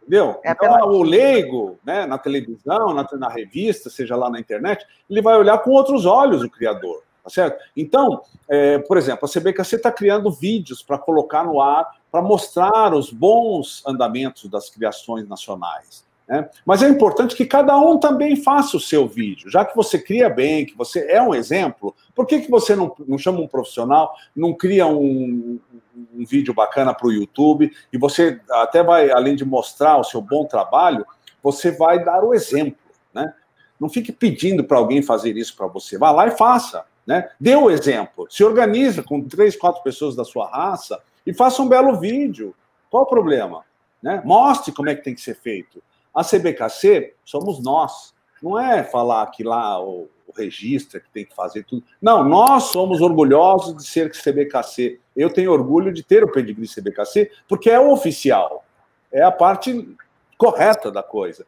Entendeu? É então, apelativo. o leigo, né, na televisão, na, na revista, seja lá na internet, ele vai olhar com outros olhos o criador. Tá certo? Então, é, por exemplo, a CBKC está criando vídeos para colocar no ar, para mostrar os bons andamentos das criações nacionais. Né? Mas é importante que cada um também faça o seu vídeo. Já que você cria bem, que você é um exemplo, por que, que você não, não chama um profissional, não cria um, um vídeo bacana para o YouTube e você até vai, além de mostrar o seu bom trabalho, você vai dar o exemplo. Né? Não fique pedindo para alguém fazer isso para você. Vá lá e faça. Né? Dê o exemplo. Se organiza com três, quatro pessoas da sua raça e faça um belo vídeo. Qual o problema? Né? Mostre como é que tem que ser feito. A CBKC somos nós. Não é falar que lá o, o registro é que tem que fazer tudo. Não, nós somos orgulhosos de ser CBKC. Eu tenho orgulho de ter o pedigree CBKC, porque é o oficial. É a parte correta da coisa.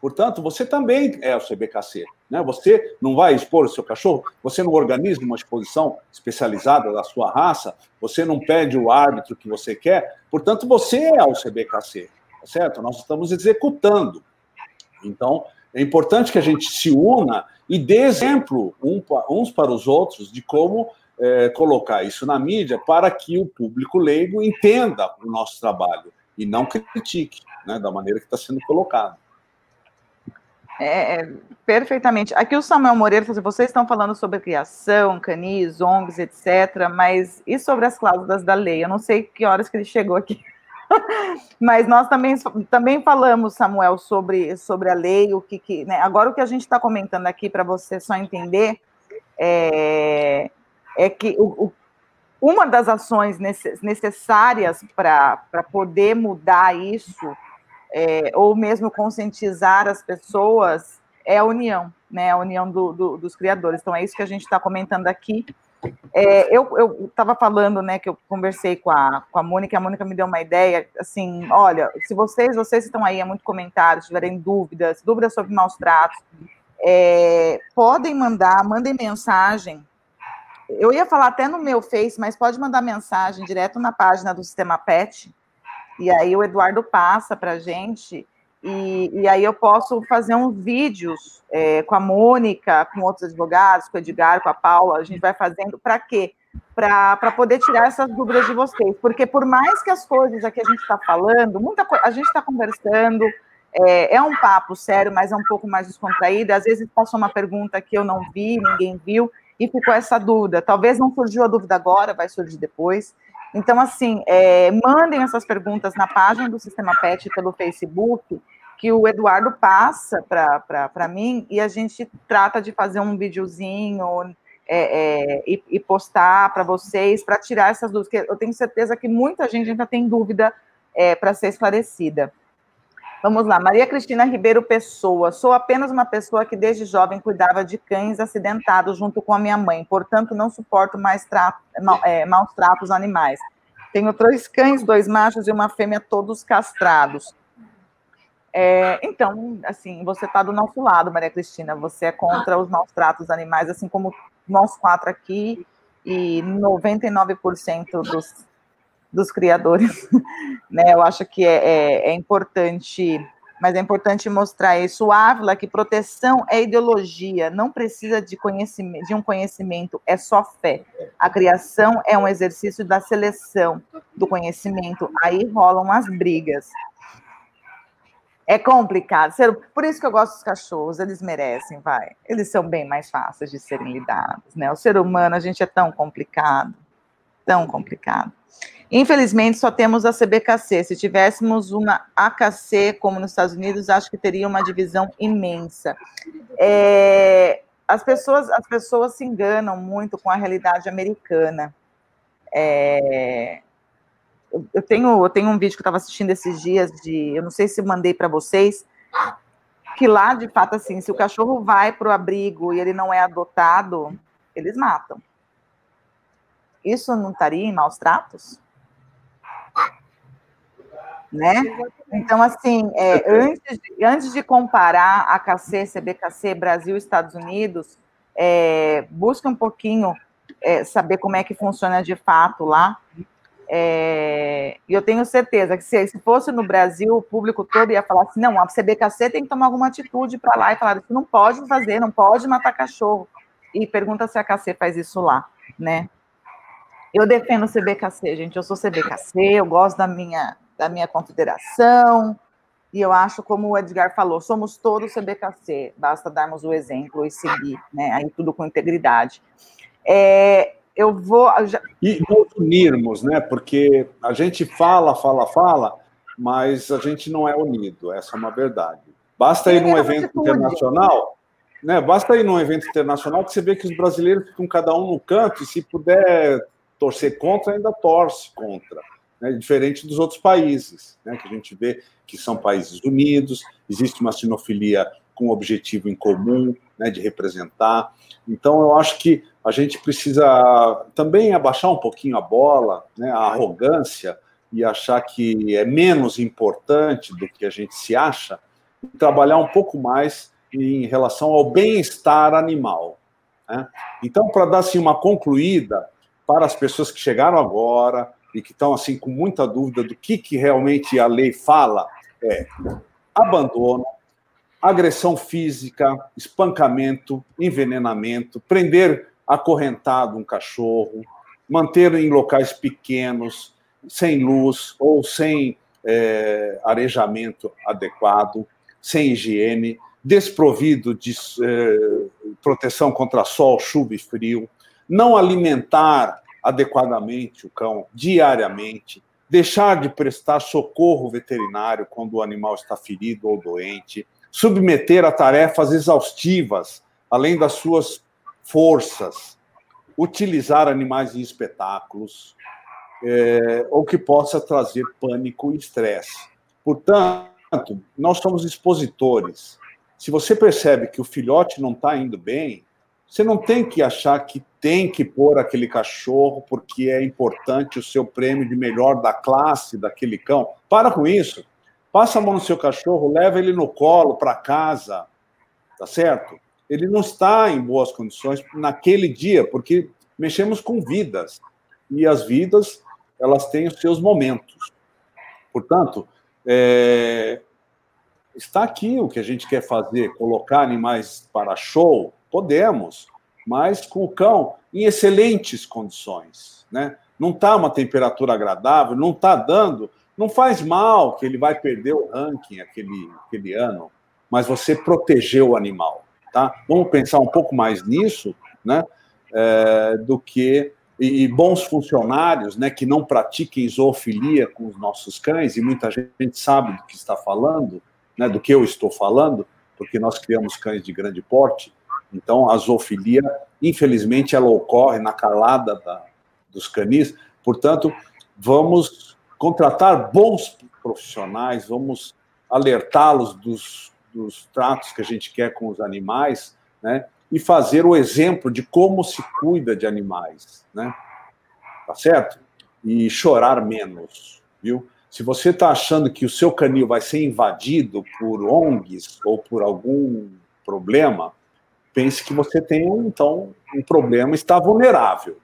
Portanto, você também é o CBKC. Né? Você não vai expor o seu cachorro, você não organiza uma exposição especializada da sua raça, você não pede o árbitro que você quer, portanto, você é o CBKC certo? Nós estamos executando. Então, é importante que a gente se una e dê exemplo uns para os outros de como é, colocar isso na mídia para que o público leigo entenda o nosso trabalho e não critique né, da maneira que está sendo colocado. É, é, perfeitamente. Aqui o Samuel Moreira, vocês estão falando sobre criação, canis, ONGs, etc., mas e sobre as cláusulas da lei? Eu não sei que horas que ele chegou aqui. Mas nós também, também falamos, Samuel, sobre, sobre a lei, o que, que né? agora o que a gente está comentando aqui para você só entender é, é que o, o, uma das ações necessárias para poder mudar isso, é, ou mesmo conscientizar as pessoas, é a união, né? A união do, do, dos criadores. Então é isso que a gente está comentando aqui. É, eu estava falando, né, que eu conversei com a, com a Mônica, a Mônica me deu uma ideia, assim, olha, se vocês, vocês estão aí, é muito comentário, tiverem dúvidas, dúvidas sobre maus tratos, é, podem mandar, mandem mensagem. Eu ia falar até no meu Face, mas pode mandar mensagem direto na página do Sistema PET, e aí o Eduardo passa para a gente, e, e, aí eu posso fazer uns vídeos é, com a Mônica, com outros advogados, com o Edgar, com a Paula, a gente vai fazendo para quê? Para poder tirar essas dúvidas de vocês. Porque por mais que as coisas aqui a gente está falando, muita a gente está conversando, é, é, um papo sério, mas é um pouco mais descontraído. Às vezes passou uma pergunta que eu não vi, ninguém viu, e ficou essa dúvida. Talvez não surgiu a dúvida agora, vai surgir depois. Então, assim, é, mandem essas perguntas na página do Sistema PET pelo Facebook, que o Eduardo passa para mim e a gente trata de fazer um videozinho é, é, e, e, postar para vocês, para tirar essas dúvidas, eu tenho certeza que muita gente ainda tem dúvida é, para ser esclarecida. Vamos lá, Maria Cristina Ribeiro Pessoa. Sou apenas uma pessoa que desde jovem cuidava de cães acidentados junto com a minha mãe, portanto não suporto mais trato, é, maus tratos animais. Tenho três cães, dois machos e uma fêmea, todos castrados. É, então, assim, você está do nosso lado, Maria Cristina. Você é contra os maus tratos animais, assim como nós quatro aqui e 99% dos, dos criadores. Né? Eu acho que é, é, é importante mas é importante mostrar isso. Ávila, que proteção é ideologia, não precisa de, conhecimento, de um conhecimento, é só fé. A criação é um exercício da seleção do conhecimento, aí rolam as brigas. É complicado. Por isso que eu gosto dos cachorros, eles merecem, vai. Eles são bem mais fáceis de serem lidados, né? O ser humano, a gente é tão complicado, tão complicado. Infelizmente, só temos a CBKC. Se tivéssemos uma AKC, como nos Estados Unidos, acho que teria uma divisão imensa. É, as, pessoas, as pessoas se enganam muito com a realidade americana. É, eu, tenho, eu tenho um vídeo que eu estava assistindo esses dias, de, eu não sei se mandei para vocês, que lá, de fato, assim, se o cachorro vai para o abrigo e ele não é adotado, eles matam. Isso não estaria em maus tratos? né? Então, assim, é, antes, de, antes de comparar a KC, CBKC, Brasil e Estados Unidos, é, busque um pouquinho é, saber como é que funciona de fato lá. É, e eu tenho certeza que se, se, fosse no Brasil, o público todo ia falar assim: não, a CBKC tem que tomar alguma atitude para lá e falar isso não pode fazer, não pode matar cachorro. E pergunta se a KC faz isso lá, né? Eu defendo o CBKC, gente. Eu sou CBKC, eu gosto da minha da minha confederação, e eu acho, como o Edgar falou, somos todos CBKC, basta darmos o exemplo e seguir, né? Aí tudo com integridade. É, eu vou. Já... E nos unirmos, né? Porque a gente fala, fala, fala, mas a gente não é unido, essa é uma verdade. Basta ir num evento internacional, né? Basta ir num evento internacional que você vê que os brasileiros ficam cada um no canto, e se puder torcer contra, ainda torce contra né, diferente dos outros países, né, que a gente vê que são países unidos, existe uma sinofilia com um objetivo em comum, né, de representar. Então, eu acho que a gente precisa também abaixar um pouquinho a bola, né, a arrogância, e achar que é menos importante do que a gente se acha, e trabalhar um pouco mais em relação ao bem-estar animal. Né? Então, para dar assim, uma concluída para as pessoas que chegaram agora, e que estão assim com muita dúvida do que, que realmente a lei fala. É abandono, agressão física, espancamento, envenenamento, prender acorrentado um cachorro, manter em locais pequenos, sem luz ou sem é, arejamento adequado, sem higiene, desprovido de é, proteção contra sol, chuva e frio, não alimentar adequadamente o cão diariamente, deixar de prestar socorro veterinário quando o animal está ferido ou doente, submeter a tarefas exaustivas, além das suas forças, utilizar animais em espetáculos, é, ou que possa trazer pânico e estresse. Portanto, nós somos expositores. Se você percebe que o filhote não está indo bem, você não tem que achar que tem que pôr aquele cachorro porque é importante o seu prêmio de melhor da classe daquele cão. Para com isso. Passa a mão no seu cachorro, leva ele no colo para casa, tá certo? Ele não está em boas condições naquele dia, porque mexemos com vidas e as vidas elas têm os seus momentos. Portanto, é... está aqui o que a gente quer fazer: colocar animais para show, Podemos, mas com o cão em excelentes condições. Né? Não está uma temperatura agradável, não está dando, não faz mal que ele vai perder o ranking aquele, aquele ano, mas você protegeu o animal. Tá? Vamos pensar um pouco mais nisso, né? É, do que e, e, bons funcionários, né, que não pratiquem zoofilia com os nossos cães e muita gente sabe do que está falando, né, do que eu estou falando, porque nós criamos cães de grande porte então, a zoofilia, infelizmente, ela ocorre na calada da, dos canis. Portanto, vamos contratar bons profissionais, vamos alertá-los dos, dos tratos que a gente quer com os animais, né? E fazer o exemplo de como se cuida de animais, né? Tá certo? E chorar menos, viu? Se você está achando que o seu canil vai ser invadido por ONGs ou por algum problema, pense que você tem, então, um problema, está vulnerável.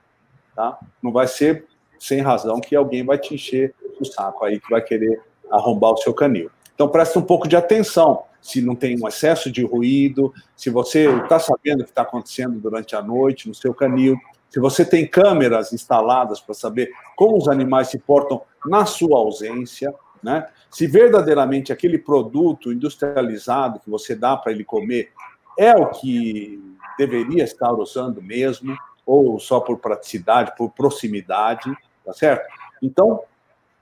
Tá? Não vai ser sem razão que alguém vai te encher o saco aí, que vai querer arrombar o seu canil. Então, preste um pouco de atenção se não tem um excesso de ruído, se você está sabendo o que está acontecendo durante a noite no seu canil, se você tem câmeras instaladas para saber como os animais se portam na sua ausência, né? Se verdadeiramente aquele produto industrializado que você dá para ele comer é o que deveria estar usando mesmo, ou só por praticidade, por proximidade, tá certo? Então,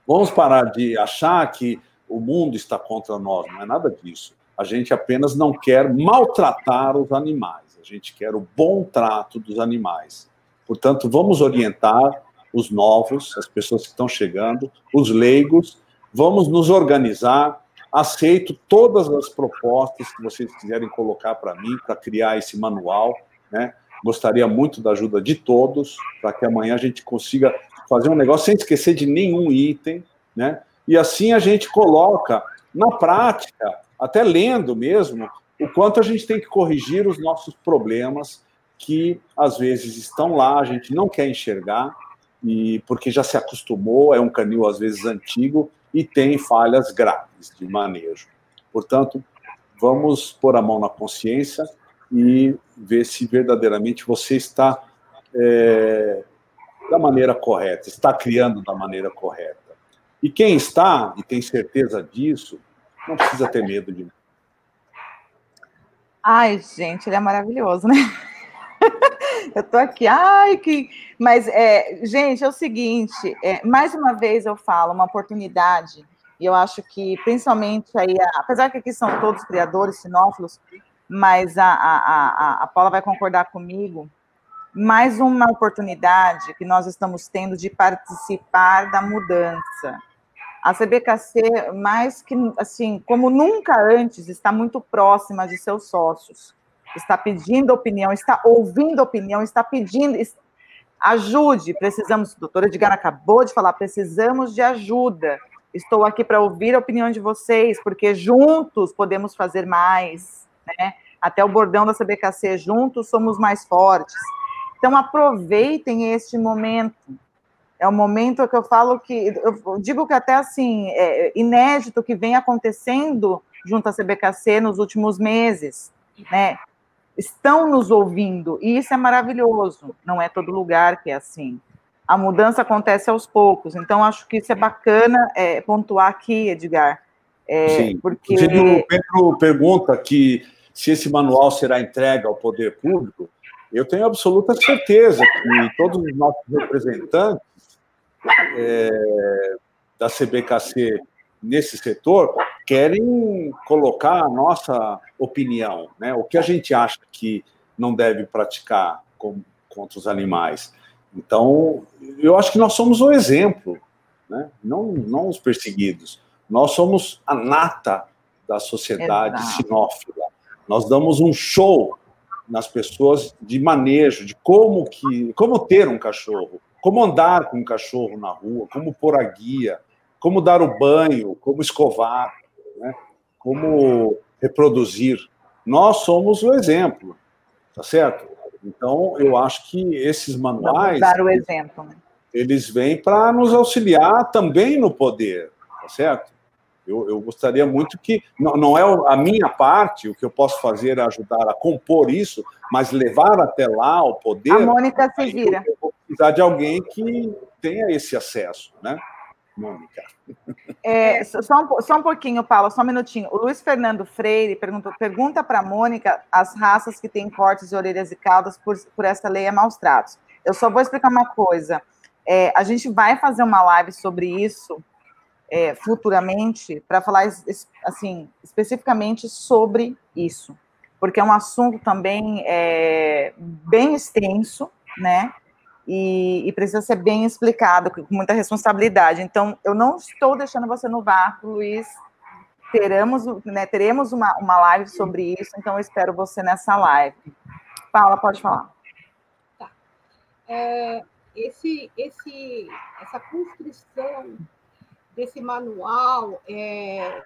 vamos parar de achar que o mundo está contra nós, não é nada disso. A gente apenas não quer maltratar os animais, a gente quer o bom trato dos animais. Portanto, vamos orientar os novos, as pessoas que estão chegando, os leigos, vamos nos organizar. Aceito todas as propostas que vocês quiserem colocar para mim, para criar esse manual. Né? Gostaria muito da ajuda de todos, para que amanhã a gente consiga fazer um negócio sem esquecer de nenhum item. Né? E assim a gente coloca na prática, até lendo mesmo, o quanto a gente tem que corrigir os nossos problemas que às vezes estão lá, a gente não quer enxergar, e porque já se acostumou, é um canil às vezes antigo e tem falhas graves de manejo. Portanto, vamos pôr a mão na consciência e ver se verdadeiramente você está é, da maneira correta, está criando da maneira correta. E quem está e tem certeza disso, não precisa ter medo de. Ai, gente, ele é maravilhoso, né? eu tô aqui, ai, que. Mas, é, gente, é o seguinte: é, mais uma vez eu falo, uma oportunidade, e eu acho que, principalmente aí, apesar que aqui são todos criadores, sinófilos, mas a, a, a, a Paula vai concordar comigo, mais uma oportunidade que nós estamos tendo de participar da mudança. A CBKC, mais que, assim, como nunca antes, está muito próxima de seus sócios está pedindo opinião, está ouvindo opinião, está pedindo. Ajude, precisamos. Doutora Edgar acabou de falar, precisamos de ajuda. Estou aqui para ouvir a opinião de vocês, porque juntos podemos fazer mais. Né? Até o bordão da CBKC, juntos somos mais fortes. Então, aproveitem este momento. É um momento que eu falo que, eu digo que até assim, é inédito que vem acontecendo junto à CBKC nos últimos meses, né? Estão nos ouvindo, e isso é maravilhoso. Não é todo lugar que é assim. A mudança acontece aos poucos, então acho que isso é bacana é, pontuar aqui, Edgar. É, Sim, porque... o Pedro pergunta que se esse manual será entregue ao poder público, eu tenho absoluta certeza que todos os nossos representantes é, da CBKC nesse setor querem colocar a nossa opinião, né? O que a gente acha que não deve praticar com, contra os animais. Então, eu acho que nós somos o exemplo, né? Não, não os perseguidos. Nós somos a nata da sociedade Exato. sinófila. Nós damos um show nas pessoas de manejo, de como que, como ter um cachorro, como andar com um cachorro na rua, como pôr a guia, como dar o banho, como escovar, né? como reproduzir. Nós somos o exemplo, tá certo? Então, eu acho que esses manuais. Vamos dar o exemplo. Né? Eles vêm para nos auxiliar também no poder, tá certo? Eu, eu gostaria muito que. Não, não, é a minha parte, o que eu posso fazer é ajudar a compor isso, mas levar até lá o poder. A Mônica se vira. Eu vou precisar de alguém que tenha esse acesso, né? Mônica. É, só, um, só um pouquinho, Paula, só um minutinho. O Luiz Fernando Freire pergunta, pergunta para a Mônica as raças que têm cortes de orelhas e caudas por, por essa lei é maus tratos. Eu só vou explicar uma coisa. É, a gente vai fazer uma live sobre isso é, futuramente para falar assim especificamente sobre isso, porque é um assunto também é, bem extenso, né? E, e, precisa ser bem explicado, com muita responsabilidade. Então, eu não estou deixando você no vácuo, Luiz. Teremos, né, teremos uma, uma live sobre isso, então eu espero você nessa live. Paula, pode falar. Tá. É, esse, esse, essa construção desse manual. É,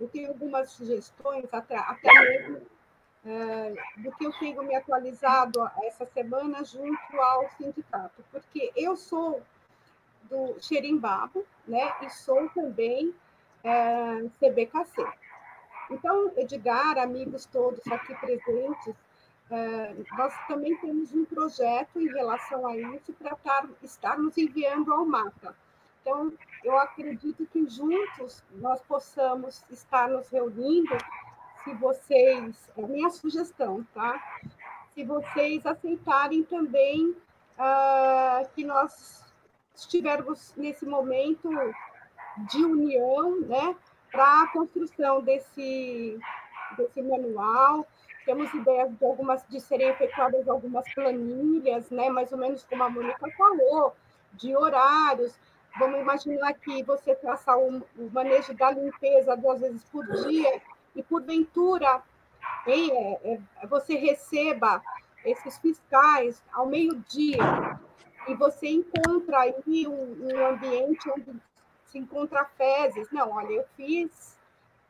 eu tenho algumas sugestões, até, até mesmo do que eu tenho me atualizado essa semana junto ao sindicato, porque eu sou do Xerimbabo, né, e sou também é, CBKC. Então, Edgar, amigos todos aqui presentes, é, nós também temos um projeto em relação a isso para estarmos enviando ao mapa. Então, eu acredito que juntos nós possamos estar nos reunindo, se vocês, é minha sugestão, tá? Se vocês aceitarem também uh, que nós estivermos nesse momento de união, né, para a construção desse, desse manual. Temos ideias de algumas de serem efetuadas algumas planilhas, né, mais ou menos como a Mônica falou, de horários. Vamos imaginar que você faça o, o manejo da limpeza duas vezes por dia e, porventura, é, é, você receba esses fiscais ao meio-dia e você encontra aí um, um ambiente onde se encontra fezes. Não, olha, eu fiz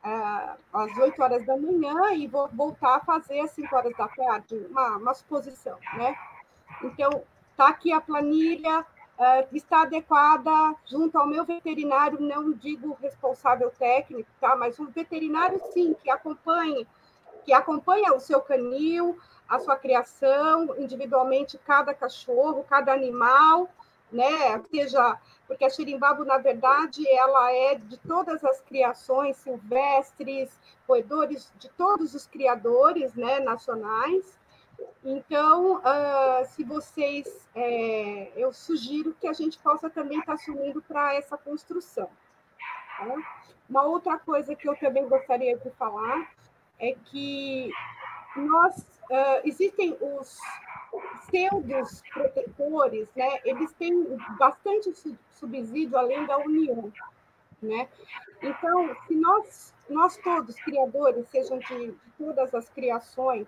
uh, às 8 horas da manhã e vou voltar a fazer às 5 horas da tarde, uma, uma suposição, né? Então, está aqui a planilha, uh, está adequada junto ao meu veterinário, não digo responsável técnico, tá? Mas um veterinário, sim, que acompanhe, que acompanha o seu canil, a sua criação, individualmente, cada cachorro, cada animal, né? Seja porque a xirimbabo, na verdade, ela é de todas as criações silvestres, roedores, de todos os criadores né, nacionais. Então, uh, se vocês, é, eu sugiro que a gente possa também estar unindo para essa construção. Tá? Uma outra coisa que eu também gostaria de falar é que nós uh, existem os pseudos protetores, né? Eles têm bastante subsídio além da União, né? Então, se nós nós todos criadores, sejam de, de todas as criações,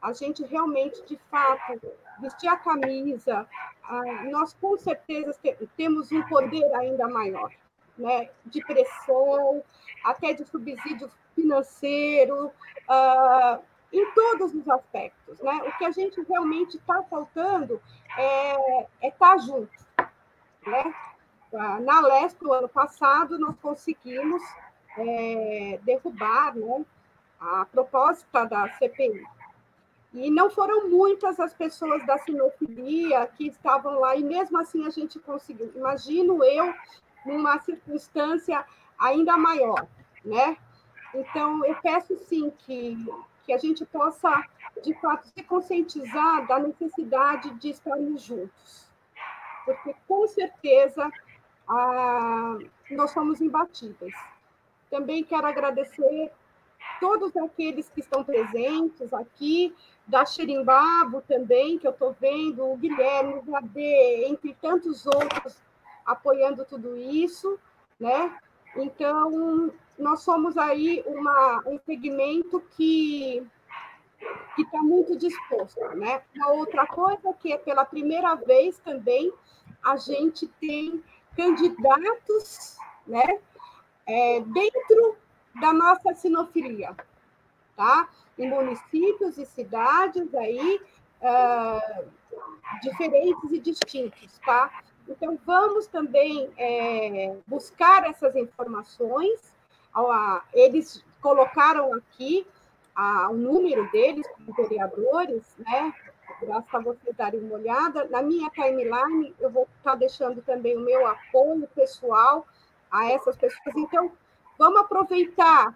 a gente realmente, de fato, vestir a camisa, ah, nós com certeza temos um poder ainda maior, né? De pressão, até de subsídio financeiro, ah, em todos os aspectos. Né? O que a gente realmente está faltando é estar é tá junto. Né? Na Lesp, no ano passado, nós conseguimos é, derrubar né, a proposta da CPI. E não foram muitas as pessoas da sinofilia que estavam lá, e mesmo assim a gente conseguiu. Imagino eu numa circunstância ainda maior, né? Então, eu peço sim que que a gente possa, de fato, se conscientizar da necessidade de estarmos juntos. Porque, com certeza, ah, nós somos imbatíveis. Também quero agradecer todos aqueles que estão presentes aqui, da Xerimbabo também, que eu estou vendo, o Guilherme, o Vadê, entre tantos outros, apoiando tudo isso, né? Então, nós somos aí uma, um segmento que que está muito disposto, né? Uma outra coisa que é pela primeira vez também a gente tem candidatos, né? É, dentro da nossa sinofilia, tá? Em municípios e cidades aí uh, diferentes e distintos, tá? Então vamos também é, buscar essas informações eles colocaram aqui o número deles, os vereadores, né? Basta vocês darem uma olhada. Na minha timeline, eu vou estar deixando também o meu apoio pessoal a essas pessoas. Então, vamos aproveitar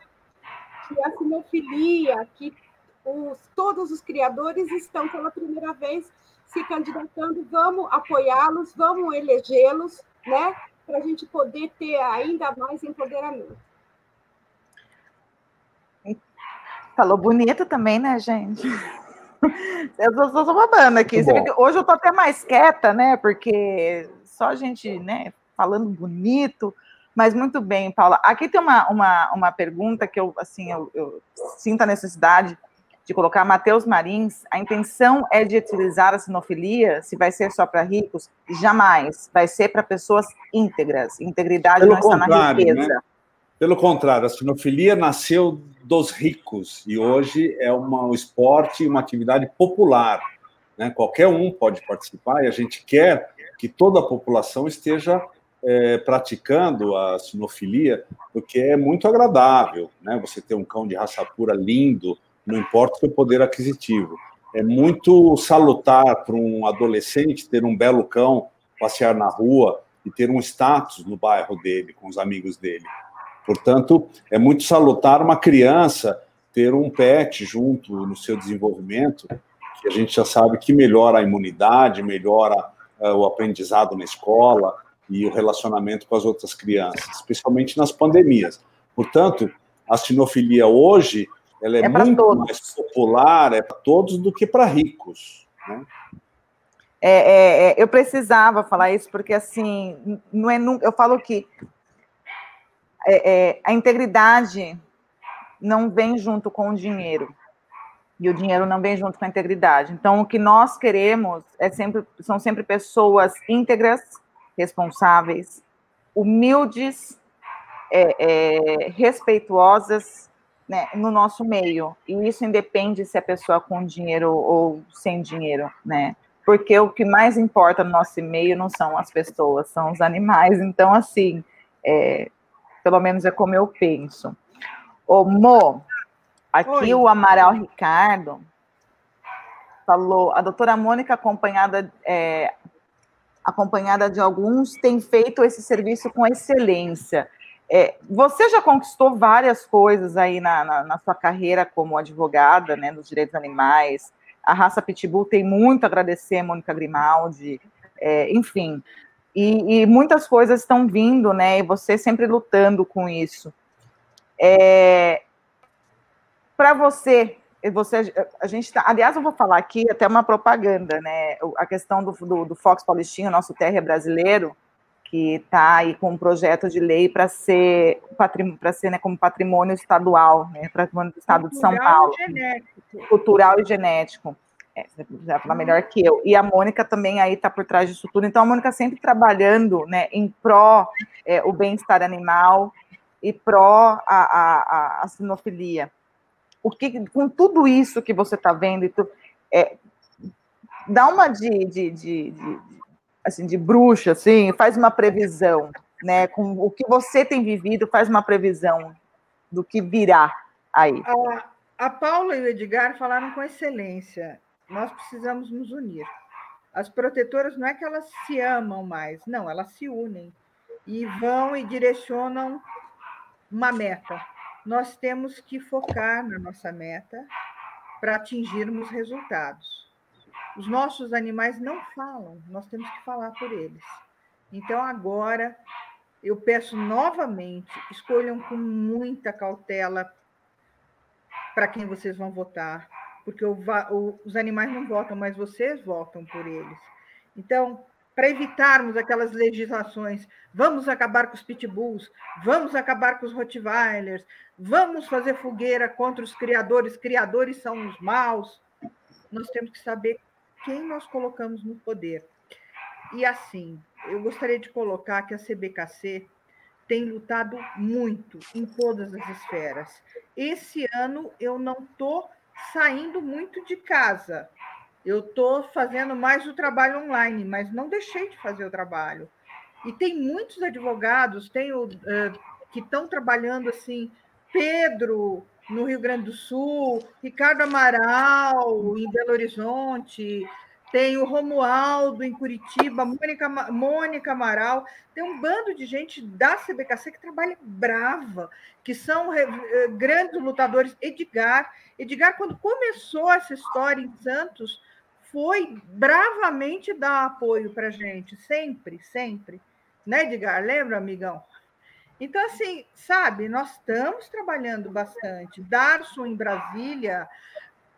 que a sinofilia, que os, todos os criadores estão pela primeira vez se candidatando, vamos apoiá-los, vamos elegê-los, né? Para a gente poder ter ainda mais empoderamento. Falou bonito também, né, gente? Eu estou babando aqui. Hoje eu estou até mais quieta, né? Porque só a gente, né, falando bonito, mas muito bem, Paula. Aqui tem uma, uma, uma pergunta que eu, assim, eu, eu sinto a necessidade de colocar Mateus Marins, a intenção é de utilizar a sinofilia, se vai ser só para ricos, jamais. Vai ser para pessoas íntegras. Integridade Pelo não está na riqueza. Né? Pelo contrário, a sinofilia nasceu dos ricos e hoje é uma, um esporte, uma atividade popular. Né? Qualquer um pode participar e a gente quer que toda a população esteja é, praticando a sinofilia, porque é muito agradável, né? Você ter um cão de raça pura lindo, não importa o seu poder aquisitivo. É muito salutar para um adolescente ter um belo cão, passear na rua e ter um status no bairro dele, com os amigos dele. Portanto, é muito salutar uma criança ter um pet junto no seu desenvolvimento, que a gente já sabe que melhora a imunidade, melhora uh, o aprendizado na escola e o relacionamento com as outras crianças, especialmente nas pandemias. Portanto, a sinofilia hoje ela é, é muito todos. mais popular, é para todos do que para ricos. Né? É, é, é, eu precisava falar isso porque assim não é eu falo que é, é, a integridade não vem junto com o dinheiro e o dinheiro não vem junto com a integridade. Então o que nós queremos é sempre são sempre pessoas íntegras, responsáveis, humildes, respeituosas né, no nosso meio. E isso independe se é pessoa com dinheiro ou sem dinheiro, né? Porque o que mais importa no nosso meio não são as pessoas, são os animais. Então, assim, é, pelo menos é como eu penso. Ô, Mo, aqui Oi. o Amaral Ricardo falou, a doutora Mônica, acompanhada, é, acompanhada de alguns, tem feito esse serviço com excelência. É, você já conquistou várias coisas aí na, na, na, sua carreira como advogada, né, dos direitos animais. A raça Pitbull tem muito a agradecer, Mônica Grimaldi, é, enfim. E, e, muitas coisas estão vindo, né, e você sempre lutando com isso. É, Para você, você, a gente tá, aliás, eu vou falar aqui até uma propaganda, né, a questão do, do, do Fox Paulistinho, nosso terra brasileiro, que está aí com um projeto de lei para ser para ser né, como patrimônio estadual, né, patrimônio do Estado Cultural de São Paulo, e cultural e genético. É, você vai falar melhor que eu. E a Mônica também aí está por trás disso tudo. Então a Mônica sempre trabalhando, né, em pró é, o bem-estar animal e pró a, a, a, a sinofilia. O que, com tudo isso que você está vendo, tu, é, dá uma de, de, de, de assim, de bruxa, assim, faz uma previsão, né? Com o que você tem vivido, faz uma previsão do que virá aí. A, a Paula e o Edgar falaram com excelência. Nós precisamos nos unir. As protetoras não é que elas se amam mais, não, elas se unem e vão e direcionam uma meta. Nós temos que focar na nossa meta para atingirmos resultados. Os nossos animais não falam, nós temos que falar por eles. Então, agora, eu peço novamente: escolham com muita cautela para quem vocês vão votar, porque o, o, os animais não votam, mas vocês votam por eles. Então, para evitarmos aquelas legislações, vamos acabar com os pitbulls, vamos acabar com os rottweilers, vamos fazer fogueira contra os criadores, criadores são os maus. Nós temos que saber quem nós colocamos no poder. E assim, eu gostaria de colocar que a CBKC tem lutado muito em todas as esferas. Esse ano eu não estou saindo muito de casa. Eu estou fazendo mais o trabalho online, mas não deixei de fazer o trabalho. E tem muitos advogados, tenho, uh, que estão trabalhando assim, Pedro, no Rio Grande do Sul, Ricardo Amaral, em Belo Horizonte, tem o Romualdo em Curitiba, Mônica, Mônica Amaral, tem um bando de gente da CBKC que trabalha brava, que são grandes lutadores. Edgar, Edgar, quando começou essa história em Santos, foi bravamente dar apoio para gente, sempre, sempre. Né, Edgar? Lembra, amigão? Então, assim, sabe, nós estamos trabalhando bastante. Darson em Brasília,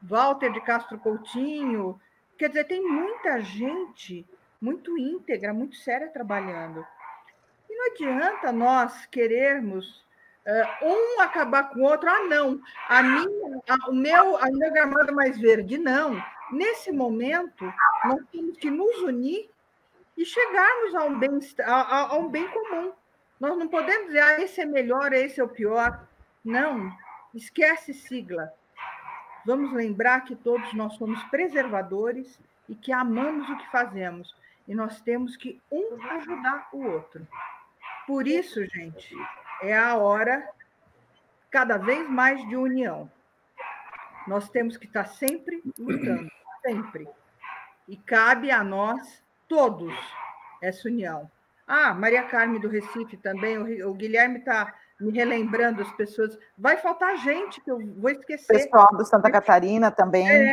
Walter de Castro Coutinho, quer dizer, tem muita gente muito íntegra, muito séria trabalhando. E não adianta nós querermos um acabar com o outro. Ah, não, a minha, a, o meu, a minha gramado mais verde. Não. Nesse momento, nós temos que nos unir e chegarmos a um bem, a, a um bem comum. Nós não podemos dizer, ah, esse é melhor, esse é o pior. Não, esquece sigla. Vamos lembrar que todos nós somos preservadores e que amamos o que fazemos. E nós temos que um ajudar o outro. Por isso, gente, é a hora cada vez mais de união. Nós temos que estar sempre lutando, sempre. E cabe a nós todos essa união. Ah, Maria Carme do Recife também, o, Guilherme está me relembrando as pessoas. Vai faltar gente que eu vou esquecer. Pessoal do Santa Catarina também. É.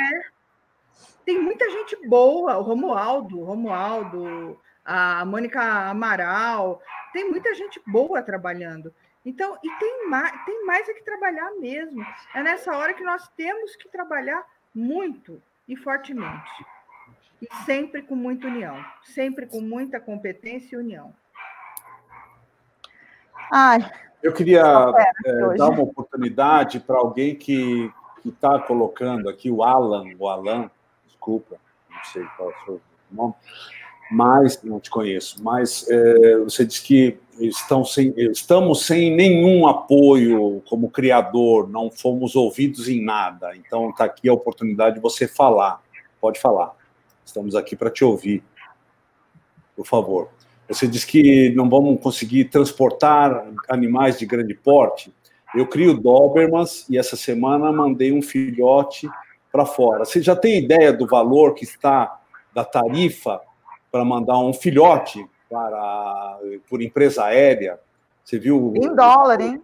Tem muita gente boa, o Romualdo, o Romualdo, a Mônica Amaral, tem muita gente boa trabalhando. Então, e tem mais, tem mais é que trabalhar mesmo. É nessa hora que nós temos que trabalhar muito e fortemente. E sempre com muita união, sempre com muita competência e união. Ai, eu queria é, dar uma oportunidade para alguém que está colocando aqui, o Alan, o Alan, desculpa, não sei qual é o seu nome, mas não te conheço, mas é, você disse que estão sem, estamos sem nenhum apoio como criador, não fomos ouvidos em nada. Então está aqui a oportunidade de você falar. Pode falar. Estamos aqui para te ouvir. Por favor. Você disse que não vamos conseguir transportar animais de grande porte. Eu crio Dobermans e essa semana mandei um filhote para fora. Você já tem ideia do valor que está da tarifa para mandar um filhote para por empresa aérea? Você viu? Em dólar, hein?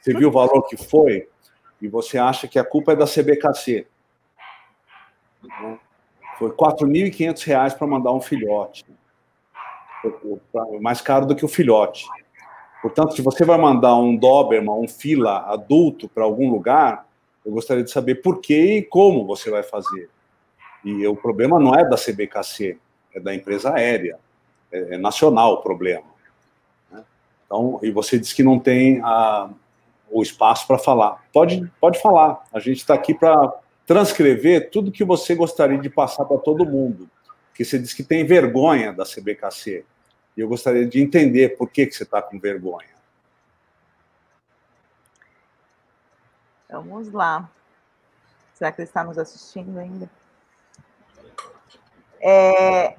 Você viu o valor que foi? E você acha que a culpa é da CBKC? Foi R$ 4.500 para mandar um filhote. Mais caro do que o filhote. Portanto, se você vai mandar um Doberman, um fila adulto para algum lugar, eu gostaria de saber por que e como você vai fazer. E o problema não é da CBKC, é da empresa aérea. É, é nacional o problema. Né? Então, e você diz que não tem a, o espaço para falar. Pode, pode falar. A gente está aqui para transcrever tudo que você gostaria de passar para todo mundo. Porque você diz que tem vergonha da CBKC. E eu gostaria de entender por que, que você está com vergonha. Vamos lá. Será que ele está nos assistindo ainda? É...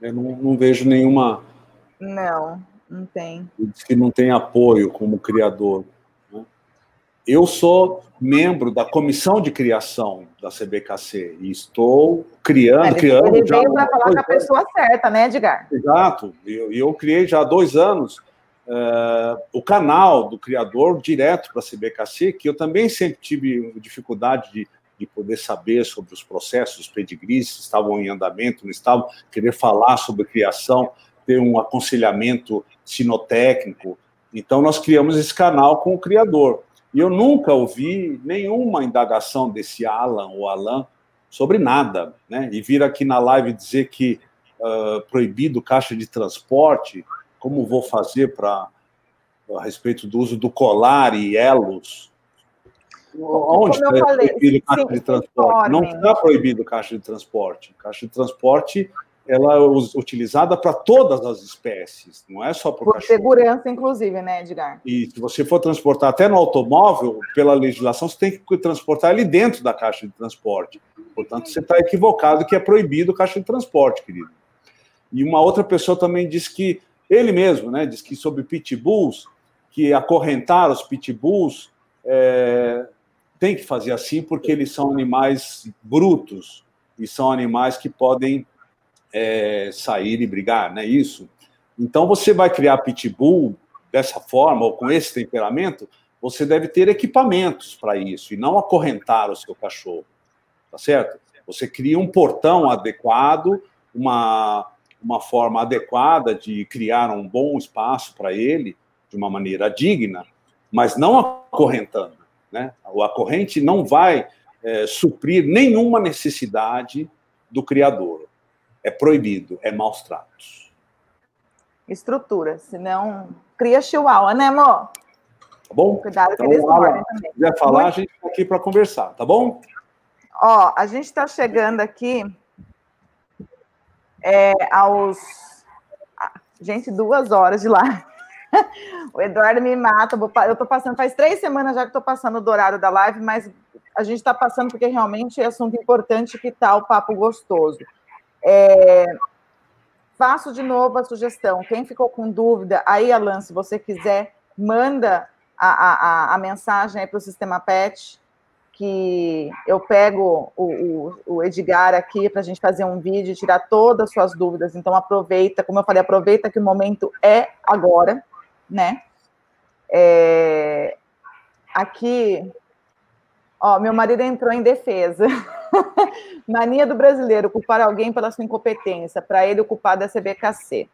Eu não, não vejo nenhuma. Não, não tem. Diz que não tem apoio como criador. Eu sou membro da comissão de criação da CBKC e estou criando, ele, criando. Ele veio para falar com a pessoa certa, né, Edgar? Exato. E eu, eu, criei já há dois anos uh, o canal do criador direto para a CBKC, que eu também sempre tive dificuldade de, de poder saber sobre os processos, os pedigrees, se estavam em andamento, não estavam, querer falar sobre criação, ter um aconselhamento sinotécnico. Então, nós criamos esse canal com o criador. E eu nunca ouvi nenhuma indagação desse Alan ou Alan sobre nada, né? E vir aqui na live dizer que uh, proibido caixa de transporte, como vou fazer para a respeito do uso do colar e elos? Onde está proibido caixa de transporte? Não está proibido caixa de transporte. Caixa de transporte ela é utilizada para todas as espécies, não é só para Por cachorro. segurança, inclusive, né, Edgar? E se você for transportar até no automóvel, pela legislação, você tem que transportar ele dentro da caixa de transporte. Portanto, você está equivocado que é proibido caixa de transporte, querido. E uma outra pessoa também disse que, ele mesmo, né, disse que sobre pitbulls, que acorrentar os pitbulls é, tem que fazer assim porque eles são animais brutos e são animais que podem é, sair e brigar, não é isso? Então, você vai criar pitbull dessa forma, ou com esse temperamento, você deve ter equipamentos para isso, e não acorrentar o seu cachorro, tá certo? Você cria um portão adequado, uma, uma forma adequada de criar um bom espaço para ele, de uma maneira digna, mas não acorrentando. Né? O acorrente não vai é, suprir nenhuma necessidade do criador é proibido, é maus tratos. estrutura, senão cria chihuahua, né, amor? Tá bom? Cuidado então, que eles mordem também. Se quiser falar, Muito... a gente está aqui para conversar, tá bom? Ó, a gente está chegando aqui é, aos. Gente, duas horas de lá. O Eduardo me mata. Eu estou passando, faz três semanas já que estou passando do horário da live, mas a gente está passando porque realmente é assunto importante que está o papo gostoso. É, faço de novo a sugestão. Quem ficou com dúvida, aí, Alan, se você quiser, manda a, a, a mensagem para o Sistema PET, que eu pego o, o, o Edgar aqui para a gente fazer um vídeo e tirar todas as suas dúvidas. Então, aproveita, como eu falei, aproveita que o momento é agora, né? É, aqui, ó, meu marido entrou em defesa. Mania do brasileiro, culpar alguém pela sua incompetência. Para ele, o culpado é a CBKC.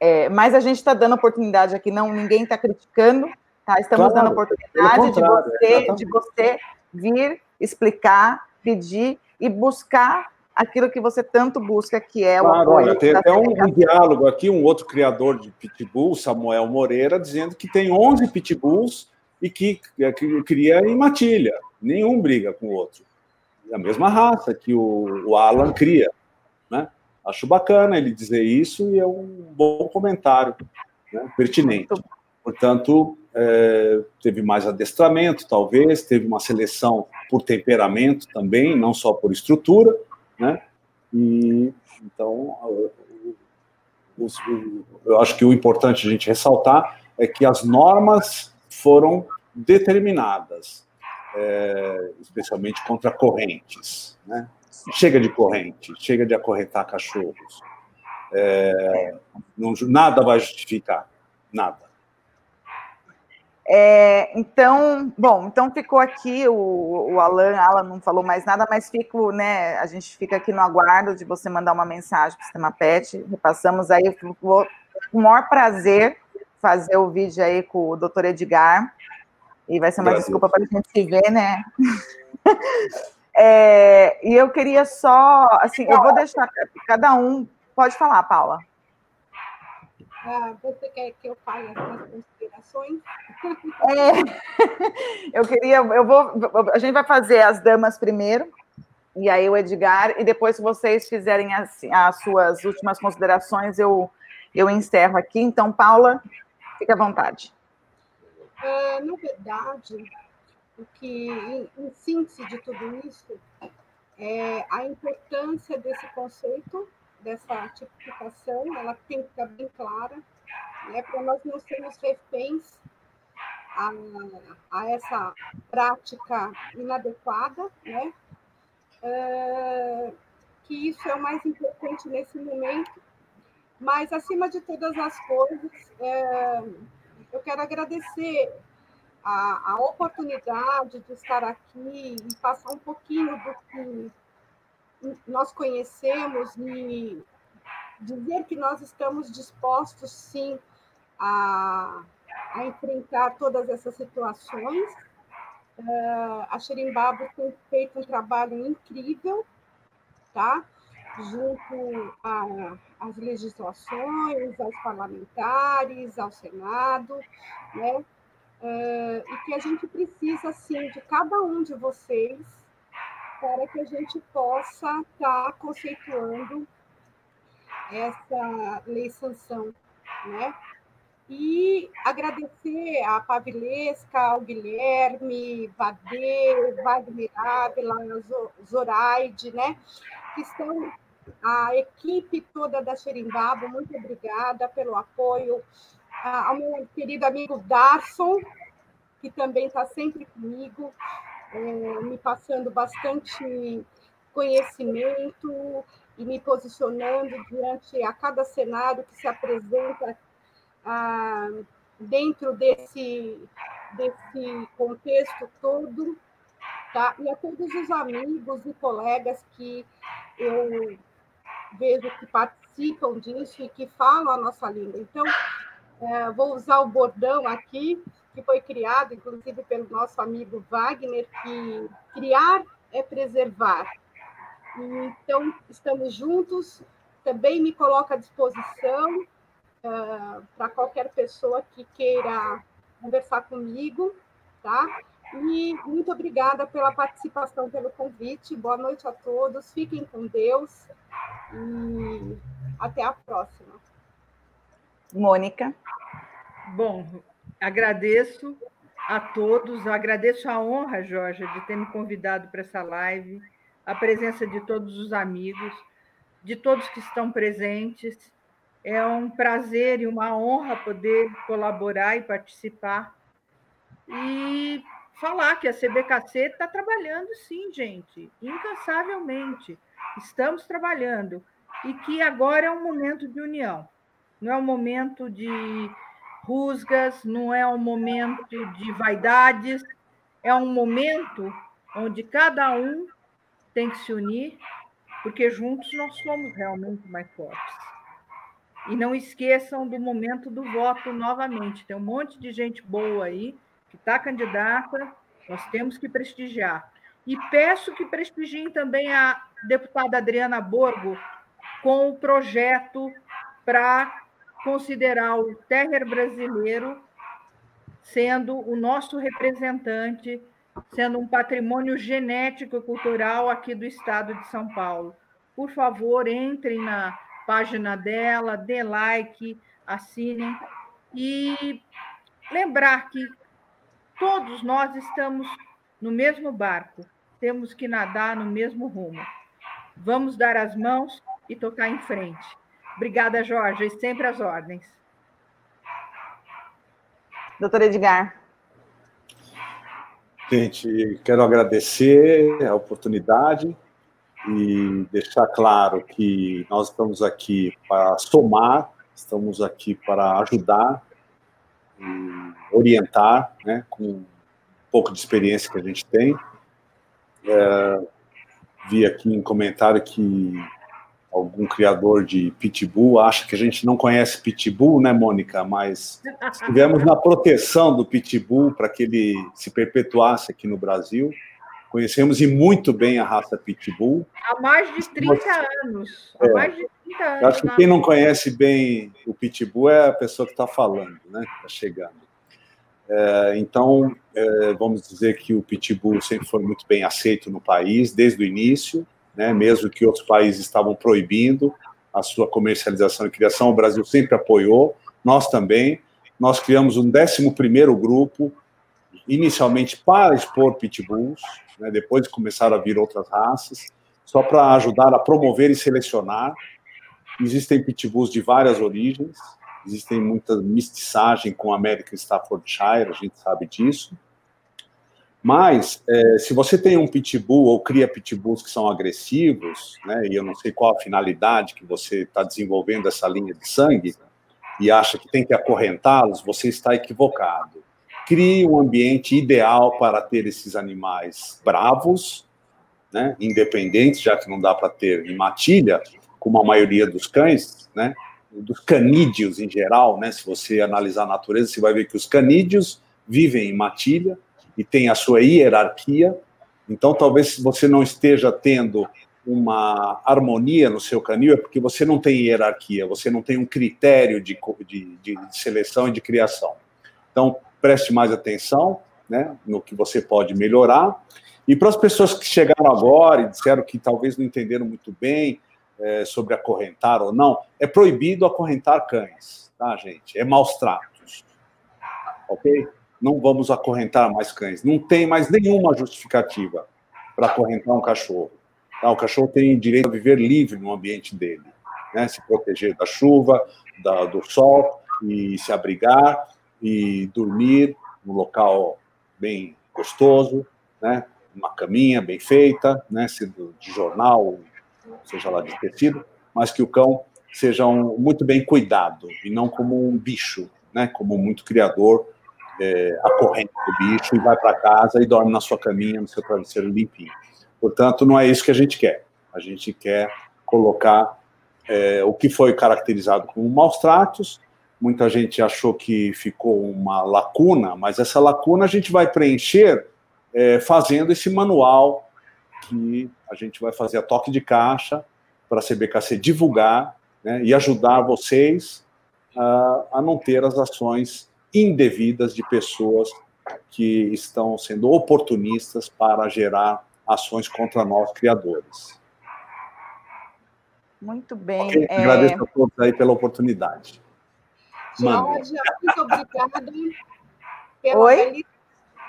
É, mas a gente está dando oportunidade aqui, não, ninguém está criticando, tá? Estamos claro, dando oportunidade de você, de você vir explicar, pedir e buscar aquilo que você tanto busca, que é claro, o apoio. Olha, tem até um, um, diálogo aqui, um outro criador de pitbull, Samuel Moreira, dizendo que tem 11 pitbulls e que, que cria em matilha. Nenhum briga com o outro. É a mesma raça que o, o Alan cria. Né? Acho bacana ele dizer isso e é um bom comentário, né? pertinente. Portanto, é, teve mais adestramento, talvez, teve uma seleção por temperamento também, não só por estrutura, né? E então, eu acho que o importante a gente ressaltar é que as normas foram determinadas, é, especialmente contra correntes, né? Chega de corrente, chega de acorrentar cachorros. É, não, nada vai justificar, nada. É, então, bom, então ficou aqui o, o Alan, Alan não falou mais nada, mas fico, né? A gente fica aqui no aguardo de você mandar uma mensagem para o Sistema PET, repassamos aí, vou com o maior prazer fazer o vídeo aí com o doutor Edgar, e vai ser uma desculpa para a gente se ver, né? é, e eu queria só, assim, eu vou deixar cada um, pode falar, Paula. Ah, você quer que eu fale as É, eu queria, eu vou, a gente vai fazer as damas primeiro, e aí o Edgar, e depois, se vocês fizerem as, as suas últimas considerações, eu, eu encerro aqui. Então, Paula, fique à vontade. É, na verdade, o que, em, em síntese de tudo isso, é a importância desse conceito dessa tipificação, ela tem que ficar bem clara, né, para nós não sermos reféns a, a essa prática inadequada, né, uh, que isso é o mais importante nesse momento, mas, acima de todas as coisas, uh, eu quero agradecer a, a oportunidade de estar aqui e passar um pouquinho do que nós conhecemos e dizer que nós estamos dispostos, sim, a, a enfrentar todas essas situações. Uh, a Xerimbabo tem feito um trabalho incrível, tá? junto às legislações, aos parlamentares, ao Senado, né? Uh, e que a gente precisa, sim, de cada um de vocês para que a gente possa estar tá conceituando essa lei sanção, né? E agradecer a Pavilesca, ao Guilherme, Vadê, Wagner Ávila, Zoraide, né? Que estão a equipe toda da Xerimbabo, muito obrigada pelo apoio. Ao meu querido amigo Darson, que também está sempre comigo, é, me passando bastante conhecimento e me posicionando diante a cada cenário que se apresenta dentro desse, desse contexto todo, tá? E a todos os amigos e colegas que eu vejo que participam disso e que falam a nossa língua. Então, é, vou usar o bordão aqui, que foi criado, inclusive, pelo nosso amigo Wagner, que criar é preservar. Então, estamos juntos, também me coloco à disposição uh, para qualquer pessoa que queira conversar comigo, tá? E muito obrigada pela participação, pelo convite. Boa noite a todos. Fiquem com Deus e até a próxima. Mônica. Bom, agradeço a todos, agradeço a honra, Jorge, de ter me convidado para essa live, a presença de todos os amigos, de todos que estão presentes. É um prazer e uma honra poder colaborar e participar. E falar que a CBKC está trabalhando, sim, gente, incansavelmente. Estamos trabalhando. E que agora é um momento de união. Não é um momento de rusgas, não é um momento de vaidades, é um momento onde cada um tem que se unir, porque juntos nós somos realmente mais fortes. E não esqueçam do momento do voto novamente. Tem um monte de gente boa aí que está candidata, nós temos que prestigiar. E peço que prestigiem também a deputada Adriana Borgo com o projeto para considerar o terrer brasileiro sendo o nosso representante, sendo um patrimônio genético e cultural aqui do estado de São Paulo. Por favor, entrem na página dela, dê like, assinem e lembrar que Todos nós estamos no mesmo barco, temos que nadar no mesmo rumo. Vamos dar as mãos e tocar em frente. Obrigada, Jorge, e sempre às ordens. Doutor Edgar. Gente, quero agradecer a oportunidade e deixar claro que nós estamos aqui para somar, estamos aqui para ajudar orientar, né, com um pouco de experiência que a gente tem. É, vi aqui em comentário que algum criador de pitbull acha que a gente não conhece pitbull, né, Mônica? Mas estivemos na proteção do pitbull para que ele se perpetuasse aqui no Brasil. Conhecemos e muito bem a raça pitbull. Há mais de 30 anos. Há é, mais de 30 anos. Acho que quem não conhece bem o pitbull é a pessoa que está falando, né? Está chegando. É, então, é, vamos dizer que o pitbull sempre foi muito bem aceito no país, desde o início, né, mesmo que outros países estavam proibindo a sua comercialização e criação, o Brasil sempre apoiou, nós também. Nós criamos um 11 grupo, inicialmente para expor pitbulls, né, depois começaram a vir outras raças, só para ajudar a promover e selecionar. Existem pitbulls de várias origens, existem muita mestiçagem com a American Staffordshire, a gente sabe disso. Mas, é, se você tem um pitbull ou cria pitbulls que são agressivos, né, e eu não sei qual a finalidade que você está desenvolvendo essa linha de sangue, e acha que tem que acorrentá-los, você está equivocado. Crie um ambiente ideal para ter esses animais bravos, né, independentes, já que não dá para ter em matilha, como a maioria dos cães, né, dos canídeos em geral, né? Se você analisar a natureza, você vai ver que os canídeos vivem em matilha e tem a sua hierarquia. Então, talvez você não esteja tendo uma harmonia no seu canil, é porque você não tem hierarquia, você não tem um critério de, de, de seleção e de criação. Então, preste mais atenção né, no que você pode melhorar. E para as pessoas que chegaram agora e disseram que talvez não entenderam muito bem, é, sobre acorrentar ou não, é proibido acorrentar cães, tá, gente? É maus tratos, ok? Não vamos acorrentar mais cães. Não tem mais nenhuma justificativa para acorrentar um cachorro. Tá? O cachorro tem direito a viver livre no ambiente dele, né? Se proteger da chuva, da, do sol e se abrigar e dormir num local bem gostoso, né? Uma caminha bem feita, né? Sendo de jornal, seja lá de tecido, mas que o cão seja um, muito bem cuidado e não como um bicho, né? Como muito criador é, acorrente do bicho e vai para casa e dorme na sua caminha, no seu travesseiro limpinho. Portanto, não é isso que a gente quer. A gente quer colocar é, o que foi caracterizado como maus tratos. Muita gente achou que ficou uma lacuna, mas essa lacuna a gente vai preencher é, fazendo esse manual que a gente vai fazer a toque de caixa para a CBKC divulgar né, e ajudar vocês uh, a não ter as ações indevidas de pessoas que estão sendo oportunistas para gerar ações contra nós criadores. Muito bem. Okay? É... Agradeço a todos aí pela oportunidade. Georgia, muito obrigada. Pela Oi? Belíssima...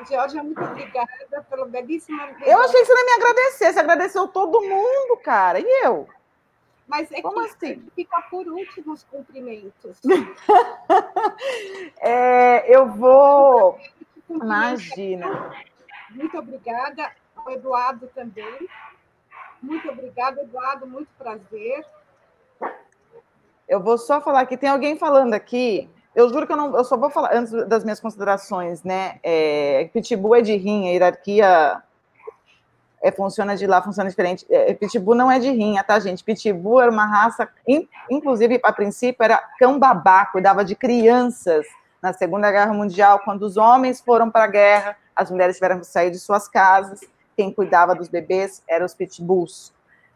Georgia, muito obrigada pelo belíssimo. Eu achei que você não ia me agradecer. Você agradeceu todo mundo, cara. E eu? Mas é Como que assim? fica por último os cumprimentos. é, eu vou. Imagina. Muito obrigada. Ao Eduardo também. Muito obrigada, Eduardo. Muito prazer. Eu vou só falar que tem alguém falando aqui. Eu juro que eu não, eu só vou falar antes das minhas considerações, né? É, Pitbull é de rim, a hierarquia é, funciona de lá, funciona diferente. É, Pitbull não é de rinha, tá, gente? Pitbull era uma raça, in, inclusive, a princípio, era cão babá, cuidava de crianças na Segunda Guerra Mundial. Quando os homens foram para a guerra, as mulheres tiveram que sair de suas casas. Quem cuidava dos bebês eram os pitbulls,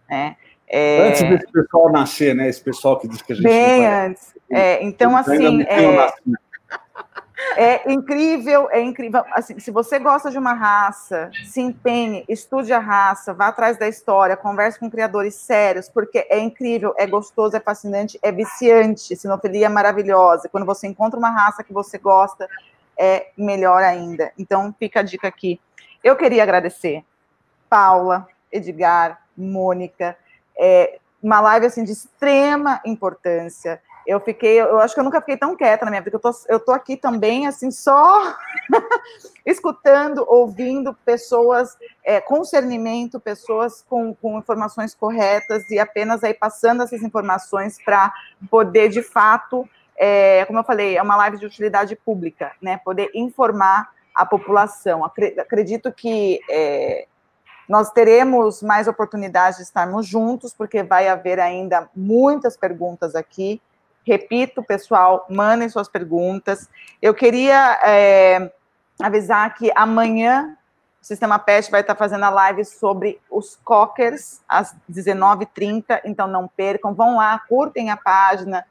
né? É... Antes desse pessoal nascer, né? Esse pessoal que diz que a gente. Bem antes. É, então, assim. É... É incrível, é incrível. Assim, se você gosta de uma raça, se empenhe, estude a raça, vá atrás da história, converse com criadores sérios, porque é incrível, é gostoso, é fascinante, é viciante. Sinofilia é maravilhosa. Quando você encontra uma raça que você gosta, é melhor ainda. Então, fica a dica aqui. Eu queria agradecer Paula, Edgar, Mônica, é, uma live assim de extrema importância. Eu fiquei, eu acho que eu nunca fiquei tão quieta na minha vida. Eu tô, eu tô aqui também, assim, só escutando, ouvindo pessoas é, com discernimento, pessoas com, com informações corretas e apenas aí passando essas informações para poder, de fato, é, como eu falei, é uma live de utilidade pública, né? Poder informar a população. Acredito que é, nós teremos mais oportunidades de estarmos juntos, porque vai haver ainda muitas perguntas aqui. Repito, pessoal, mandem suas perguntas. Eu queria é, avisar que amanhã o Sistema PET vai estar fazendo a live sobre os cockers às 19h30, então não percam. Vão lá, curtem a página,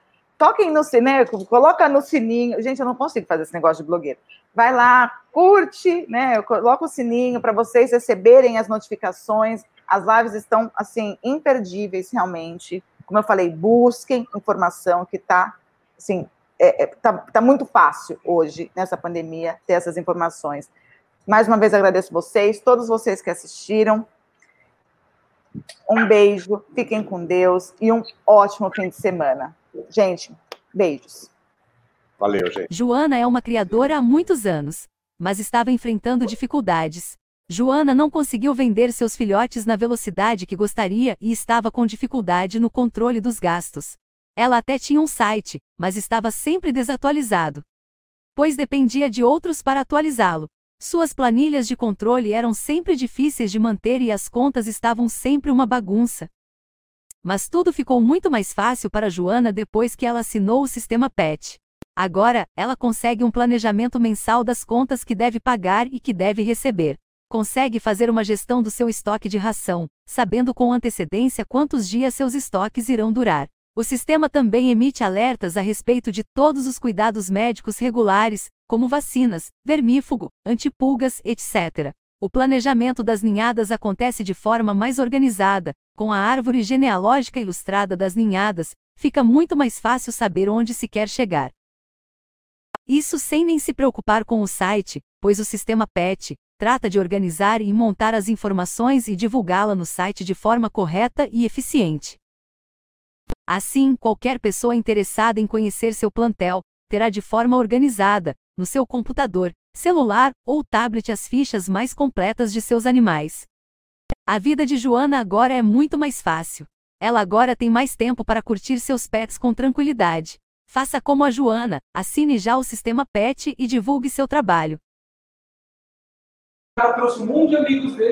toquem no sininho, coloca no sininho. Gente, eu não consigo fazer esse negócio de blogueiro. Vai lá, curte, né? Coloca o sininho para vocês receberem as notificações. As lives estão assim imperdíveis realmente como eu falei, busquem informação que está, assim, é, é, tá, tá muito fácil hoje, nessa pandemia, ter essas informações. Mais uma vez agradeço vocês, todos vocês que assistiram. Um beijo, fiquem com Deus e um ótimo fim de semana. Gente, beijos. Valeu, gente. Joana é uma criadora há muitos anos, mas estava enfrentando dificuldades. Joana não conseguiu vender seus filhotes na velocidade que gostaria e estava com dificuldade no controle dos gastos. Ela até tinha um site, mas estava sempre desatualizado. Pois dependia de outros para atualizá-lo. Suas planilhas de controle eram sempre difíceis de manter e as contas estavam sempre uma bagunça. Mas tudo ficou muito mais fácil para Joana depois que ela assinou o sistema PET. Agora, ela consegue um planejamento mensal das contas que deve pagar e que deve receber consegue fazer uma gestão do seu estoque de ração, sabendo com antecedência quantos dias seus estoques irão durar. O sistema também emite alertas a respeito de todos os cuidados médicos regulares, como vacinas, vermífugo, antipulgas, etc. O planejamento das ninhadas acontece de forma mais organizada, com a árvore genealógica ilustrada das ninhadas, fica muito mais fácil saber onde se quer chegar. Isso sem nem se preocupar com o site, pois o sistema PET, trata de organizar e montar as informações e divulgá-la no site de forma correta e eficiente. Assim, qualquer pessoa interessada em conhecer seu plantel terá de forma organizada, no seu computador, celular ou tablet as fichas mais completas de seus animais. A vida de Joana agora é muito mais fácil. Ela agora tem mais tempo para curtir seus pets com tranquilidade. Faça como a Joana, assine já o sistema PET e divulgue seu trabalho trouxe um de amigos dele